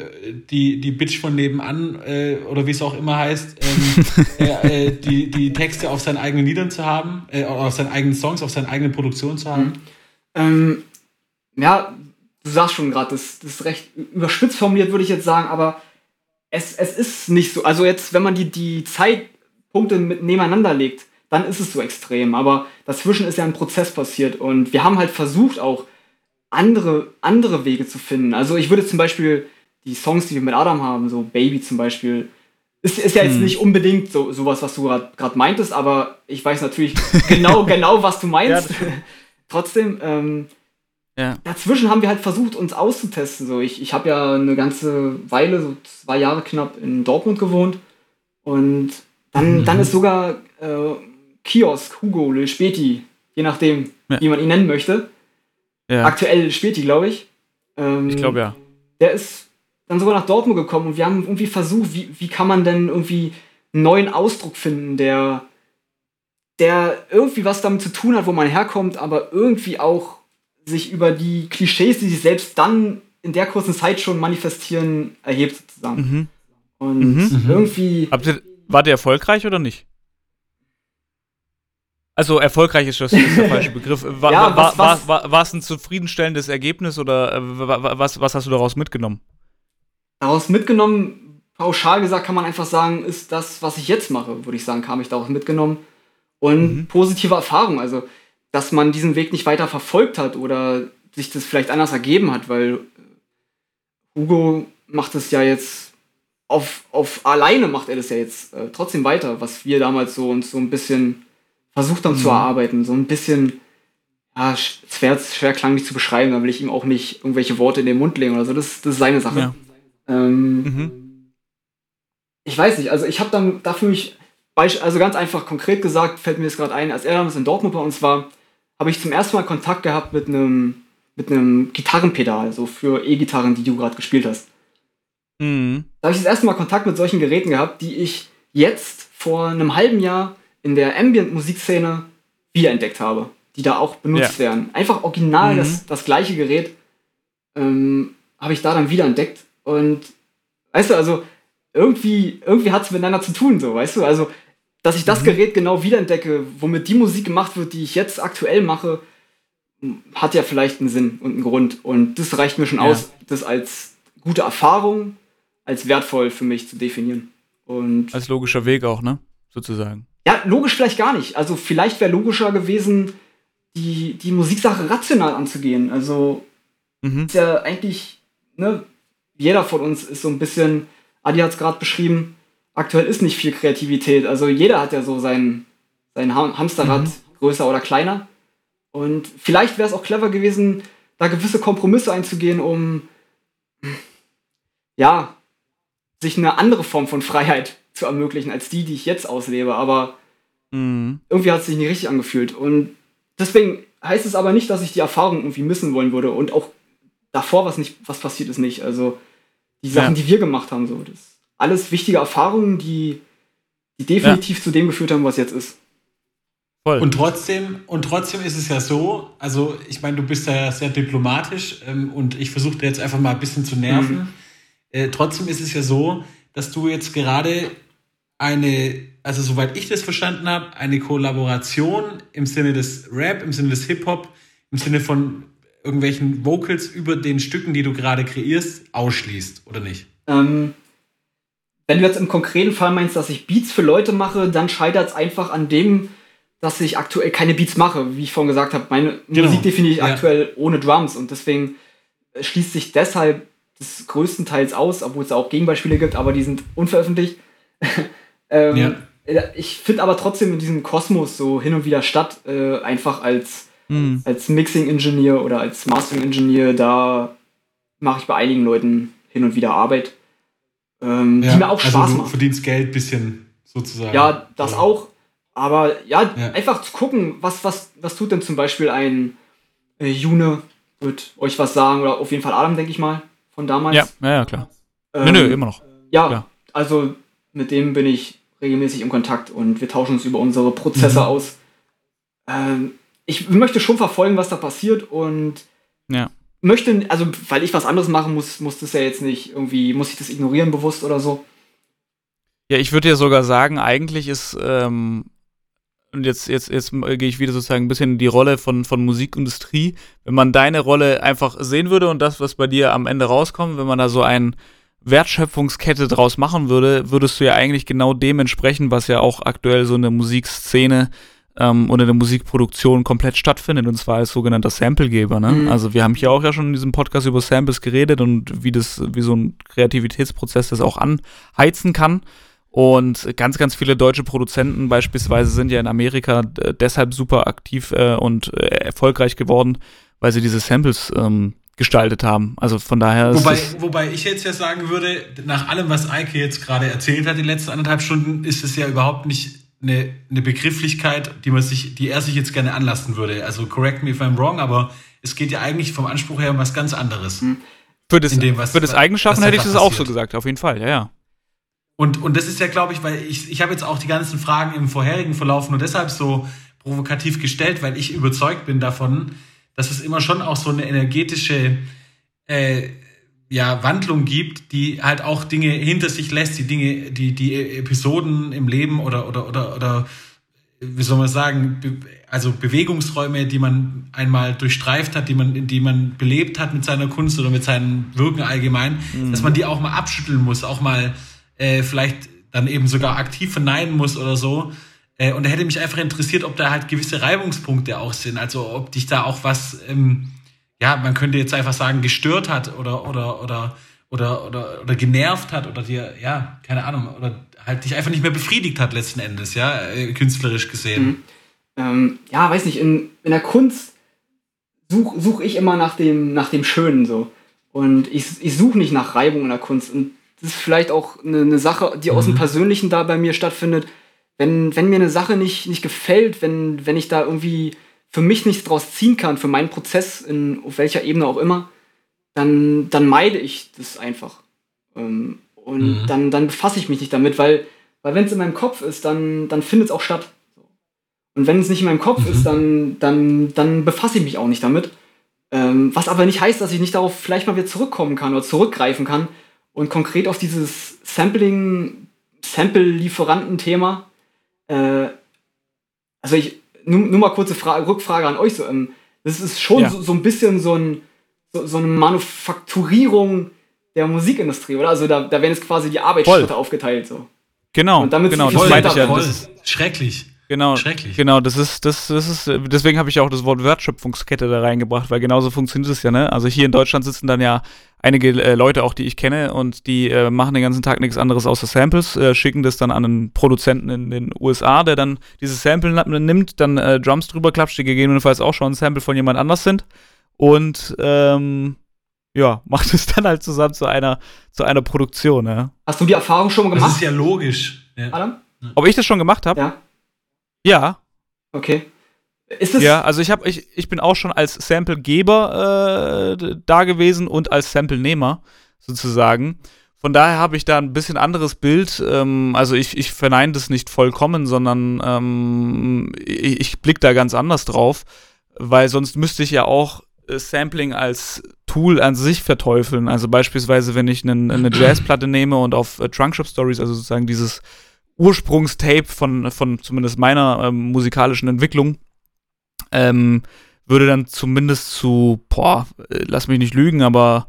die, die Bitch von nebenan äh, oder wie es auch immer heißt, ähm, äh, äh, die, die Texte auf seinen eigenen Liedern zu haben, äh, auf seinen eigenen Songs, auf seinen eigenen Produktionen zu haben? Mhm. Ähm, ja, du sagst schon gerade, das, das ist recht überspitzt formuliert, würde ich jetzt sagen, aber es, es ist nicht so. Also jetzt, wenn man die, die Zeitpunkte mit nebeneinander legt, dann ist es so extrem. Aber dazwischen ist ja ein Prozess passiert und wir haben halt versucht auch andere, andere Wege zu finden. Also ich würde zum Beispiel die Songs, die wir mit Adam haben, so Baby zum Beispiel, ist, ist ja jetzt hm. nicht unbedingt so sowas, was du gerade meintest, aber ich weiß natürlich genau, genau, was du meinst. Ja, Trotzdem, ähm, ja. dazwischen haben wir halt versucht, uns auszutesten. So, ich, ich habe ja eine ganze Weile, so zwei Jahre knapp, in Dortmund gewohnt. Und dann, mhm. dann ist sogar äh, Kiosk, Hugo, Le Späti, je nachdem, ja. wie man ihn nennen möchte. Ja. Aktuell Späti, glaube ich. Ähm, ich glaube ja. Der ist dann sogar nach Dortmund gekommen und wir haben irgendwie versucht, wie, wie kann man denn irgendwie einen neuen Ausdruck finden, der, der irgendwie was damit zu tun hat, wo man herkommt, aber irgendwie auch sich über die Klischees, die sich selbst dann in der kurzen Zeit schon manifestieren, erhebt sozusagen. Mhm. Und mhm. irgendwie. Habt ihr, war der erfolgreich oder nicht? Also erfolgreich ist das, ist der falsche Begriff. War, ja, was, war, war, war, es ein zufriedenstellendes Ergebnis oder äh, was, was hast du daraus mitgenommen? Daraus mitgenommen, pauschal gesagt kann man einfach sagen, ist das, was ich jetzt mache, würde ich sagen, kam ich daraus mitgenommen. Und mhm. positive Erfahrung, also dass man diesen Weg nicht weiter verfolgt hat oder sich das vielleicht anders ergeben hat, weil Hugo macht es ja jetzt auf, auf alleine macht er das ja jetzt äh, trotzdem weiter, was wir damals so uns so ein bisschen versucht haben mhm. zu erarbeiten. So ein bisschen, ja, schwer, schwer klanglich zu beschreiben, da will ich ihm auch nicht irgendwelche Worte in den Mund legen oder so. Das, das ist seine Sache. Ja. Ähm, mhm. Ich weiß nicht, also ich habe dann dafür mich, also ganz einfach konkret gesagt, fällt mir das gerade ein, als er damals in Dortmund bei uns war, habe ich zum ersten Mal Kontakt gehabt mit einem mit einem Gitarrenpedal, so für E-Gitarren, die du gerade gespielt hast. Mhm. Da habe ich das erste Mal Kontakt mit solchen Geräten gehabt, die ich jetzt vor einem halben Jahr in der Ambient-Musikszene wiederentdeckt habe, die da auch benutzt ja. werden. Einfach original mhm. das, das gleiche Gerät ähm, habe ich da dann wiederentdeckt. Und weißt du, also irgendwie, irgendwie hat es miteinander zu tun, so, weißt du? Also, dass ich das mhm. Gerät genau wiederentdecke, womit die Musik gemacht wird, die ich jetzt aktuell mache, hat ja vielleicht einen Sinn und einen Grund. Und das reicht mir schon ja. aus, das als gute Erfahrung, als wertvoll für mich zu definieren. Und als logischer Weg auch, ne? Sozusagen. Ja, logisch vielleicht gar nicht. Also vielleicht wäre logischer gewesen, die, die Musiksache rational anzugehen. Also mhm. ist ja eigentlich, ne, jeder von uns ist so ein bisschen, Adi hat es gerade beschrieben, aktuell ist nicht viel Kreativität. Also jeder hat ja so sein, sein Hamsterrad, mhm. größer oder kleiner. Und vielleicht wäre es auch clever gewesen, da gewisse Kompromisse einzugehen, um ja, sich eine andere Form von Freiheit zu ermöglichen als die, die ich jetzt auslebe. Aber mhm. irgendwie hat es sich nicht richtig angefühlt. Und deswegen heißt es aber nicht, dass ich die Erfahrung irgendwie missen wollen würde. Und auch davor, was nicht, was passiert ist, nicht. Also die Sachen, ja. die wir gemacht haben, so das alles wichtige Erfahrungen, die, die definitiv ja. zu dem geführt haben, was jetzt ist. Voll. Und trotzdem, und trotzdem ist es ja so, also ich meine, du bist ja sehr diplomatisch ähm, und ich versuche dir jetzt einfach mal ein bisschen zu nerven. Mhm. Äh, trotzdem ist es ja so, dass du jetzt gerade eine, also soweit ich das verstanden habe, eine Kollaboration im Sinne des Rap, im Sinne des Hip-Hop, im Sinne von irgendwelchen Vocals über den Stücken, die du gerade kreierst, ausschließt, oder nicht? Ähm, wenn du jetzt im konkreten Fall meinst, dass ich Beats für Leute mache, dann scheitert es einfach an dem, dass ich aktuell keine Beats mache. Wie ich vorhin gesagt habe, meine genau. Musik definiere ich ja. aktuell ohne Drums und deswegen schließt sich deshalb das größtenteils aus, obwohl es auch Gegenbeispiele gibt, aber die sind unveröffentlicht. ähm, ja. Ich finde aber trotzdem in diesem Kosmos so hin und wieder statt, äh, einfach als, mhm. als Mixing-Ingenieur oder als Mastering-Ingenieur, da mache ich bei einigen Leuten hin und wieder Arbeit, ähm, ja, die mir auch Spaß also du macht. verdienst Geld bisschen sozusagen. Ja, das ja. auch. Aber ja, ja, einfach zu gucken, was, was, was tut denn zum Beispiel ein äh, June, wird euch was sagen, oder auf jeden Fall Adam, denke ich mal, von damals. Ja, ja, ja klar. Ähm, nö, nö, immer noch. Ja, klar. also mit dem bin ich regelmäßig im Kontakt und wir tauschen uns über unsere Prozesse mhm. aus. Ähm, ich möchte schon verfolgen, was da passiert und ja. Möchte, also weil ich was anderes machen muss, muss das ja jetzt nicht irgendwie, muss ich das ignorieren bewusst oder so. Ja, ich würde ja sogar sagen, eigentlich ist, ähm, und jetzt, jetzt, jetzt gehe ich wieder sozusagen ein bisschen in die Rolle von, von Musikindustrie, wenn man deine Rolle einfach sehen würde und das, was bei dir am Ende rauskommt, wenn man da so ein Wertschöpfungskette draus machen würde, würdest du ja eigentlich genau dem entsprechen, was ja auch aktuell so in der Musikszene ähm, in der Musikproduktion komplett stattfindet, und zwar als sogenannter Samplegeber. Ne? Mhm. Also wir haben hier auch ja schon in diesem Podcast über Samples geredet und wie das, wie so ein Kreativitätsprozess das auch anheizen kann. Und ganz, ganz viele deutsche Produzenten beispielsweise sind ja in Amerika äh, deshalb super aktiv äh, und äh, erfolgreich geworden, weil sie diese Samples ähm, gestaltet haben. Also von daher wobei, wobei ich jetzt ja sagen würde, nach allem, was Eike jetzt gerade erzählt hat, die letzten anderthalb Stunden, ist es ja überhaupt nicht eine, eine Begrifflichkeit, die man sich, die er sich jetzt gerne anlassen würde. Also correct me if I'm wrong, aber es geht ja eigentlich vom Anspruch her um was ganz anderes. Hm. Für das, dem, was, für das Eigenschaffen hätte ich das auch so gesagt, auf jeden Fall, ja, ja. Und, und das ist ja, glaube ich, weil ich, ich habe jetzt auch die ganzen Fragen im vorherigen Verlauf nur deshalb so provokativ gestellt, weil ich überzeugt bin davon, dass es immer schon auch so eine energetische äh, ja, Wandlung gibt, die halt auch Dinge hinter sich lässt, die Dinge, die, die Episoden im Leben oder, oder, oder, oder wie soll man sagen, also Bewegungsräume, die man einmal durchstreift hat, die man, die man belebt hat mit seiner Kunst oder mit seinem Wirken allgemein, mhm. dass man die auch mal abschütteln muss, auch mal äh, vielleicht dann eben sogar aktiv verneinen muss oder so. Äh, und da hätte mich einfach interessiert, ob da halt gewisse Reibungspunkte auch sind. Also ob dich da auch was, ähm, ja, man könnte jetzt einfach sagen, gestört hat oder, oder, oder, oder, oder, oder genervt hat oder dir, ja, keine Ahnung, oder halt dich einfach nicht mehr befriedigt hat letzten Endes, ja, äh, künstlerisch gesehen. Mhm. Ähm, ja, weiß nicht, in, in der Kunst suche such ich immer nach dem, nach dem Schönen so. Und ich, ich suche nicht nach Reibung in der Kunst. Und das ist vielleicht auch eine, eine Sache, die aus dem mhm. Persönlichen da bei mir stattfindet wenn, wenn mir eine Sache nicht, nicht gefällt, wenn, wenn ich da irgendwie für mich nichts draus ziehen kann, für meinen Prozess, in, auf welcher Ebene auch immer, dann, dann meide ich das einfach. Ähm, und mhm. dann, dann befasse ich mich nicht damit, weil, weil wenn es in meinem Kopf ist, dann, dann findet es auch statt. Und wenn es nicht in meinem Kopf mhm. ist, dann, dann, dann befasse ich mich auch nicht damit. Ähm, was aber nicht heißt, dass ich nicht darauf vielleicht mal wieder zurückkommen kann oder zurückgreifen kann und konkret auf dieses Sampling, Sample-Lieferanten-Thema äh, also ich, nur, nur mal kurze Fra Rückfrage an euch, so, ähm, das ist schon ja. so, so, ein bisschen so, ein, so, so, eine Manufakturierung der Musikindustrie, oder? Also da, da werden jetzt quasi die Arbeitsschritte aufgeteilt, so. Genau, Und damit genau, das meinte ich ja. Das ist schrecklich. Genau, Schrecklich. Genau, das ist, das, das ist, deswegen habe ich auch das Wort Wertschöpfungskette da reingebracht, weil genauso funktioniert es ja, ne? Also hier in Deutschland sitzen dann ja einige äh, Leute auch, die ich kenne und die äh, machen den ganzen Tag nichts anderes außer Samples, äh, schicken das dann an einen Produzenten in den USA, der dann dieses Sample nimmt, dann äh, Drums drüber klatscht, die gegebenenfalls auch schon ein Sample von jemand anders sind und ähm, ja, macht es dann halt zusammen zu einer, zu einer Produktion, ja. Hast du die Erfahrung schon mal gemacht? Das ist ja logisch. Ja. Adam? Ob ich das schon gemacht habe? Ja. Ja. Okay. Ist es ja, also ich habe ich, ich bin auch schon als Samplegeber äh, da gewesen und als Samplenehmer sozusagen. Von daher habe ich da ein bisschen anderes Bild. Ähm, also ich, ich verneine das nicht vollkommen, sondern ähm, ich, ich blicke da ganz anders drauf, weil sonst müsste ich ja auch äh, Sampling als Tool an sich verteufeln. Also beispielsweise, wenn ich einen, eine Jazzplatte nehme und auf äh, Trunkshop Stories, also sozusagen dieses Ursprungstape von, von zumindest meiner ähm, musikalischen Entwicklung, ähm, würde dann zumindest zu, boah, äh, lass mich nicht lügen, aber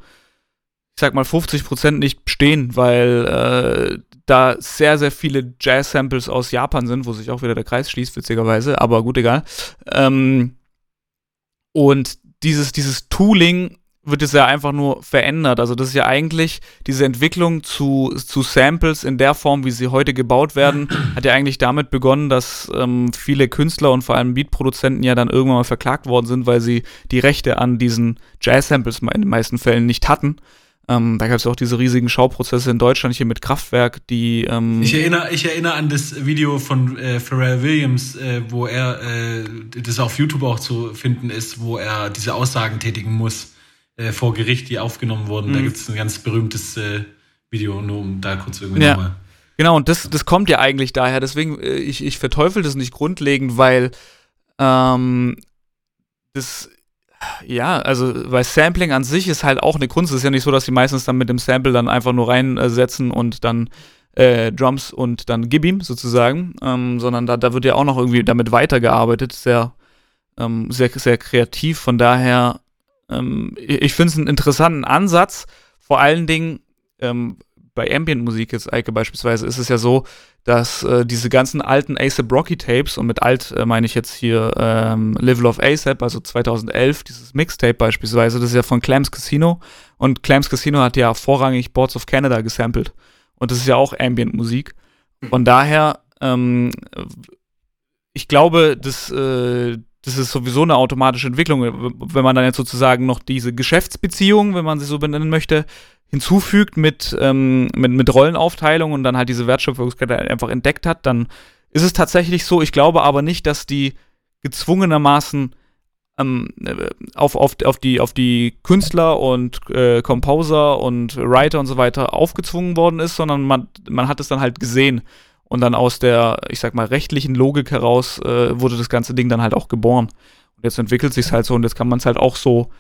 ich sag mal 50% nicht stehen, weil äh, da sehr, sehr viele Jazz-Samples aus Japan sind, wo sich auch wieder der Kreis schließt, witzigerweise, aber gut, egal. Ähm, und dieses, dieses Tooling wird es ja einfach nur verändert. Also das ist ja eigentlich diese Entwicklung zu, zu Samples in der Form, wie sie heute gebaut werden, hat ja eigentlich damit begonnen, dass ähm, viele Künstler und vor allem Beatproduzenten ja dann irgendwann mal verklagt worden sind, weil sie die Rechte an diesen Jazz-Samples in den meisten Fällen nicht hatten. Ähm, da gab es auch diese riesigen Schauprozesse in Deutschland hier mit Kraftwerk, die. Ähm ich, erinnere, ich erinnere an das Video von äh, Pharrell Williams, äh, wo er, äh, das auf YouTube auch zu finden ist, wo er diese Aussagen tätigen muss äh, vor Gericht, die aufgenommen wurden. Mhm. Da gibt es ein ganz berühmtes äh, Video, nur um da kurz irgendwie ja. nochmal. Genau, und das, das kommt ja eigentlich daher. Deswegen, äh, ich, ich verteufel das nicht grundlegend, weil ähm, das, ja, also, weil Sampling an sich ist halt auch eine Kunst. Es ist ja nicht so, dass die meistens dann mit dem Sample dann einfach nur reinsetzen und dann äh, Drums und dann gib ihm sozusagen, ähm, sondern da, da wird ja auch noch irgendwie damit weitergearbeitet, sehr, ähm, sehr, sehr kreativ. Von daher, ähm, ich finde es einen interessanten Ansatz. Vor allen Dingen, ähm, bei Ambient-Musik jetzt, Eike beispielsweise, ist es ja so, dass äh, diese ganzen alten ASAP Rocky Tapes, und mit alt äh, meine ich jetzt hier ähm, Level of ASAP, also 2011, dieses Mixtape beispielsweise, das ist ja von Clams Casino. Und Clams Casino hat ja vorrangig Boards of Canada gesampelt. Und das ist ja auch Ambient-Musik. Von daher, ähm, ich glaube, das, äh, das ist sowieso eine automatische Entwicklung, wenn man dann jetzt sozusagen noch diese Geschäftsbeziehung, wenn man sie so benennen möchte, hinzufügt mit, ähm, mit, mit Rollenaufteilung und dann halt diese Wertschöpfungskette einfach entdeckt hat, dann ist es tatsächlich so. Ich glaube aber nicht, dass die gezwungenermaßen ähm, auf, auf, auf, die, auf die Künstler und äh, Composer und Writer und so weiter aufgezwungen worden ist, sondern man, man hat es dann halt gesehen. Und dann aus der, ich sag mal, rechtlichen Logik heraus äh, wurde das ganze Ding dann halt auch geboren. Und jetzt entwickelt sich halt so und jetzt kann man es halt auch so,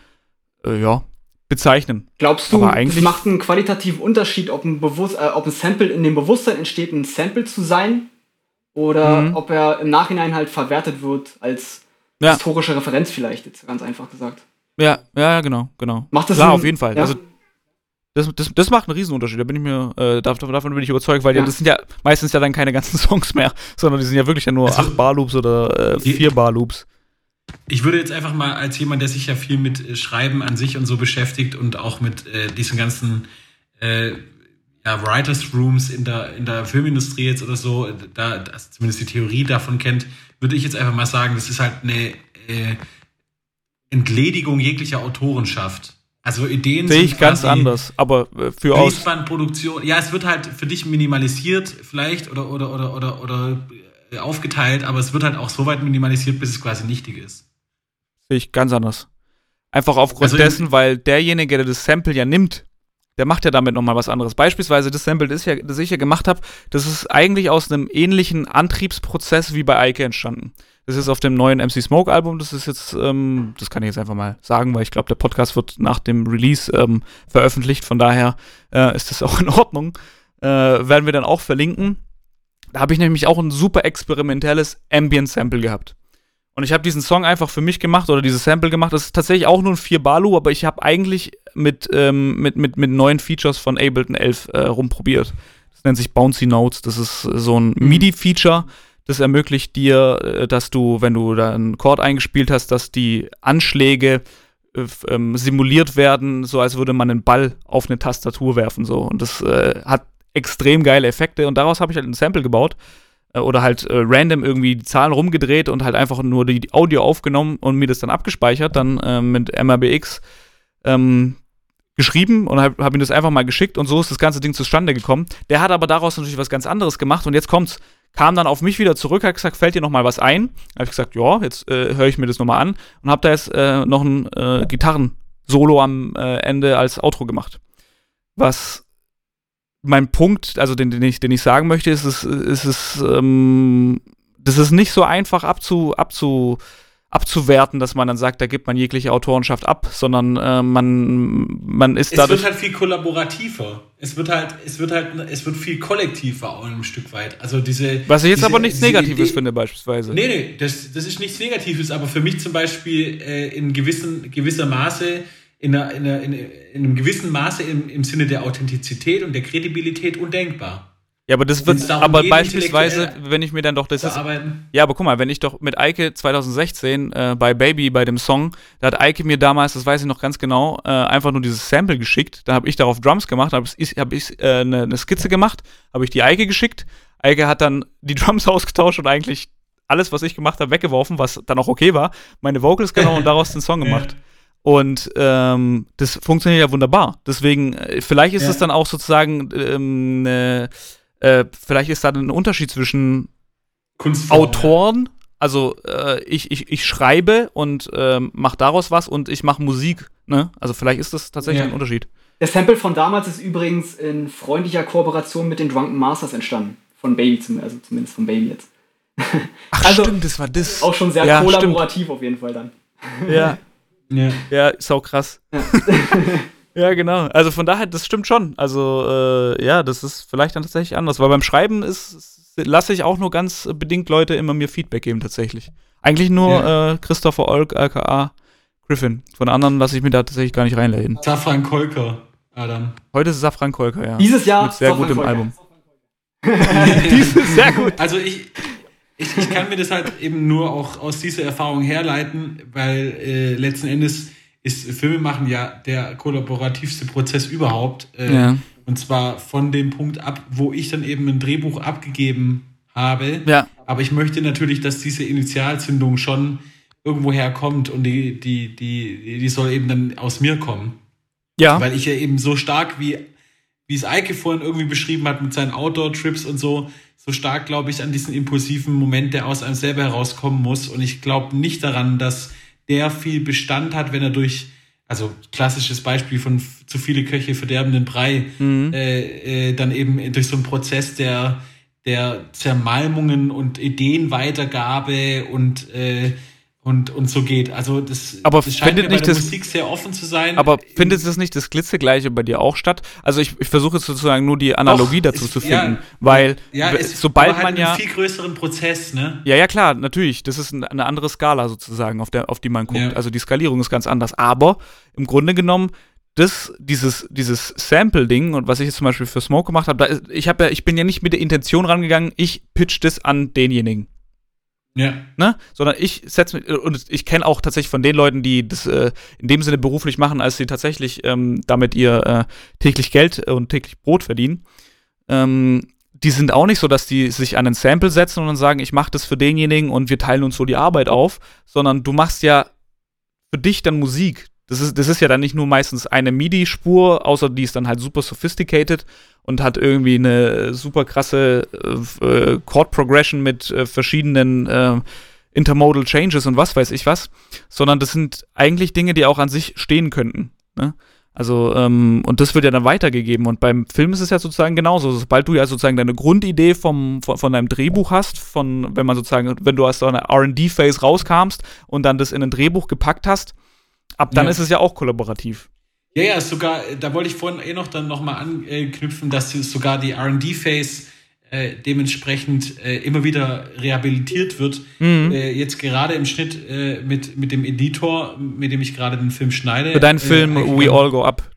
äh, ja, bezeichnen. Glaubst du, es macht einen qualitativen Unterschied, ob ein, Bewusst äh, ob ein Sample in dem Bewusstsein entsteht, ein Sample zu sein oder mhm. ob er im Nachhinein halt verwertet wird als ja. historische Referenz vielleicht, jetzt ganz einfach gesagt. Ja, ja, genau, genau. Macht das Klar, Sinn? auf jeden Fall. Ja. Also, das, das, das macht einen Riesenunterschied, da bin ich mir, äh, davon, davon bin ich überzeugt, weil ja. das sind ja meistens ja dann keine ganzen Songs mehr, sondern die sind ja wirklich ja nur also, acht Bar-Loops oder äh, vier Bar-Loops ich würde jetzt einfach mal als jemand, der sich ja viel mit äh, Schreiben an sich und so beschäftigt und auch mit äh, diesen ganzen äh, ja, Writers Rooms in der, in der Filmindustrie jetzt oder so, da das zumindest die Theorie davon kennt, würde ich jetzt einfach mal sagen, das ist halt eine äh, Entledigung jeglicher Autorenschaft. Also Ideen Sehe ich ganz anders, aber äh, für aus Produktion. Ja, es wird halt für dich minimalisiert vielleicht oder oder oder oder oder aufgeteilt, aber es wird halt auch so weit minimalisiert, bis es quasi nichtig ist. Sehe ich ganz anders. Einfach aufgrund also dessen, weil derjenige, der das Sample ja nimmt, der macht ja damit nochmal was anderes. Beispielsweise das Sample, das ich ja, das ich ja gemacht habe, das ist eigentlich aus einem ähnlichen Antriebsprozess wie bei Eike entstanden. Das ist auf dem neuen MC Smoke Album, das ist jetzt, ähm, das kann ich jetzt einfach mal sagen, weil ich glaube, der Podcast wird nach dem Release ähm, veröffentlicht, von daher äh, ist das auch in Ordnung. Äh, werden wir dann auch verlinken. Da habe ich nämlich auch ein super experimentelles Ambient-Sample gehabt. Und ich habe diesen Song einfach für mich gemacht oder dieses Sample gemacht. Das ist tatsächlich auch nur ein 4 Balu, aber ich habe eigentlich mit, ähm, mit, mit, mit neuen Features von Ableton 11 äh, rumprobiert. Das nennt sich Bouncy Notes. Das ist so ein mhm. Das ermöglicht dir, äh, dass du, wenn du da einen Chord eingespielt hast, dass die Anschläge äh, ähm, simuliert werden, so als würde man einen Ball auf eine Tastatur werfen. So. Und das äh, hat extrem geile Effekte und daraus habe ich halt ein Sample gebaut äh, oder halt äh, random irgendwie die Zahlen rumgedreht und halt einfach nur die Audio aufgenommen und mir das dann abgespeichert, dann äh, mit MRBX ähm, geschrieben und habe hab ihm das einfach mal geschickt und so ist das ganze Ding zustande gekommen. Der hat aber daraus natürlich was ganz anderes gemacht und jetzt kommt's. Kam dann auf mich wieder zurück, hat gesagt, fällt dir noch mal was ein? Habe ich gesagt, ja, jetzt äh, höre ich mir das nochmal an und habe da jetzt äh, noch ein äh, Gitarren-Solo am äh, Ende als Outro gemacht. Was mein Punkt, also den, den, ich, den ich sagen möchte, ist, ist, ist, ist ähm, das ist nicht so einfach abzu, abzu, abzuwerten, dass man dann sagt, da gibt man jegliche Autorenschaft ab, sondern äh, man, man ist da. Es wird halt viel kollaborativer. Es wird halt, es wird halt, es wird viel kollektiver auch ein Stück weit. Also diese. Was ich jetzt diese, aber nichts Negatives Idee, finde, beispielsweise. Nee, nee, das, das ist nichts Negatives, aber für mich zum Beispiel äh, in gewissen, gewisser Maße in, einer, in, einer, in, einem gewissen Maße im, im Sinne der Authentizität und der Kredibilität undenkbar. Ja, aber das wird, aber beispielsweise, wenn ich mir dann doch das ist, ja, aber guck mal, wenn ich doch mit Eike 2016 äh, bei Baby bei dem Song, da hat Eike mir damals, das weiß ich noch ganz genau, äh, einfach nur dieses Sample geschickt, da habe ich darauf Drums gemacht, habe ich, hab ich äh, eine, eine Skizze gemacht, habe ich die Eike geschickt, Eike hat dann die Drums ausgetauscht und eigentlich alles, was ich gemacht habe, weggeworfen, was dann auch okay war, meine Vocals genommen und daraus den Song gemacht. Und ähm, das funktioniert ja wunderbar. Deswegen, äh, vielleicht ist ja. es dann auch sozusagen, ähm, äh, äh, vielleicht ist da ein Unterschied zwischen Autoren, ja. also äh, ich, ich, ich schreibe und ähm, mache daraus was und ich mache Musik. Ne? Also vielleicht ist das tatsächlich ja. ein Unterschied. Der Sample von damals ist übrigens in freundlicher Kooperation mit den Drunken Masters entstanden. Von Baby, zum, also zumindest von Baby jetzt. Ach, Also, stimmt, das war das. Auch schon sehr Ja, kollaborativ auf jeden Fall dann. Ja, Ja. ja, ist auch krass. Ja. genau. Also von daher, das stimmt schon. Also, äh, ja, das ist vielleicht dann tatsächlich anders. Weil beim Schreiben ist, lasse ich auch nur ganz bedingt Leute immer mir Feedback geben, tatsächlich. Eigentlich nur äh, Christopher Olk, aka Griffin. Von anderen lasse ich mir da tatsächlich gar nicht reinreden. Safran Kolker, Adam. Heute ist Safran Kolker, ja. Dieses Jahr Mit sehr Safran gutem Kolker. Album. Dieses sehr gut. Also ich, ich, ich kann mir das halt eben nur auch aus dieser Erfahrung herleiten, weil äh, letzten Endes ist Filmemachen ja der kollaborativste Prozess überhaupt. Äh, Ja. Und zwar von dem Punkt ab, wo ich dann eben ein Drehbuch abgegeben habe. Ja. Aber ich möchte natürlich, dass diese Initialzündung schon irgendwo herkommt und die, die, die, die soll eben dann aus mir kommen. Ja. Weil ich ja eben so stark, wie, wie es Eike vorhin irgendwie beschrieben hat mit seinen Outdoor-Trips und so, so stark glaube ich an diesen impulsiven Moment, der aus einem selber herauskommen muss. Und ich glaube nicht daran, dass der viel Bestand hat, wenn er durch, also klassisches Beispiel von zu viele Köche verderben den Brei, Mhm. äh, äh, dann eben durch so einen Prozess der, der Zermalmungen und Ideenweitergabe und, äh, und, und so geht. Also das, Aber das scheint findet nicht der das- Musik sehr offen zu sein. Aber findet das nicht das Glitzegleiche bei dir auch statt? Also ich, ich versuche jetzt sozusagen nur die Analogie Doch, dazu es- zu ja, finden, weil Ja, es, sobald halt man ja viel größeren Prozess, ne? ja ja klar natürlich, das ist ein- eine andere Skala sozusagen, auf der auf die man guckt. Ja. Also die Skalierung ist ganz anders. Aber im Grunde genommen das, dieses, dieses Sample-Ding und was ich jetzt zum Beispiel für Smoke gemacht habe, ich habe ja, ich bin ja nicht mit der Intention rangegangen, ich pitch das an denjenigen. Ja. ne? Sondern ich setze mich, und ich kenne auch tatsächlich von den Leuten, die das äh, in dem Sinne beruflich machen, als sie tatsächlich ähm, damit ihr äh, täglich Geld und täglich Brot verdienen. Ähm, die sind auch nicht so, dass die sich an ein Sample setzen und dann sagen, ich mache das für denjenigen und wir teilen uns so die Arbeit auf, sondern du machst ja für dich dann Musik. Das ist, das ist ja dann nicht nur meistens eine MIDI-Spur, außer die ist dann halt super sophisticated und hat irgendwie eine super krasse äh, äh, Chord Progression mit äh, verschiedenen äh, Intermodal Changes und was weiß ich was, sondern das sind eigentlich Dinge, die auch an sich stehen könnten. Ne? Also, ähm, und das wird ja dann weitergegeben. Und beim Film ist es ja sozusagen genauso. Sobald du ja sozusagen deine Grundidee vom, von, von deinem Drehbuch hast, von, wenn man sozusagen, wenn du aus so einer RD-Phase rauskamst und dann das in ein Drehbuch gepackt hast, ab dann Ja. ist es ja auch kollaborativ. Ja, ja, sogar, da wollte ich vorhin eh noch dann nochmal anknüpfen, dass sogar die RD-Phase äh, dementsprechend äh, immer wieder rehabilitiert wird. Mhm. Äh, jetzt gerade im Schnitt äh, mit, mit dem Editor, mit dem ich gerade den Film schneide. Für deinen äh, Film We All Go Up.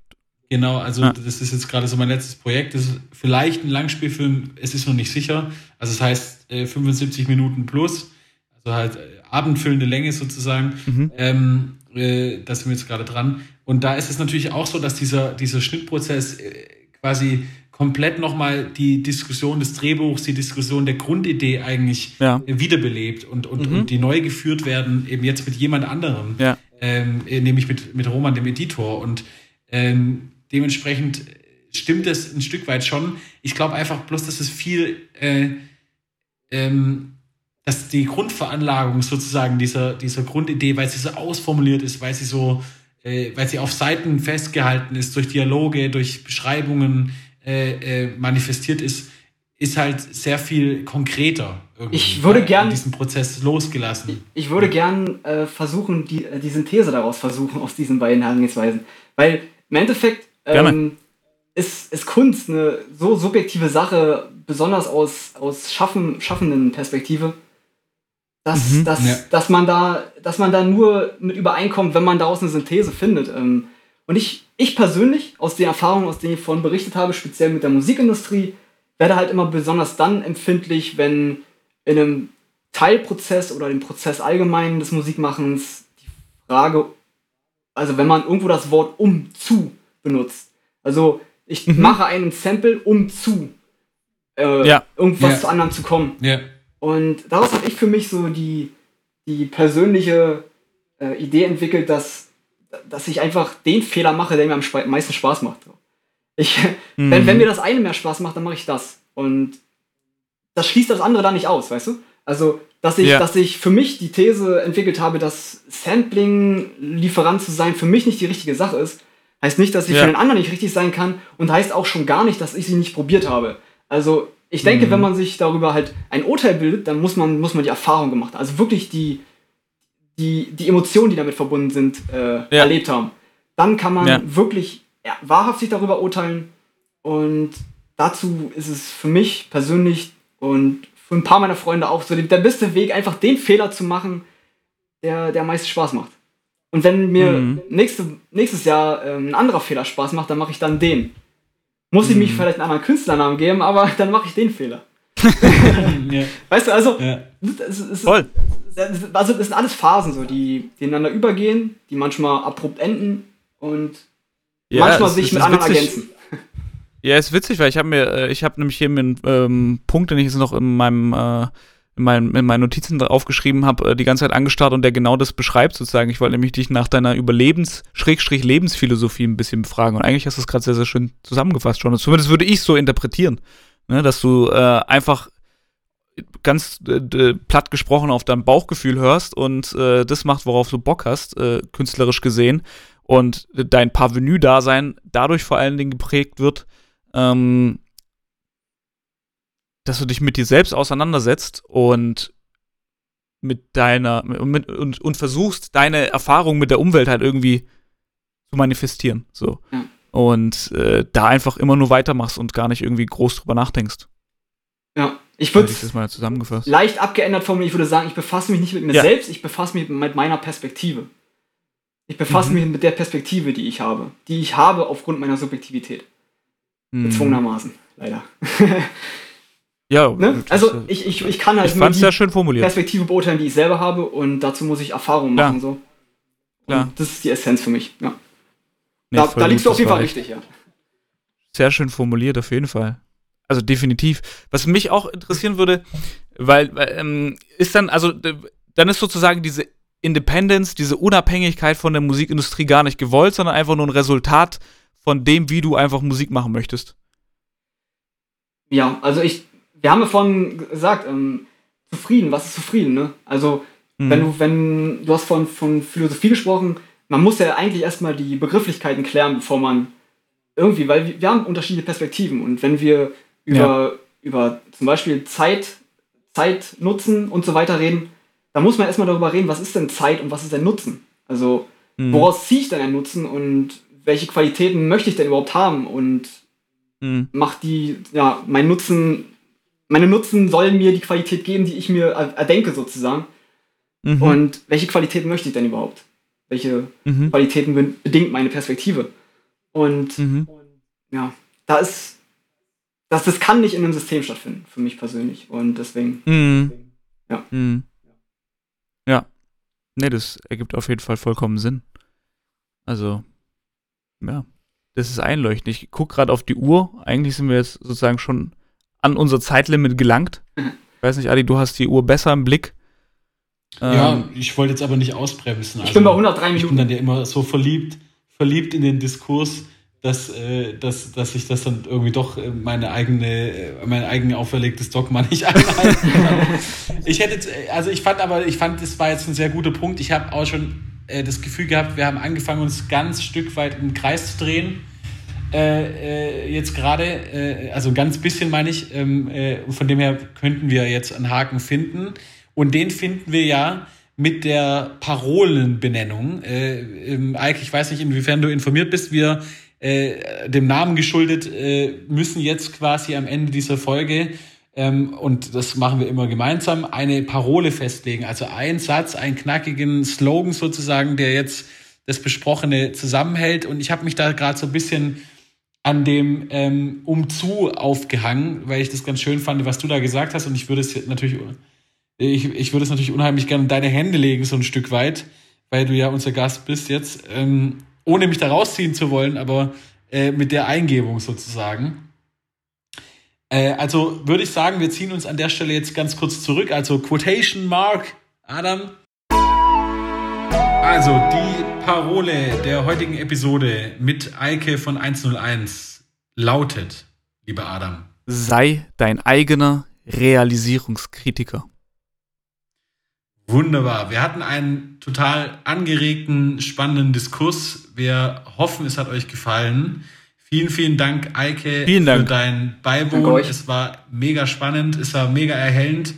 Genau, also Ja. das ist jetzt gerade so mein letztes Projekt. Das ist vielleicht ein Langspielfim, es ist noch nicht sicher. Also es heißt äh, 75 Minuten plus, also halt äh, abendfüllende Länge sozusagen. Mhm. Ähm, äh, da sind wir jetzt gerade dran. Und da ist es natürlich auch so, dass dieser, dieser Schnittprozess äh, quasi komplett nochmal die Diskussion des Drehbuchs, die Diskussion der Grundidee eigentlich Ja. äh, wiederbelebt und, und, Mhm. und die neu geführt werden, eben jetzt mit jemand anderem Ja. ähm, äh, nämlich mit, mit Roman, dem Editor. Und ähm, dementsprechend stimmt es ein Stück weit schon. Ich glaube einfach bloß, dass es viel, äh, ähm, dass die Grundveranlagung sozusagen dieser, dieser Grundidee, weil sie so ausformuliert ist, weil sie so, äh, weil sie auf Seiten festgehalten ist, durch Dialoge, durch Beschreibungen äh, äh, manifestiert ist, ist halt sehr viel konkreter. Irgendwie, Ich würde gern- in diesen Prozess losgelassen. Ich würde gern äh, versuchen, die, äh, die Synthese daraus versuchen, aus diesen beiden Herangehensweisen. Weil im Endeffekt ähm, ist, ist Kunst eine so subjektive Sache, besonders aus, aus Schaffen, schaffenden Perspektive, dass, Mhm. dass, Ja. dass, man da, dass man da nur mit übereinkommt, wenn man daraus eine Synthese findet. Ähm, und ich, ich persönlich, aus den Erfahrungen, aus denen ich vorhin berichtet habe, speziell mit der Musikindustrie, werde halt immer besonders dann empfindlich, wenn in einem Teilprozess oder dem Prozess allgemein des Musikmachens die Frage, also wenn man irgendwo das Wort um zu benutzt. Also ich Mhm. mache einen Sample um zu äh, Ja. irgendwas Ja. zu anderem zu kommen. Ja. Und daraus habe ich für mich so die, die persönliche äh, Idee entwickelt, dass, dass ich einfach den Fehler mache, der mir am meisten Spaß macht. Ich, wenn, Mhm. wenn mir das eine mehr Spaß macht, dann mache ich das. Und das schließt das andere dann nicht aus, weißt du? Also, dass ich, Ja. dass ich für mich die These entwickelt habe, dass Sampling-Lieferant zu sein für mich nicht die richtige Sache ist, Heißt nicht, dass sie Ja. für den anderen nicht richtig sein kann und heißt auch schon gar nicht, dass ich sie nicht probiert habe. Also ich denke, Mhm. wenn man sich darüber halt ein Urteil bildet, dann muss man, muss man die Erfahrung gemacht haben. Also wirklich die, die, die Emotionen, die damit verbunden sind, äh, erlebt haben. Dann kann man Ja. wirklich ja, wahrhaft sich darüber urteilen. Und dazu ist es für mich persönlich und für ein paar meiner Freunde auch so der beste Weg, einfach den Fehler zu machen, der, der am meisten Spaß macht. Und wenn mir Mhm. nächste, nächstes Jahr ähm, ein anderer Fehler Spaß macht, dann mache ich dann den. Muss ich mich Mhm. vielleicht einen anderen Künstlernamen geben, aber dann mache ich den Fehler. ja, Weißt du, also, ja. es, es, Voll. also das sind alles Phasen, so, die, die ineinander übergehen, die manchmal abrupt enden und manchmal es- sich es mit anderen witzig. ergänzen. Ja, ist witzig, weil ich habe mir, äh, ich habe nämlich hier einen ähm, Punkt, den ich jetzt noch in meinem, äh, in, meinem, in meinen Notizen aufgeschrieben habe, äh, die ganze Zeit angestarrt und der genau das beschreibt sozusagen. Ich wollte nämlich dich nach deiner Überlebens-Lebensphilosophie ein bisschen befragen und eigentlich hast du es gerade sehr, sehr schön zusammengefasst schon. Zumindest würde ich so interpretieren, ne, dass du äh, einfach ganz äh, platt gesprochen auf dein Bauchgefühl hörst und äh, das macht, worauf du Bock hast, äh, künstlerisch gesehen und dein Parvenu-Dasein dadurch vor allen Dingen geprägt wird, ähm, dass du dich mit dir selbst auseinandersetzt und mit deiner mit, und, und versuchst, deine Erfahrung mit der Umwelt halt irgendwie zu manifestieren. So. Ja. Und äh, da einfach immer nur weitermachst und gar nicht irgendwie groß drüber nachdenkst. Ja, ich würde das mal zusammengefasst. leicht abgeändert formulieren. Ich würde sagen, ich befasse mich nicht mit mir Ja. selbst, ich befasse mich mit meiner Perspektive. Ich befasse Mhm. mich mit der Perspektive, die ich habe. Die ich habe aufgrund meiner Subjektivität. Hm. Gezwungenermaßen, leider. Ja, ne? Also äh, ich, ich, ich kann halt ich nur die sehr schön formuliert. Perspektive beurteilen, die ich selber habe und dazu muss ich Erfahrungen machen. So. Das ist die Essenz für mich. Ja. Nee, da da liegst du auf jeden Fall richtig, ja. Sehr schön formuliert, auf jeden Fall. Also definitiv. Was mich auch interessieren würde, weil, weil ähm, ist dann, also dann ist sozusagen diese Independence, diese Unabhängigkeit von der Musikindustrie gar nicht gewollt, sondern einfach nur ein Resultat von dem, wie du einfach Musik machen möchtest. Ja, also ich, wir haben ja vorhin gesagt, ähm, zufrieden, was ist zufrieden, ne? Also, Mhm. wenn du, wenn, du hast von, von Philosophie gesprochen, man muss ja eigentlich erstmal die Begrifflichkeiten klären, bevor man irgendwie, weil wir, wir haben unterschiedliche Perspektiven und wenn wir über, über zum Beispiel Zeit, Zeit nutzen und so weiter reden, dann muss man erstmal darüber reden, was ist denn Zeit und was ist denn Nutzen? Also, Mhm. woraus ziehe ich denn einen Nutzen und welche Qualitäten möchte ich denn überhaupt haben und Mhm. macht die, ja, mein Nutzen, meine Nutzen sollen mir die Qualität geben, die ich mir er- erdenke sozusagen. Mhm. Und welche Qualitäten möchte ich denn überhaupt? Welche Mhm. Qualitäten be- bedingt meine Perspektive? Und Mhm. ja, da ist, das, das kann nicht in einem System stattfinden, für mich persönlich. Und deswegen, Mhm. Ja. Mhm. Ja. Nee, das ergibt auf jeden Fall vollkommen Sinn. Also, ja, das ist einleuchtend. Ich gucke gerade auf die Uhr. Eigentlich sind wir jetzt sozusagen schon an unser Zeitlimit gelangt. Ich weiß nicht, Adi, du hast die Uhr besser im Blick. ja, Ähm, ich wollte jetzt aber nicht ausbremsen. ich bin bei 103 Ich bin Minuten. dann ja immer so verliebt, verliebt in den Diskurs, dass, äh, dass, dass ich das dann irgendwie doch äh, meine eigene, äh, mein eigen auferlegtes Dogma nicht einhalten kann. ich hätte, jetzt, äh, also ich fand aber, ich fand, das war jetzt ein sehr guter Punkt. Ich habe auch schon äh, das Gefühl gehabt, wir haben angefangen, uns ganz Stück weit im Kreis zu drehen. Äh, äh, jetzt gerade, äh, also ganz bisschen meine ich, ähm, äh, von dem her könnten wir jetzt einen Haken finden. Und den finden wir ja mit der Parolenbenennung. Äh, ähm, Eike, ich weiß nicht, inwiefern du informiert bist, wir äh, dem Namen geschuldet äh, müssen jetzt quasi am Ende dieser Folge ähm, und das machen wir immer gemeinsam, eine Parole festlegen. Also ein Satz, einen knackigen Slogan sozusagen, der jetzt das Besprochene zusammenhält. Und ich habe mich da gerade so ein bisschen an dem ähm, Umzu aufgehangen, weil ich das ganz schön fand, was du da gesagt hast. Und ich würde es natürlich, ich, ich würde es natürlich unheimlich gerne in deine Hände legen, so ein Stück weit, weil du ja unser Gast bist jetzt, ähm, ohne mich da rausziehen zu wollen, aber äh, mit der Eingebung sozusagen. Äh, also würde ich sagen, wir ziehen uns an der Stelle jetzt ganz kurz zurück. Also Quotation Mark, Adam. Also die Parole der heutigen Episode mit Eike von 101 lautet, lieber Adam. sei dein eigener Realisierungskritiker. Wunderbar. Wir hatten einen total angeregten, spannenden Diskurs. Wir hoffen, es hat euch gefallen. Vielen, vielen Dank, Eike, vielen Dank. für dein Beiwohnen. Es war mega spannend, es war mega erhellend.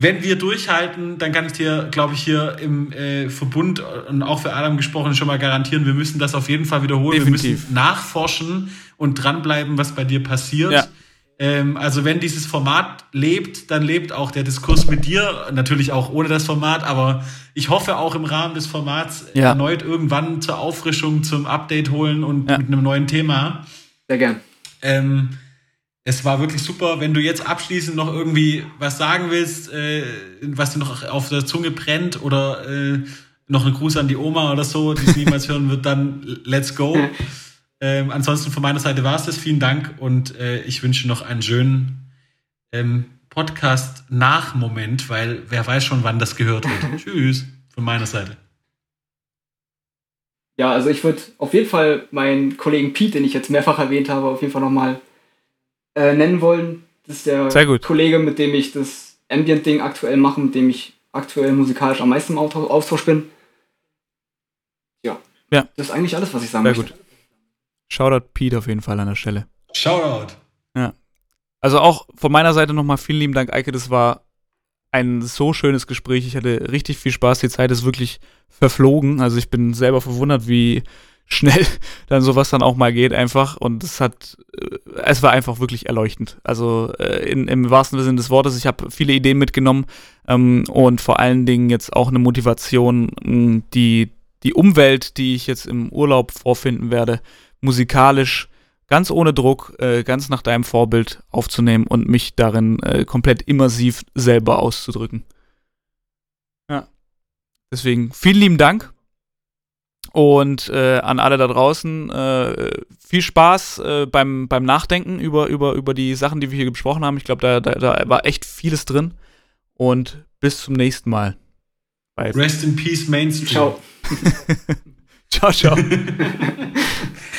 Wenn wir durchhalten, dann kann ich dir, glaube ich, hier im äh, Verbund und auch für Adam gesprochen schon mal garantieren, wir müssen das auf jeden Fall wiederholen. Definitiv. Wir müssen nachforschen und dranbleiben, was bei dir passiert. Ja. Ähm, also wenn dieses Format lebt, dann lebt auch der Diskurs mit dir, natürlich auch ohne das Format, aber ich hoffe auch im Rahmen des Formats ja. erneut irgendwann zur Auffrischung, zum Update holen und ja. mit einem neuen Thema. Sehr gern. Ähm, es war wirklich super. Wenn du jetzt abschließend noch irgendwie was sagen willst, äh, was dir noch auf der Zunge brennt oder äh, noch einen Gruß an die Oma oder so, die es niemals hören wird, dann let's go. Ähm, ansonsten von meiner Seite war es das. Vielen Dank und äh, ich wünsche noch einen schönen ähm, Podcast-Nach-Moment, weil wer weiß schon, wann das gehört wird. Tschüss von meiner Seite. Ja, also ich würde auf jeden Fall meinen Kollegen Pete, den ich jetzt mehrfach erwähnt habe, auf jeden Fall nochmal äh, nennen wollen. Das ist der Kollege, mit dem ich das Ambient-Ding aktuell mache, mit dem ich aktuell musikalisch am meisten im Austausch bin. Ja. ja. Das ist eigentlich alles, was ich sagen Sehr möchte. Gut. Shoutout Pete auf jeden Fall an der Stelle. Shoutout. Ja. Also auch von meiner Seite nochmal vielen lieben Dank, Eike. Das war ein so schönes Gespräch. Ich hatte richtig viel Spaß. Die Zeit ist wirklich verflogen. Also ich bin selber verwundert, wie schnell dann sowas dann auch mal geht einfach. Und es hat, äh, es war einfach wirklich erleuchtend. Also äh, in, im wahrsten Sinne des Wortes, ich habe viele Ideen mitgenommen ähm, und vor allen Dingen jetzt auch eine Motivation, die, die Umwelt, die ich jetzt im Urlaub vorfinden werde, musikalisch ganz ohne Druck, äh, ganz nach deinem Vorbild aufzunehmen und mich darin äh, komplett immersiv selber auszudrücken. Ja. Deswegen vielen lieben Dank. Und äh, an alle da draußen äh, viel Spaß äh, beim, beim Nachdenken über, über, über die Sachen, die wir hier besprochen haben. Ich glaube, da, da, da war echt vieles drin. Und bis zum nächsten Mal. Rest in Peace Mainstream. Ciao. ciao, ciao.